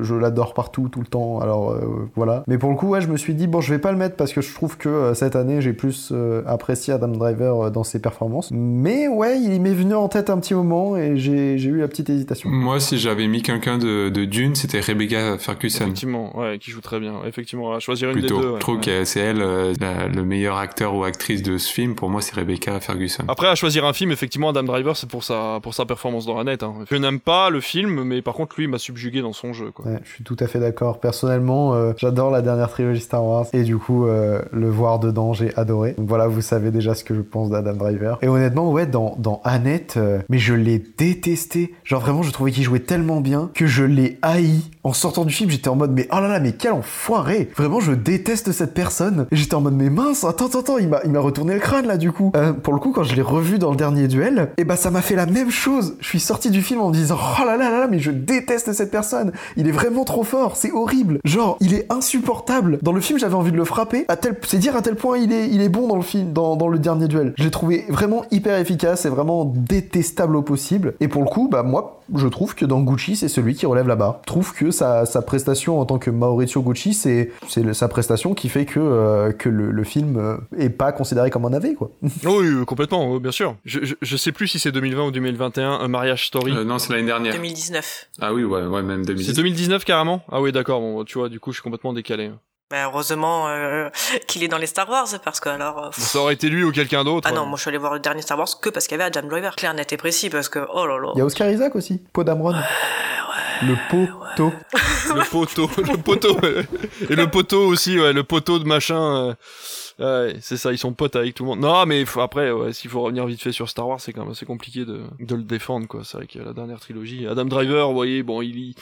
je, l'adore partout, tout le temps. Alors euh, voilà. Mais pour le coup, ouais, je me suis dit bon, je vais pas le mettre parce que je trouve que euh, cette année, j'ai plus apprécié Adam Driver dans ses performances. Mais ouais, il m'est venu en tête un petit moment et j'ai eu la petite hésitation. Moi, si j'avais mis quelqu'un de, de, Dune, c'était Rebecca Ferguson. Effectivement, ouais, qui joue très bien. Effectivement, à choisir une Plutôt. des deux. Je trouve que c'est elle le meilleur acteur ou actrice de ce film. Pour moi, c'est Rebecca Ferguson. Après, à choisir un film, effectivement, Adam Driver, c'est pour sa pour sa performance dans la net. Hein. Je n'aime pas le film, mais par contre, lui, m'a subjugué dans son jeu. Quoi. Ouais, je suis tout à fait d'accord. Personnellement, euh, j'adore la dernière trilogie Star Wars et du coup, euh, le voir dedans, j'ai adoré. Donc voilà, vous savez déjà ce que je pense d'Adam Driver. Et honnêtement, ouais, dans, dans Annette, euh, mais je l'ai détesté. Genre vraiment, je trouvais qu'il jouait tellement bien que je l'ai haï. En sortant du film, j'étais en mode, mais oh là là, mais quel enfoiré Vraiment, je déteste cette personne. Et j'étais en mode, mais mince, attends, attends, attends, il m'a retourné le crâne là, du coup. pour le coup, quand je l'ai revu dans le dernier duel, et eh bah ça m'a fait la même chose. Je suis sorti du film en me disant, oh là là là là, mais je déteste cette personne. Il est vraiment trop fort, c'est horrible. Genre, il est insupportable. Dans le film, j'avais envie de le frapper. À tel, c'est dire à tel point il est, bon dans le film, dans, dans le dernier duel. Je l'ai trouvé vraiment hyper efficace et vraiment détestable au possible. Et pour le coup, bah moi, je trouve que dans Gucci, c'est celui qui relève la barre. Je trouve que sa, sa prestation en tant que Maurizio Gucci, c'est, c'est sa prestation qui fait que, euh, que le, le, film euh, est pas considéré comme un AV, quoi. oui, complètement, bien sûr. Je, je, je, sais plus si c'est 2020 ou 2021, un mariage story. Euh, non, c'est l'année dernière. 2019. Ah oui, ouais, ouais, même 2019. C'est 2019 carrément? Ah oui, d'accord, bon, tu vois, du coup, je suis complètement décalé. Ben, heureusement euh, qu'il est dans les Star Wars parce que alors. ça aurait été lui ou quelqu'un d'autre. Ah non, moi je suis allé voir le dernier Star Wars que parce qu'il y avait Adam Driver. Clair, net et précis parce que oh là là. Il y a Oscar Isaac aussi, Poe Dameron. Le poteau. le poteau, le poteau. et le poteau aussi, ouais, le poteau de machin. Euh, ouais, c'est ça, ils sont potes avec tout le monde. Non, mais après, ouais, s'il faut revenir vite fait sur Star Wars, c'est quand même assez compliqué de, de le défendre, quoi. C'est vrai que la dernière trilogie, Adam Driver, vous voyez, bon, il,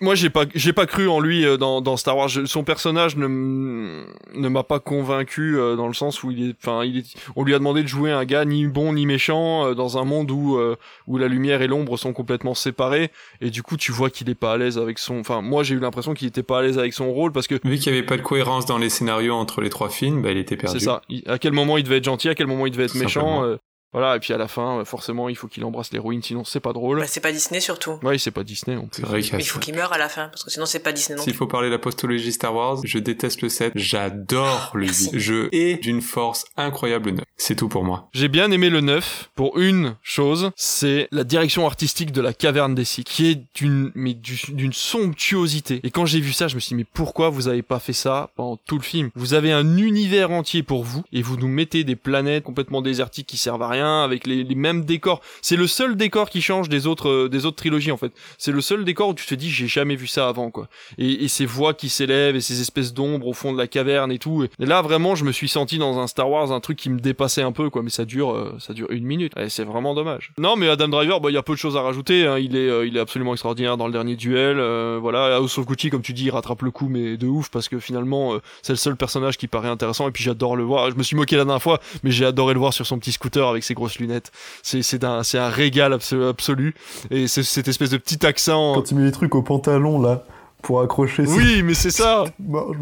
moi j'ai pas j'ai pas cru en lui euh, dans, dans Star Wars. Son personnage ne ne m'a pas convaincu euh, dans le sens où il est enfin il est on lui a demandé de jouer un gars ni bon ni méchant euh, dans un monde où où la lumière et l'ombre sont complètement séparés. Et du coup tu vois qu'il est pas à l'aise avec son enfin moi j'ai eu l'impression qu'il était pas à l'aise avec son rôle parce que vu qu'il y avait pas de cohérence dans les scénarios entre les trois films bah il était perdu. c'est ça à quel moment il devait être gentil à quel moment il devait être méchant Voilà, et puis à la fin, euh, forcément, il faut qu'il embrasse l'héroïne, sinon c'est pas drôle. Bah, c'est pas Disney surtout. Ouais, c'est pas Disney non plus. C'est vrai qu'il y a Mais il faut qu'il meure à la fin, parce que sinon c'est pas Disney non S'il faut parler de la postologie Star Wars, je déteste le 7, j'adore le 8. Je hais d'une force incroyable le 9. C'est tout pour moi. J'ai bien aimé le 9 pour une chose, c'est la direction artistique de la caverne des Sith, qui est d'une mais du- d'une somptuosité. Et quand j'ai vu ça, je me suis dit mais pourquoi vous avez pas fait ça pendant tout le film? Vous avez un univers entier pour vous et vous nous mettez des planètes complètement désertiques qui servent à rien avec les, les mêmes décors. C'est le seul décor qui change des autres euh, des autres trilogies en fait. C'est le seul décor où tu te dis j'ai jamais vu ça avant quoi. Et, et ces voix qui s'élèvent et ces espèces d'ombres au fond de la caverne et tout. Et là vraiment je me suis senti dans un Star Wars un truc qui me dépassait un peu quoi. Mais ça dure euh, ça dure une minute. Et c'est vraiment dommage. Non mais Adam Driver bah il y a peu de choses à rajouter. hein. Il est euh, il est absolument extraordinaire dans le dernier duel. euh, voilà House of Gucci comme tu dis il rattrape le coup mais de ouf parce que finalement euh, c'est le seul personnage qui paraît intéressant et puis j'adore le voir. Je me suis moqué la dernière fois mais j'ai adoré le voir sur son petit scooter avec ses grosses lunettes. C'est c'est un c'est un régal abso- absolu et c'est cette espèce de petit accent. Quand il met les trucs au pantalon, là, pour accrocher Oui, mais c'est ça.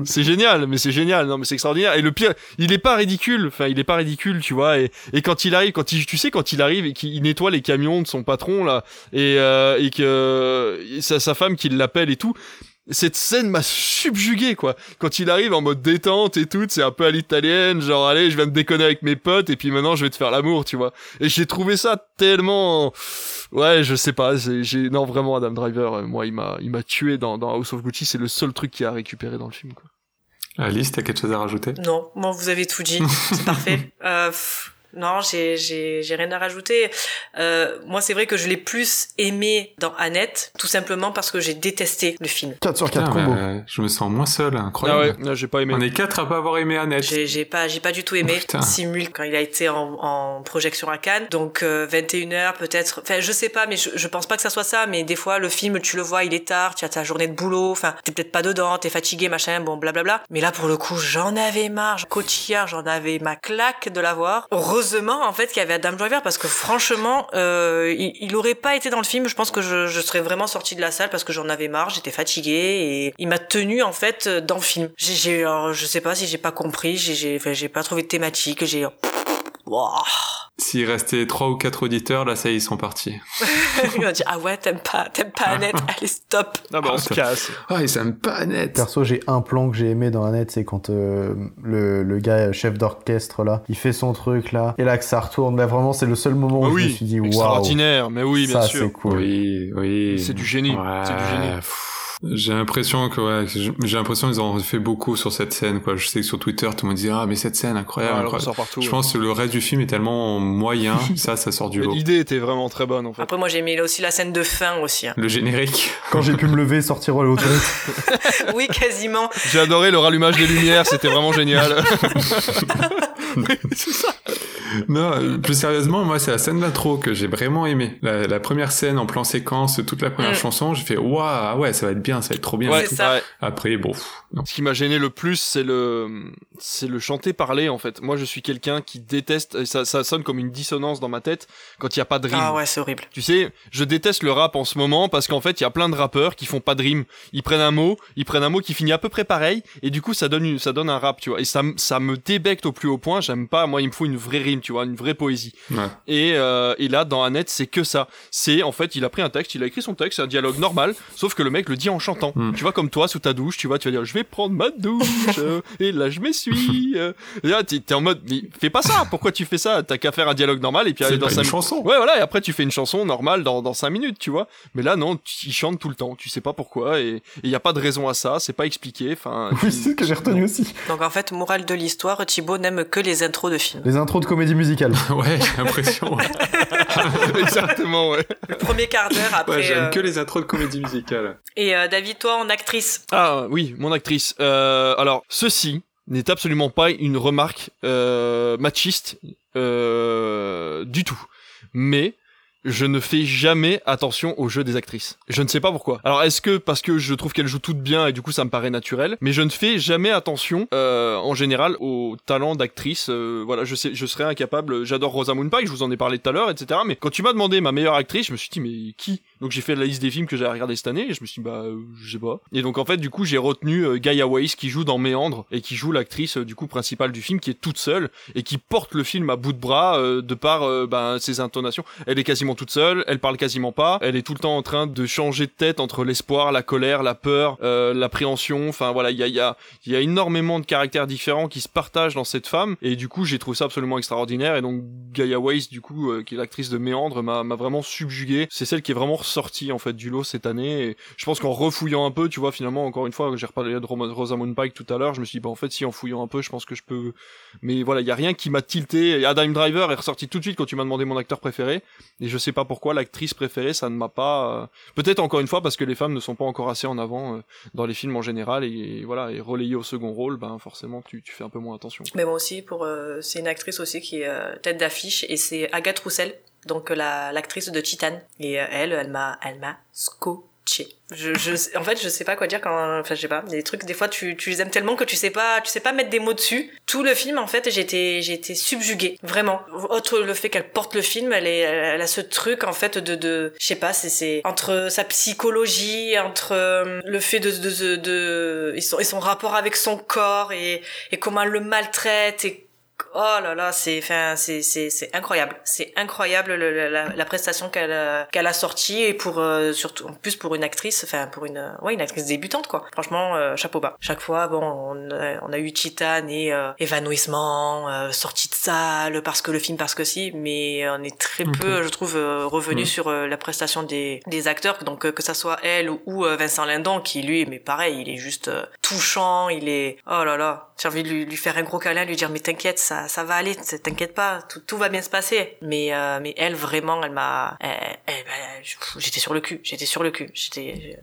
C'est génial, mais c'est génial. Non, mais c'est extraordinaire. Et le pire, il est pas ridicule. Enfin, il est pas ridicule, tu vois. Et, et quand il arrive, quand il, tu sais, quand il arrive et qu'il nettoie les camions de son patron là, et euh, et que sa, sa femme qui l'appelle et tout. Cette scène m'a subjugué quoi. Quand il arrive en mode détente et tout, c'est un peu à l'italienne, genre allez, je vais me déconner avec mes potes et puis maintenant je vais te faire l'amour, tu vois. Et j'ai trouvé ça tellement ouais, je sais pas, j'ai non vraiment Adam Driver, euh, moi il m'a il m'a tué dans dans House of Gucci, c'est le seul truc qu'il a récupéré dans le film quoi. Alice, t'as quelque chose à rajouter? Non, moi vous avez tout dit, c'est parfait. Euh, pff, non, j'ai j'ai j'ai rien à rajouter. Euh, moi c'est vrai que je l'ai plus aimé dans Annette, tout simplement parce que j'ai détesté le film. 4 sur 4 Putain, combos. bah, je me sens moins seul, Ah incroyable. ouais, non, j'ai pas aimé. On est quatre à pas avoir aimé Annette. J'ai j'ai pas j'ai pas du tout aimé Oh. Simule quand il a été en, en projection à Cannes. Donc 21h peut-être. Enfin je sais pas mais je, je pense pas que ça soit ça mais des fois le film tu le vois il est tard, tu as ta journée de boulot, enfin t'es peut-être pas dedans, t'es fatigué machin bon blablabla. Mais là pour le coup j'en avais marre. Cotillard j'en avais ma claque de l'avoir. Heureusement en fait qu'il y avait Adam Driver parce que franchement euh, il, il aurait pas été dans le film je pense que je, serais vraiment sortie de la salle parce que j'en avais marre, j'étais fatiguée et il m'a tenu en fait dans le film. J'ai, alors, je sais pas si j'ai pas compris, j'ai, j'ai, j'ai pas trouvé de thématique, j'ai. Wouah. S'il restait trois ou quatre auditeurs, là, ça y est, ils sont partis. Il m'a dit ah ouais t'aimes pas, t'aimes pas Annette, allez stop. Ah bah on se casse. Ah, ils aiment pas Annette. Perso, j'ai un plan que j'ai aimé dans Annette, c'est quand euh, le, le gars chef d'orchestre là, il fait son truc là, et là que ça retourne. Là, vraiment, c'est le seul moment où Ah je me suis dit waouh. extraordinaire, mais oui, bien ça, sûr. c'est cool. Oui, oui. C'est du génie, c'est du génie. J'ai l'impression que ouais, j'ai l'impression qu'ils ont fait beaucoup sur cette scène quoi. Je sais que sur Twitter tout le monde dit ah mais cette scène incroyable. Ouais, elle incroyable. ressort partout. Je ouais. pense que le reste du film est tellement moyen, ça ça sort du lot. L'idée était vraiment très bonne en fait. Après moi j'ai aimé aussi la scène de fin aussi. hein. Le générique. Quand j'ai pu me lever, sortir aller aux toilettes. oui quasiment. J'ai adoré le rallumage des lumières, c'était vraiment génial. c'est ça. Non, plus sérieusement, moi c'est la scène d'intro que j'ai vraiment aimé. La, la première scène en plan séquence, toute la première Mm. chanson, j'ai fait waouh ah ouais ça va être bien, ça va être trop bien. Ouais, C'est ça. Après bon, pff. Ce qui m'a gêné le plus, c'est le, c'est le chanter parler en fait. Moi, je suis quelqu'un qui déteste. et Ça, ça sonne comme une dissonance dans ma tête quand il y a pas de rime. Ah ouais c'est horrible. Tu sais, je déteste le rap en ce moment parce qu'en fait, il y a plein de rappeurs qui font pas de rime. Ils prennent un mot, ils prennent un mot qui finit à peu près pareil, et du coup, ça donne une, ça donne un rap, tu vois. Et ça, ça me débecte au plus haut point. J'aime pas. Moi, il me faut une vraie rime, tu vois, une vraie poésie. Ouais. Et, euh, et là, dans Annette, c'est que ça. C'est en fait, il a pris un texte, il a écrit son texte, c'est un dialogue normal, sauf que le mec le dit en chantant. Mm. Tu vois, comme toi, sous ta douche, tu vois, tu vas dire, je vais prendre ma douche, euh, et là, je m'essuie. euh. Et là, t'es t'es en mode, mais fais pas ça. Pourquoi tu fais ça? T'as qu'à faire un dialogue normal et puis aller C'est dans sa une chanson. Ouais, voilà, et après tu fais une chanson normale dans, dans 5 minutes, tu vois. Mais là, non, il chante tout le temps, tu sais pas pourquoi, et il y a pas de raison à ça, c'est pas expliqué, enfin... oui, c'est ce que j'ai retenu aussi. Donc en fait morale de l'histoire, Thibaut n'aime que les intros de films. Les intros de comédie musicale. Ouais, j'ai l'impression. Exactement, ouais. Le premier quart d'heure après. ouais, j'aime euh, que les intros de comédie musicale. Et euh, David toi en actrice. Ah oui, mon actrice. Euh, alors, ceci n'est absolument pas une remarque euh, machiste euh, du tout. Mais je ne fais jamais attention au jeu des actrices. Je ne sais pas pourquoi. Alors est-ce que parce que je trouve qu'elles jouent toutes bien et du coup ça me paraît naturel, mais je ne fais jamais attention euh, en général au talent d'actrice. Euh, voilà, je sais, je serais incapable. J'adore Rosamund Pike, je vous en ai parlé tout à l'heure, etc. Mais quand tu m'as demandé ma meilleure actrice, je me suis dit mais qui? Donc j'ai fait la liste des films que j'avais regardé cette année et je me suis dit bah euh, je sais pas. Et donc en fait du coup j'ai retenu euh, Gaia Weiss qui joue dans Méandre et qui joue l'actrice euh, du coup principale du film qui est toute seule et qui porte le film à bout de bras euh, de par ben, ses intonations. Elle est quasiment toute seule, elle parle quasiment pas, elle est tout le temps en train de changer de tête entre l'espoir, la colère, la peur, l'appréhension. Enfin voilà il y a, y, a, y a énormément de caractères différents qui se partagent dans cette femme et du coup j'ai trouvé ça absolument extraordinaire et donc Gaia Weiss du coup qui est l'actrice de Méandre m'a vraiment subjugué. C'est celle qui est vraiment ressortie en fait du lot cette année. Et je pense qu'en refouillant un peu, tu vois, finalement, encore une fois, j'ai reparlé de Ro- Rosamund Pike tout à l'heure, je me suis dit, bah en fait, si en fouillant un peu, je pense que je peux. Mais voilà, il y a rien qui m'a tilté. Adam Driver est ressorti tout de suite quand tu m'as demandé mon acteur préféré. Et je sais pas pourquoi l'actrice préférée, ça ne m'a pas. euh, Peut-être encore une fois parce que les femmes ne sont pas encore assez en avant euh, dans les films en général et, voilà et relayées au second rôle, ben forcément tu, fais un peu moins attention. Mais moi aussi, pour euh, c'est une actrice aussi qui est tête d'affiche et c'est Agathe Roussel, donc euh, la l'actrice de Titan. Et euh, elle, elle m'a, elle m'a scotché. Je, je, en fait, je sais pas quoi dire quand, enfin, je sais pas. Des trucs, des fois, tu, tu les aimes tellement que tu sais pas, tu sais pas mettre des mots dessus. Tout le film, en fait, j'ai été subjuguée, vraiment. Autre le fait qu'elle porte le film, elle est, elle a ce truc, en fait, de, de, je sais pas, c'est, c'est entre sa psychologie, entre euh, le fait de, de, de, de- et son, et son rapport avec son corps et, et comment elle le maltraite et Oh là là, c'est enfin c'est c'est c'est incroyable. C'est incroyable le- le- la, la prestation qu'elle a- qu'elle a sortie et pour euh, surtout en plus pour une actrice, enfin pour une ouais, une actrice débutante quoi. Franchement euh, chapeau bas. Chaque fois bon, on a, on a eu Titan et euh, évanouissement, euh, sortie de salle parce que le film parce que si, mais on est très peu je trouve euh, revenu sur euh, la prestation des des acteurs donc euh, que ça soit elle ou, ou, euh, Vincent Lindon qui lui mais pareil, il est juste euh, touchant, il est oh là là, j'ai envie de lui, lui faire un gros câlin, lui dire mais t'inquiète, ça ça va aller, t'inquiète pas, tout, tout va bien se passer. Mais euh, mais elle vraiment, elle m'a, elle- j'étais sur le cul, j'étais sur le cul, j'étais.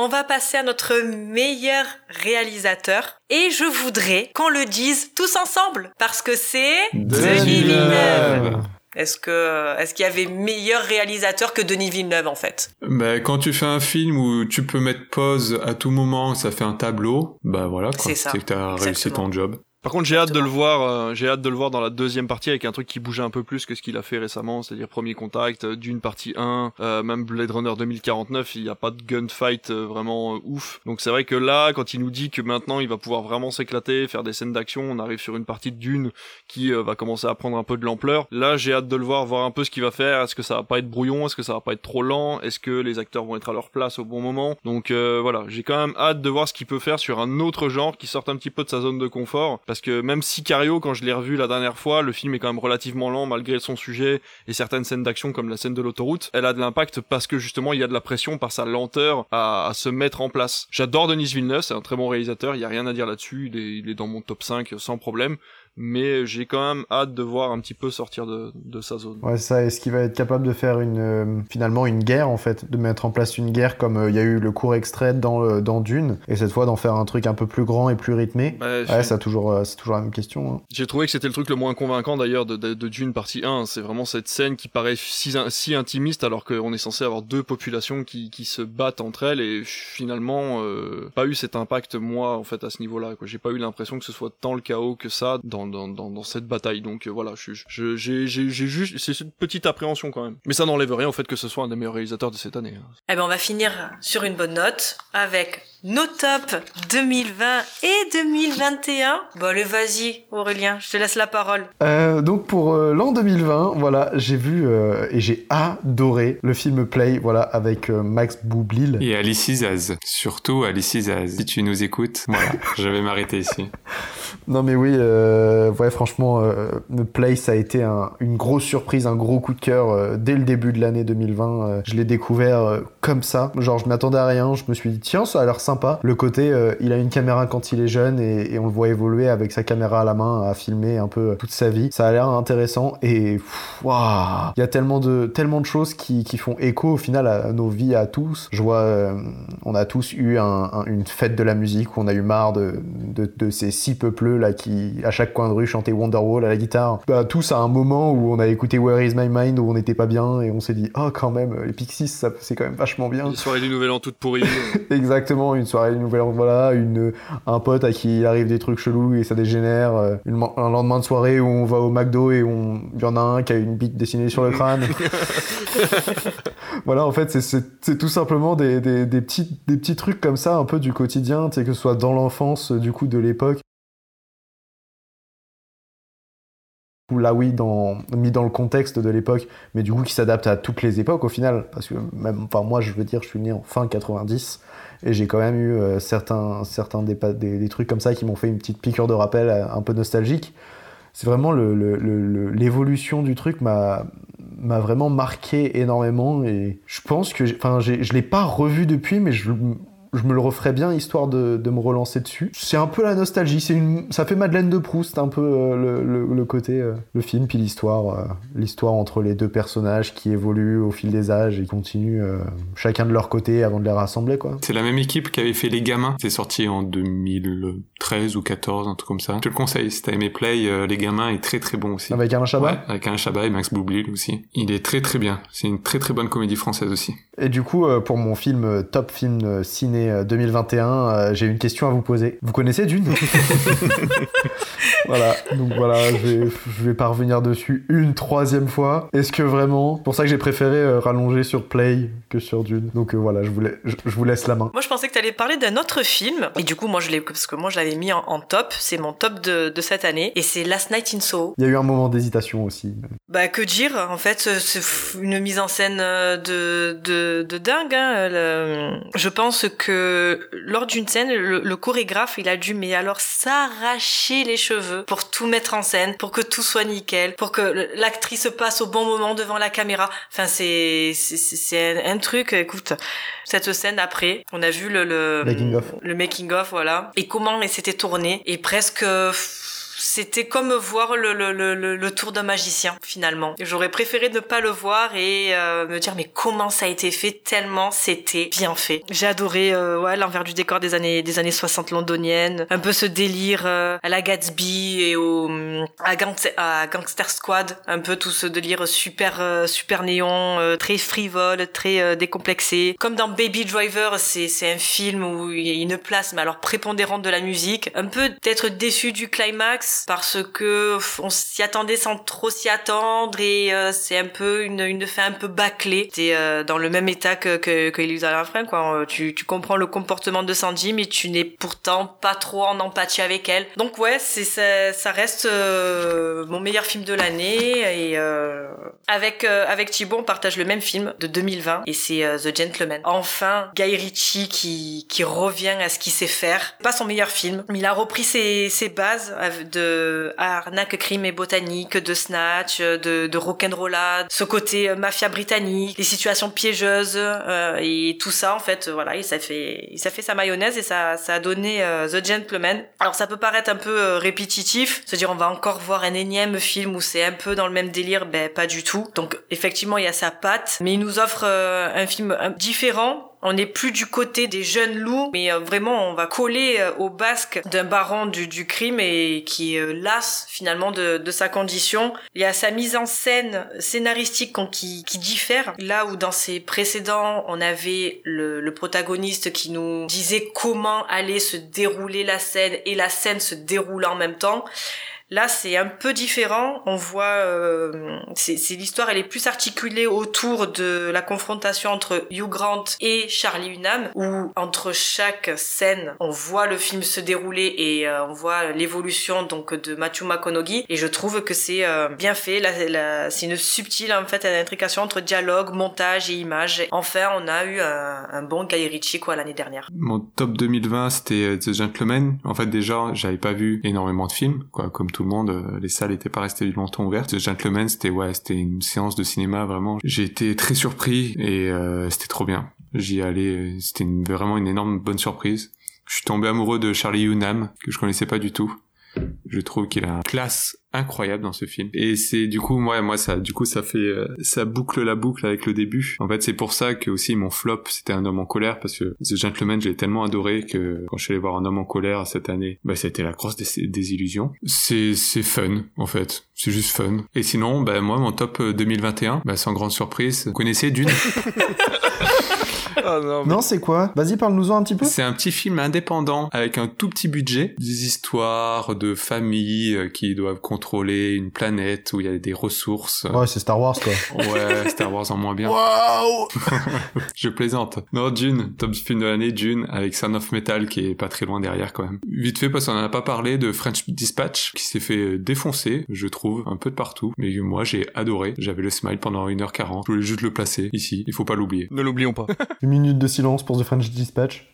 On va passer à notre meilleur réalisateur et je voudrais qu'on le dise tous ensemble parce que c'est Denis Villeneuve. Est-ce que est-ce qu'il y avait meilleur réalisateur que Denis Villeneuve en fait? Bah, quand tu fais un film où tu peux mettre pause à tout moment, ça fait un tableau, bah voilà quoi. C'est que t'as réussi ton job. Par contre, j'ai hâte de le voir. euh, j'ai hâte de le voir dans la deuxième partie avec un truc qui bouge un peu plus que ce qu'il a fait récemment, c'est-à-dire Premier Contact, euh, d'une partie 1, euh, même Blade Runner 2049. Il n'y a pas de gunfight euh, vraiment ouf. Donc c'est vrai que là, quand il nous dit que maintenant il va pouvoir vraiment s'éclater, faire des scènes d'action, on arrive sur une partie de Dune qui va commencer à prendre un peu de l'ampleur. Là, j'ai hâte de le voir, voir un peu ce qu'il va faire. Est-ce que ça va pas être brouillon? Est-ce que ça va pas être trop lent? Est-ce que les acteurs vont être à leur place au bon moment? Donc euh, voilà, j'ai quand même hâte de voir ce qu'il peut faire sur un autre genre qui sorte un petit peu de sa zone de confort. Parce que même si Sicario, quand je l'ai revu la dernière fois, le film est quand même relativement lent malgré son sujet et certaines scènes d'action comme la scène de l'autoroute. Elle a de l'impact parce que justement il y a de la pression par sa lenteur à, se mettre en place. J'adore Denis Villeneuve, c'est un très bon réalisateur, il y a rien à dire là-dessus, il est dans mon top 5 sans problème mais j'ai quand même hâte de voir un petit peu sortir de, de sa zone. Ouais, ça, est-ce qu'il va être capable de faire une, euh, finalement une guerre en fait, de mettre en place une guerre comme euh, il y a eu le court extrait dans, euh, dans Dune, et cette fois d'en faire un truc un peu plus grand et plus rythmé? Bah, Ouais, ça, toujours, euh, c'est toujours la même question. hein. J'ai trouvé que c'était le truc le moins convaincant d'ailleurs de, de, de Dune partie 1. C'est vraiment cette scène qui paraît si, si intimiste alors qu'on est censé avoir deux populations qui, qui se battent entre elles et finalement euh, pas eu cet impact moi en fait à ce niveau-là. J'ai pas eu l'impression que ce soit tant le chaos que ça dans, dans, cette bataille. Donc euh, voilà, j'ai juste c'est cette petite appréhension quand même. Mais ça n'enlève rien au fait que ce soit un des meilleurs réalisateurs de cette année. hein. Eh ben, on va finir sur une bonne note avec nos tops 2020 et 2021. Bon, allez, vas-y, Aurélien, je te laisse la parole. Euh, donc pour euh, l'an 2020, voilà, j'ai vu euh, et j'ai adoré le film Play, voilà, avec euh, Max Boublil. Et Alice Izaz. Surtout Alice Izaz. Si tu nous écoutes, voilà, je vais m'arrêter ici. Non mais oui, euh, ouais franchement, euh, Play ça a été un- une grosse surprise, un gros coup de cœur euh, dès le début de l'année 2020. euh, je l'ai découvert euh, comme ça, genre je m'attendais à rien, je me suis dit tiens ça a l'air sympa. Le côté, euh, il a une caméra quand il est jeune et, et on le voit évoluer avec sa caméra à la main à filmer un peu toute sa vie. Ça a l'air intéressant et waouh, il y a tellement de tellement de choses qui, qui font écho au final à nos vies à tous. Je vois, euh, on a tous eu un- un- une fête de la musique où on a eu marre de, de, de ces six peupleux là qui à chaque coin de rue chantaient Wonderwall à la guitare. Bah, tous à un moment où on a écouté Where Is My Mind où on n'était pas bien et on s'est dit oh quand même les Pixies ça c'est quand même vachement bien. Les soirées du Nouvel An toutes pourries. Exactement, une soirée, nouvelle, voilà, une, un pote à qui il arrive des trucs chelous et ça dégénère, euh, une- un lendemain de soirée où on va au McDo et on, il y en a un qui a une bite dessinée sur le crâne. voilà, en fait, c'est tout simplement des, des, des, petits, des petits trucs comme ça, un peu du quotidien, que ce soit dans l'enfance, du coup, de l'époque, là oui, dans, mis dans le contexte de l'époque, mais du coup qui s'adapte à toutes les époques au final, parce que même, enfin moi je veux dire, je suis né en fin 90 et j'ai quand même eu euh, certains, certains des, trucs comme ça qui m'ont fait une petite piqûre de rappel euh, un peu nostalgique. C'est vraiment l'évolution du truc m'a m'a vraiment marqué énormément et je pense que enfin je l'ai pas revu depuis mais je je me le referais bien histoire de, me relancer dessus. C'est un peu la nostalgie, c'est une, ça fait Madeleine de Proust un peu euh, le, côté euh, le film puis l'histoire, euh, l'histoire entre les deux personnages qui évoluent au fil des âges et continuent chacun de leur côté avant de les rassembler quoi. C'est la même équipe qui avait fait Les Gamins, c'est sorti en 2013 ou 14 un truc comme ça. Je te le conseille, si t'as aimé Play, Les Gamins est très très bon aussi. Avec Alain Chabat. Ouais, avec Alain Chabat et Max Boublil aussi. Il est très très bien. C'est une très très bonne comédie française aussi. Et du coup, pour mon film top film ciné 2021, euh, euh, j'ai une question à vous poser. Vous connaissez Dune? Voilà, donc voilà, je vais, vais pas revenir dessus une troisième fois. Est-ce que vraiment, pour ça que j'ai préféré euh, rallonger sur Play que sur Dune? Donc voilà, je vous, je, vous laisse la main. Moi, je pensais que tu allais parler d'un autre film, et du coup, moi, je l'ai, parce que moi, je l'avais mis en, top. C'est mon top de, de, cette année, et c'est Last Night in Soho. Il y a eu un moment d'hésitation aussi. Bah, que dire En fait, c'est une mise en scène de, de, de dingue. Hein, Je pense que lors d'une scène, le, chorégraphe, il a dû, mais alors, s'arracher les cheveux pour tout mettre en scène, pour que tout soit nickel, pour que l'actrice passe au bon moment devant la caméra. Enfin, c'est, c'est, un, truc, écoute, cette scène après, on a vu le, le making of, le making of, voilà, et comment il s'était tourné, et presque, c'était comme voir le, le, le, le tour d'un magicien finalement. J'aurais préféré ne pas le voir et euh, me dire mais comment ça a été fait? Tellement c'était bien fait. J'ai adoré euh, ouais, l'envers du décor des années des années 60 londoniennes, un peu ce délire euh, à la Gatsby et au à, à, Gangster Squad, un peu tout ce délire super super néon, très frivole, très décomplexé. Comme dans Baby Driver, c'est c'est un film où il y a une place mais alors prépondérante de la musique, un peu d'être déçu du climax parce que on s'y attendait sans trop s'y attendre et euh, c'est un peu une, une fin un peu bâclée. T'es euh, dans le même état que que, que Elisa quoi. Euh, tu, tu comprends le comportement de Sandy mais tu n'es pourtant pas trop en empathie avec elle. Donc ouais, c'est ça, ça reste mon meilleur film de l'année et avec avec Thibaut on partage le même film de 2020 et c'est The Gentleman. Enfin, Guy Ritchie qui qui revient à ce qu'il sait faire. Pas son meilleur film, mais il a repris ses ses bases de de arnaque, crime et botanique, de snatch, de, de rock'n'rollade, ce côté euh, mafia britannique, les situations piégeuses euh, et tout ça en fait, voilà, il ça fait, ça fait sa mayonnaise et ça, ça a donné euh, The Gentleman. Alors ça peut paraître un peu répétitif, se dire on va encore voir un énième film où c'est un peu dans le même délire, ben pas du tout. Donc effectivement il y a sa patte, mais il nous offre un film différent on n'est plus du côté des jeunes loups, mais euh, vraiment on va coller euh, au basque d'un baron du, du, crime et qui est euh, las finalement de, de, sa condition. Il y a sa mise en scène scénaristique qui, qui diffère. Là où dans ses précédents on avait le, le protagoniste qui nous disait comment allait se dérouler la scène et la scène se déroule en même temps. Là, c'est un peu différent. On voit, euh, c'est l'histoire, elle est plus articulée autour de la confrontation entre Hugh Grant et Charlie Hunnam, où entre chaque scène, on voit le film se dérouler et euh, on voit l'évolution donc de Matthew McConaughey. Et je trouve que c'est euh, bien fait. C'est une subtile en fait intrication entre dialogue, montage et image. Enfin, on a eu un, un bon Guy Ritchie quoi l'année dernière. Mon top 2020, c'était The Gentleman. En fait, déjà, j'avais pas vu énormément de films, quoi, comme tout le monde, euh, les salles étaient pas restées longtemps ouvertes. The Gentleman, c'était ouais, c'était une séance de cinéma vraiment. J'ai été très surpris et euh, c'était trop bien. J'y allais, c'était vraiment une énorme bonne surprise. Je suis tombé amoureux de Charlie Hunnam que je connaissais pas du tout. Je trouve qu'il a une classe incroyable dans ce film. Et c'est du coup moi moi ça du coup ça fait euh, ça boucle la boucle avec le début. En fait, c'est pour ça que aussi mon flop c'était un homme en colère parce que The Gentleman, j'ai tellement adoré que quand je suis allé voir un homme en colère cette année, bah c'était la grosse désillusion. C'est c'est fun en fait. C'est juste fun. Et sinon, bah moi mon top 2021, euh, bah sans grande surprise, vous connaissez Dune? Ah non, mais- Non, c'est quoi? Vas-y, parle-nous-en un petit peu. C'est un petit film indépendant avec un tout petit budget, des histoires de familles euh, qui doivent contrôler une planète où il y a des ressources. Ouais, c'est Star Wars, quoi. Ouais, Star Wars en moins bien. Waouh Je plaisante. Non, Dune, top film de l'année, Dune, avec Son of Metal qui est pas très loin derrière quand même. Vite fait, parce qu'on en a pas parlé de French Dispatch, qui s'est fait défoncer, je trouve, un peu de partout. Mais moi, j'ai adoré. J'avais le smile pendant 1h40. Je voulais juste le placer ici. Il faut pas l'oublier. Ne l'oublions pas. Minute de silence pour The French Dispatch.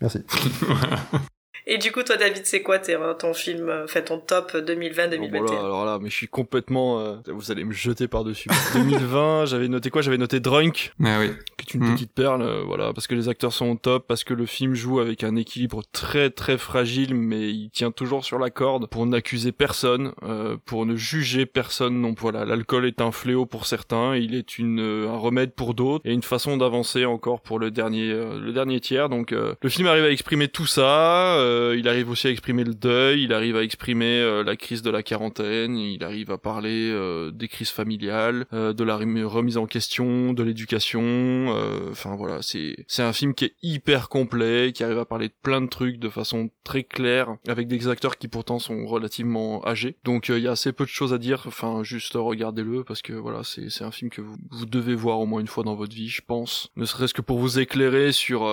Merci. Et du coup, toi, David, c'est quoi tes- ton film, euh, fait ton top 2020-2021 Bon, voilà, alors là, mais je suis complètement. euh, vous allez me jeter par-dessus. 2020, j'avais noté quoi? J'avais noté Drunk, Ah oui. qui est une Mm. petite perle, euh, voilà, parce que les acteurs sont au top, parce que le film joue avec un équilibre très très fragile, mais il tient toujours sur la corde pour n'accuser personne, euh, pour ne juger personne. Donc voilà, l'alcool est un fléau pour certains, il est une euh, un remède pour d'autres, et une façon d'avancer encore pour le dernier euh, le dernier tiers. Donc euh, le film arrive à exprimer tout ça. Euh, il arrive aussi à exprimer le deuil, il arrive à exprimer euh, la crise de la quarantaine, il arrive à parler euh, des crises familiales, euh, de la rem- remise en question, de l'éducation. euh, Enfin voilà, c'est c'est un film qui est hyper complet, qui arrive à parler de plein de trucs de façon très claire, avec des acteurs qui pourtant sont relativement âgés. Donc euh, il y a assez peu de choses à dire. Enfin juste regardez-le parce que voilà, c'est c'est un film que vous, vous devez voir au moins une fois dans votre vie, je pense. Ne serait-ce que pour vous éclairer sur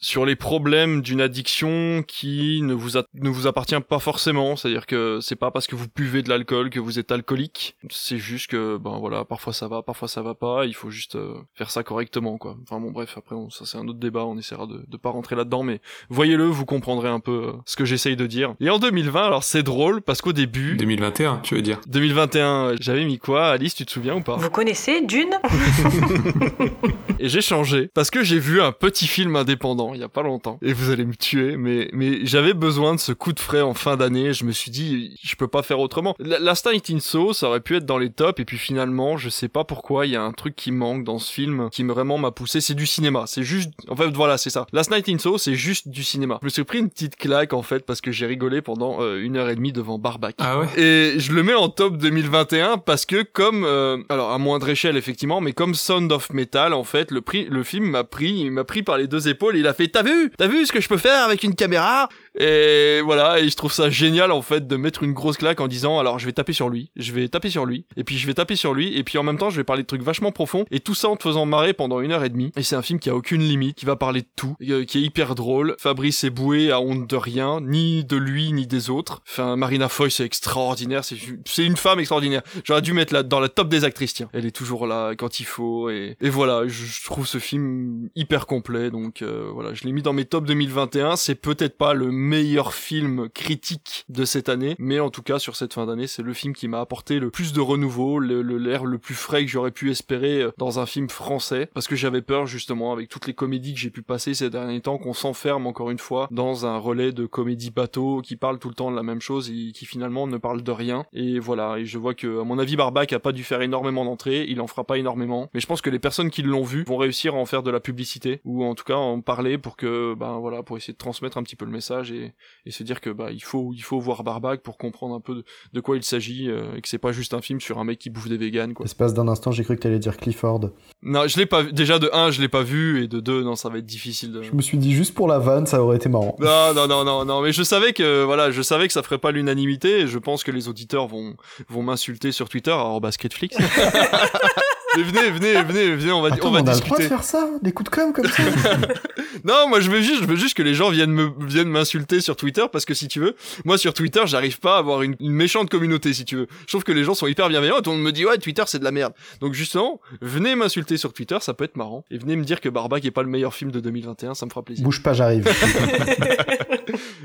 sur les problèmes d'une addiction qui ne vous a- ne vous appartient pas forcément, c'est-à-dire que c'est pas parce que vous buvez de l'alcool que vous êtes alcoolique, c'est juste que ben voilà, parfois ça va, parfois ça va pas, il faut juste euh, faire ça correctement quoi. Enfin bon bref, après on- ça c'est un autre débat, on essaiera de de pas rentrer là-dedans. Mais voyez-le, vous comprendrez un peu euh, ce que j'essaye de dire. Et en 2020, alors c'est drôle parce qu'au début 2021, tu veux dire. 2021, j'avais mis quoi Alice, tu te souviens ou pas? Vous connaissez Dune? Et j'ai changé parce que j'ai vu un petit film indépendant il y a pas longtemps. Et vous allez me tuer, mais mais j'avais besoin de ce coup de frais en fin d'année. Je me suis dit, je peux pas faire autrement. La- Last Night in Soho, ça aurait pu être dans les tops. Et puis finalement, je sais pas pourquoi, il y a un truc qui manque dans ce film qui me- vraiment m'a poussé. C'est du cinéma. C'est juste, en fait, voilà, c'est ça. Last Night in Soho, c'est juste du cinéma. Je me suis pris une petite claque en fait parce que j'ai rigolé pendant euh, une heure et demie devant Barbac. Ah ouais Et je le mets en top 2021 parce que comme euh, alors à moindre échelle effectivement, mais comme Sound of Metal en fait, le prix le film m'a pris, il m'a pris par les deux épaules, et il a fait "T'as vu? T'as vu ce que je peux faire avec une caméra? Et voilà, et je trouve ça génial en fait de mettre une grosse claque en disant alors je vais taper sur lui, je vais taper sur lui, et puis je vais taper sur lui, et puis en même temps je vais parler de trucs vachement profonds, et tout ça en te faisant marrer pendant une heure et demie. Et c'est un film qui a aucune limite, qui va parler de tout, euh, qui est hyper drôle. Fabrice Eboué a honte de rien, ni de lui ni des autres. Enfin, Marina Foy c'est extraordinaire, c'est c'est une femme extraordinaire. J'aurais dû mettre là dans la top des actrices, tiens. Elle est toujours là quand il faut, et, et voilà, je, je trouve ce film hyper complet, donc euh, voilà, je l'ai mis dans mes top 2021. C'est peut-être pas le meilleur film critique de cette année, mais en tout cas sur cette fin d'année, c'est le film qui m'a apporté le plus de renouveau, le le- l'air le plus frais que j'aurais pu espérer euh, dans un film français, parce que j'avais peur justement avec toutes les comédies que j'ai pu passer ces derniers temps qu'on s'enferme encore une fois dans un relais de comédie bateau qui parle tout le temps de la même chose et qui finalement ne parle de rien. Et voilà, et je vois que à mon avis Barbac a pas dû faire énormément d'entrées, il en fera pas énormément, mais je pense que les personnes qui l'ont vu vont réussir à en faire de la publicité. Ou en tout cas en parler pour que ben voilà pour essayer de transmettre un petit peu le message et, et se dire que bah il faut il faut voir Barbac pour comprendre un peu de, de quoi il s'agit euh, et que c'est pas juste un film sur un mec qui bouffe des véganes quoi. L'espace d'un instant, j'ai cru que t'allais dire Clifford. Non, je l'ai pas vu. Déjà de 1, je l'ai pas vu et de 2, non, ça va être difficile de Je me suis dit juste pour la vanne, ça aurait été marrant. Non, non, non, non, non, mais je savais que, voilà, je savais que ça ferait pas l'unanimité, et je pense que les auditeurs vont, vont m'insulter sur Twitter, alors basketflix. mais venez, venez, venez, venez, on va, Attends, on va on a le droit de discuter. faire ça Des coups de com' comme ça Non, moi, je veux juste, je veux juste que les gens viennent me, viennent m'insulter sur Twitter, parce que si tu veux, moi, sur Twitter, j'arrive pas à avoir une, une méchante communauté, si tu veux. Je trouve que les gens sont hyper bienveillants, et tout le monde me dit, ouais, Twitter, c'est de la merde. Donc, justement, venez m'insulter sur Twitter, ça peut être marrant. Et venez me dire que Barbac est pas le meilleur film de 2021, ça me fera plaisir. Bouge pas, j'arrive.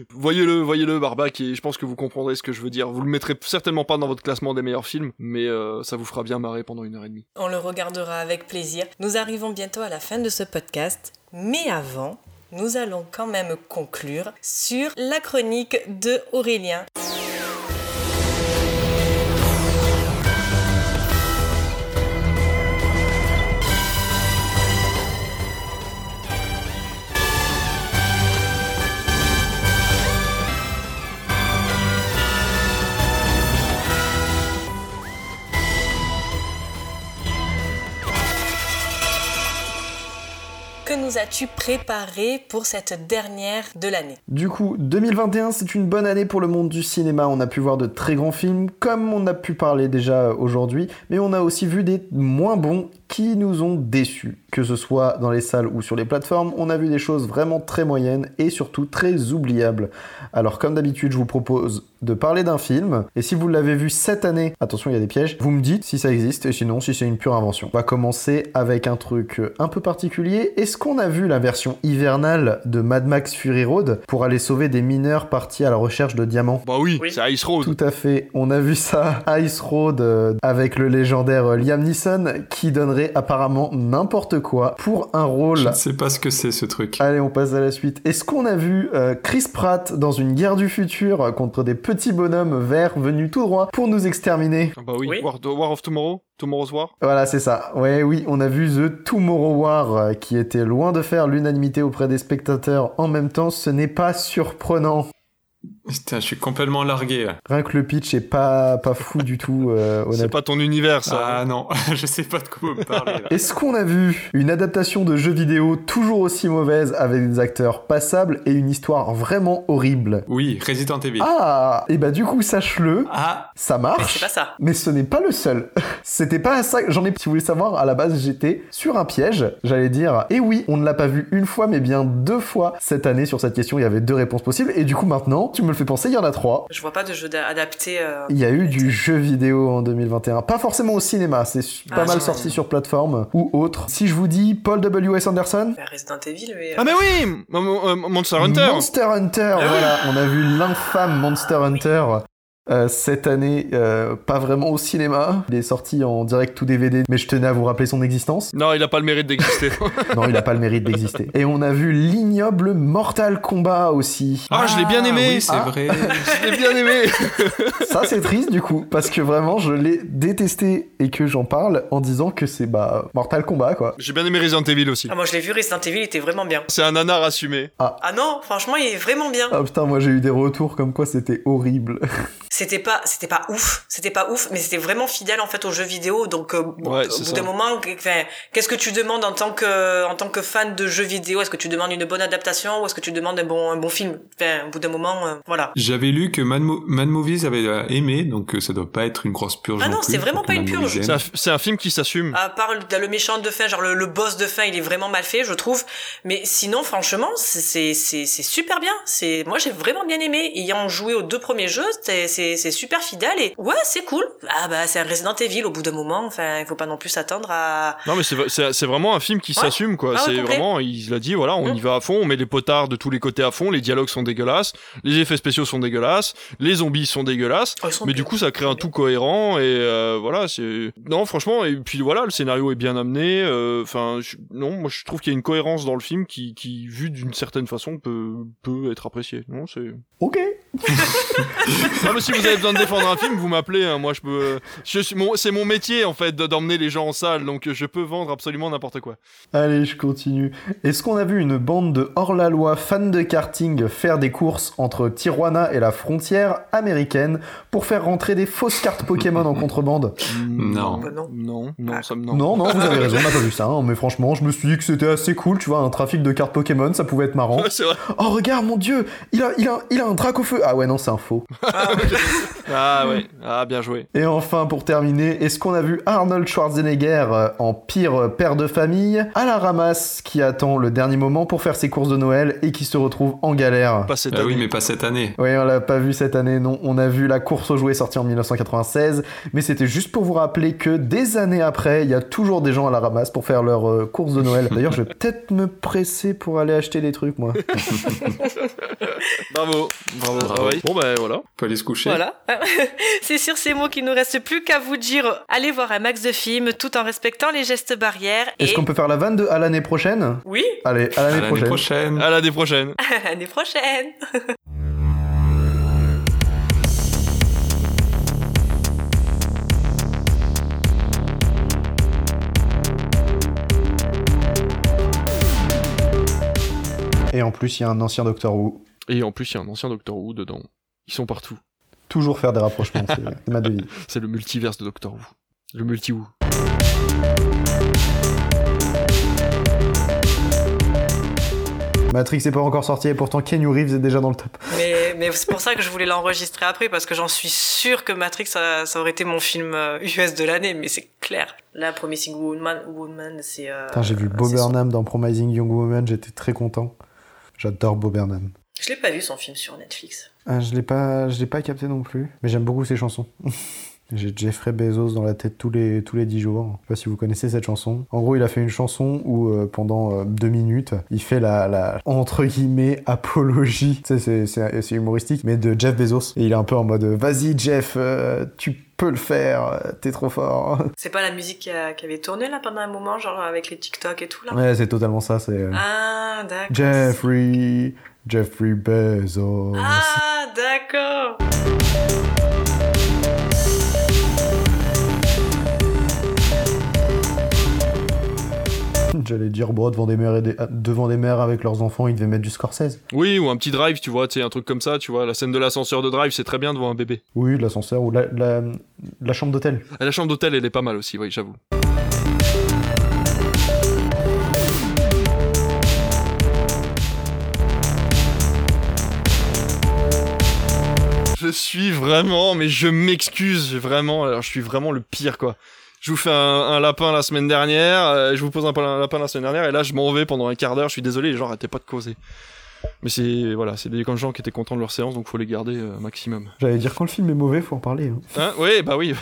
Voyez-le, voyez-le, Barbac, et je pense que vous comprendrez ce que je veux dire. Vous le mettrez certainement pas dans votre classement des meilleurs films, mais euh, ça vous fera bien marrer pendant une heure et demie. On regardera avec plaisir. Nous arrivons bientôt à la fin de ce podcast, mais avant, nous allons quand même conclure sur la chronique de Aurélien. As-tu préparé pour cette dernière de l'année Du coup, 2021, c'est une bonne année pour le monde du cinéma. On a pu voir de très grands films, comme on a pu parler déjà aujourd'hui, mais on a aussi vu des moins bons qui nous ont déçus. Que ce soit dans les salles ou sur les plateformes, on a vu des choses vraiment très moyennes et surtout très oubliables. Alors comme d'habitude, je vous propose de parler d'un film, et si vous l'avez vu cette année, attention il y a des pièges, vous me dites si ça existe, et sinon si c'est une pure invention. On va commencer avec un truc un peu particulier. Est-ce qu'on a vu la version hivernale de Mad Max Fury Road pour aller sauver des mineurs partis à la recherche de diamants? Bah oui, Oui. c'est Ice Road. tout à fait. On a vu ça, Ice Road, euh, avec le légendaire euh, Liam Neeson, qui donnerait apparemment n'importe quoi pour un Je rôle. ne sais pas ce que c'est ce truc. Allez, on passe à la suite. Est-ce qu'on a vu euh, Chris Pratt dans une guerre du futur euh, contre des petits bonhommes verts venus tout droit pour nous exterminer? Ah bah oui, Oui. War, War of Tomorrow Tomorrow's War Voilà, c'est ça. Ouais, oui, on a vu The Tomorrow War, euh, qui était loin de faire l'unanimité auprès des spectateurs. En même temps, ce n'est pas surprenant. Putain, je suis complètement largué. là. Rien que le pitch est pas, pas fou du tout, euh, C'est pas ton univers, ça. Ah non, je sais pas de quoi vous me parlez là. Est-ce qu'on a vu une adaptation de jeu vidéo toujours aussi mauvaise avec des acteurs passables et une histoire vraiment horrible? Oui, Resident Evil. Ah Et bah du coup, sache-le, Ah, ça Mais marche. c'est pas ça. Mais ce n'est pas le seul. C'était pas ça. que- J'en ai. Si vous voulez savoir, à la base, j'étais sur un piège. J'allais dire, et oui, on ne l'a pas vu une fois, mais bien deux fois cette année sur cette question. Il y avait deux réponses possibles. Et du coup, maintenant, tu me penser, il y en a trois. Je vois pas de jeu d'a- adapté. euh, Il y a eu du jeu vidéo en 2021. Pas forcément au cinéma, c'est pas Ah, mal ouais. sorti sur plateforme ou autre. Si je vous dis Paul W.S. Anderson, bah, Resident Evil, mais. euh, Ah mais oui M- Monster Hunter Monster Hunter, voilà, on a vu l'infâme Monster Hunter. Euh, cette année, euh, pas vraiment au cinéma. Il est sorti en direct ou DVD, mais je tenais à vous rappeler son existence. Non, il a pas le mérite d'exister. Non, il a pas le mérite d'exister. Et on a vu l'ignoble Mortal Kombat aussi. Ah, je l'ai bien aimé. Oui, c'est Ah. vrai. Je l'ai bien aimé Ça, c'est triste du coup, parce que vraiment, je l'ai détesté et que j'en parle en disant que c'est bah Mortal Kombat quoi. J'ai bien aimé Resident Evil aussi. Ah, moi je l'ai vu, Resident Evil, il était vraiment bien. C'est un nanar assumé. Ah non, franchement, il est vraiment bien. Ah putain, moi j'ai eu des retours comme quoi c'était horrible. C'était pas, c'était pas ouf, c'était pas ouf, mais c'était vraiment fidèle en fait aux jeux vidéo. Donc euh, Ouais, au bout d'un moment, qu'est-ce que tu demandes en tant que, en tant que fan de jeux vidéo? Est-ce que tu demandes une bonne adaptation ou est-ce que tu demandes un bon, un bon film? Enfin, au bout d'un moment, euh, voilà. J'avais lu que Mad, Mo- Mad Movies avait euh, aimé, donc euh, ça doit pas être une grosse purge. Ah non, c'est vraiment pas une purge. C'est un, film qui s'assume. À part le, le méchant de fin, genre le, le boss de fin, il est vraiment mal fait, je trouve. Mais sinon, franchement, c'est c'est c'est c'est super bien. C'est moi j'ai vraiment bien aimé. Ayant joué aux deux premiers jeux, c'est c'est c'est super fidèle et ouais, c'est cool. Ah bah c'est un Resident Evil au bout d'un moment. Enfin, il faut pas non plus s'attendre à. Non mais c'est v- c'est c'est vraiment un film qui Ouais. s'assume quoi. Ah c'est vraiment il a dit voilà on Mm. y va à fond, on met les potards de tous les côtés à fond, les dialogues sont dégueulasses, les effets spéciaux sont dégueulasses, les zombies sont dégueulasses. Oh, sont Mais bien. du coup ça crée un tout cohérent et euh, voilà c'est non franchement et puis voilà le scénario est bien amené. euh, Enfin je- non moi je trouve qu'il y a une cohérence dans le film qui qui vu d'une certaine façon peut peut être apprécié. Non c'est Ok. non mais si vous avez besoin de défendre un film vous m'appelez hein, moi je peux je suis mon c'est mon métier en fait de- d'emmener les gens en salle donc je peux vendre absolument n'importe quoi. Allez, je continue. Est-ce qu'on a vu une bande de hors-la-loi fans de karting faire des courses entre Tijuana et la frontière américaine pour faire rentrer des fausses cartes Pokémon en contrebande? Non. Bah non. Non, non, Ah. ça me non. Non, non, vous avez raison, on n'a pas vu ça. hein, mais franchement, je me suis dit que c'était assez cool, tu vois, un trafic de cartes Pokémon, ça pouvait être marrant. Ouais, c'est vrai. Oh, regarde, mon dieu, il a, il a, il a un drac au feu. Ah ouais, non, c'est un faux. Ah ouais, ah bien joué. Et enfin, pour terminer, est-ce qu'on a vu Arnold Schwarzenegger euh, en pire père de famille? À la ramasse qui attend le dernier moment pour faire ses courses de Noël et qui se retrouve en galère Pas cette Ah oui, mais pas cette année. Oui, on l'a pas vu cette année, non. On a vu la course aux jouets sortie en 1996, mais c'était juste pour vous rappeler que des années après, il y a toujours des gens à la ramasse pour faire leurs euh, courses de Noël. D'ailleurs, je vais peut-être me presser pour aller acheter des trucs, moi. Bravo, bravo. Bravo. Ah ouais. Bon ben voilà. Faut aller se coucher. Voilà. C'est sur ces mots qu'il nous reste plus qu'à vous dire allez voir un max de films tout en respectant les gestes barrières. Et Est-ce qu'on peut faire la vanne de à l'année prochaine? Oui, Allez, à l'année prochaine. prochaine. À l'année prochaine. à l'année prochaine. Et en plus, il y a un ancien Doctor Who. Et en plus il y a un ancien Doctor Who dedans. Ils sont partout. Toujours faire des rapprochements, c'est ma devise. C'est le multiverse de Doctor Who. Le multi Who. Matrix n'est pas encore sorti et pourtant Kenny Reeves est déjà dans le top. Mais, mais c'est pour ça que je voulais l'enregistrer après parce que j'en suis sûr que Matrix ça, ça aurait été mon film US de l'année, mais c'est clair. Là, Promising Woman, Woman c'est. Euh, j'ai vu Bob Burnham dans Promising Young Woman, j'étais très content. J'adore Bob Burnham. Je l'ai pas vu son film sur Netflix. Ah, je l'ai pas, je l'ai pas capté non plus, mais j'aime beaucoup ses chansons. J'ai Jeffrey Bezos dans la tête tous les, tous les 10 jours. Je sais pas si vous connaissez cette chanson. En gros, il a fait une chanson où euh, pendant euh, deux minutes, il fait la, la entre guillemets apologie. Tu sais, c'est humoristique, mais de Jeff Bezos. Et il est un peu en mode Vas-y, Jeff, euh, tu peux le faire, t'es trop fort. C'est pas la musique qui, qui, avait tourné là pendant un moment, genre avec les TikTok et tout là? Ouais, c'est totalement ça. C'est. Ah, d'accord. Jeffrey, Jeffrey Bezos. Ah, d'accord. J'allais dire, bon, devant des, mères devant des mères avec leurs enfants, ils devaient mettre du Scorsese. Oui, ou un petit drive, tu vois, tu un truc comme ça, tu vois, la scène de l'ascenseur de drive, c'est très bien devant un bébé. Oui, l'ascenseur ou la, la, la chambre d'hôtel. La chambre d'hôtel, elle est pas mal aussi, oui, j'avoue. Je suis vraiment, mais je m'excuse vraiment, alors je suis vraiment le pire quoi je vous fais un, lapin la semaine dernière, euh, je vous pose un, lapin la semaine dernière, et là je m'en vais pendant un quart d'heure, je suis désolé, les gens arrêtaient pas de causer. Mais c'est voilà, c'est des gens qui étaient contents de leur séance, donc faut les garder euh, maximum. J'allais dire quand le film est mauvais, faut en parler. Hein. hein? Oui, bah oui.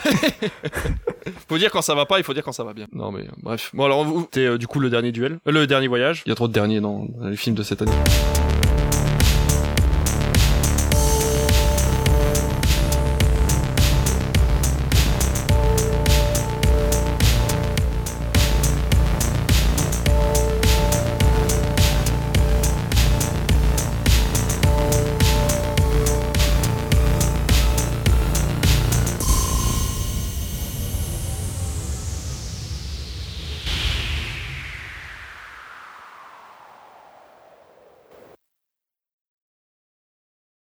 faut dire quand ça va pas, il faut dire quand ça va bien. Non mais bref. Bon alors, c'était euh, du coup le dernier duel, le dernier voyage. Il y a trop de derniers dans les films de cette année.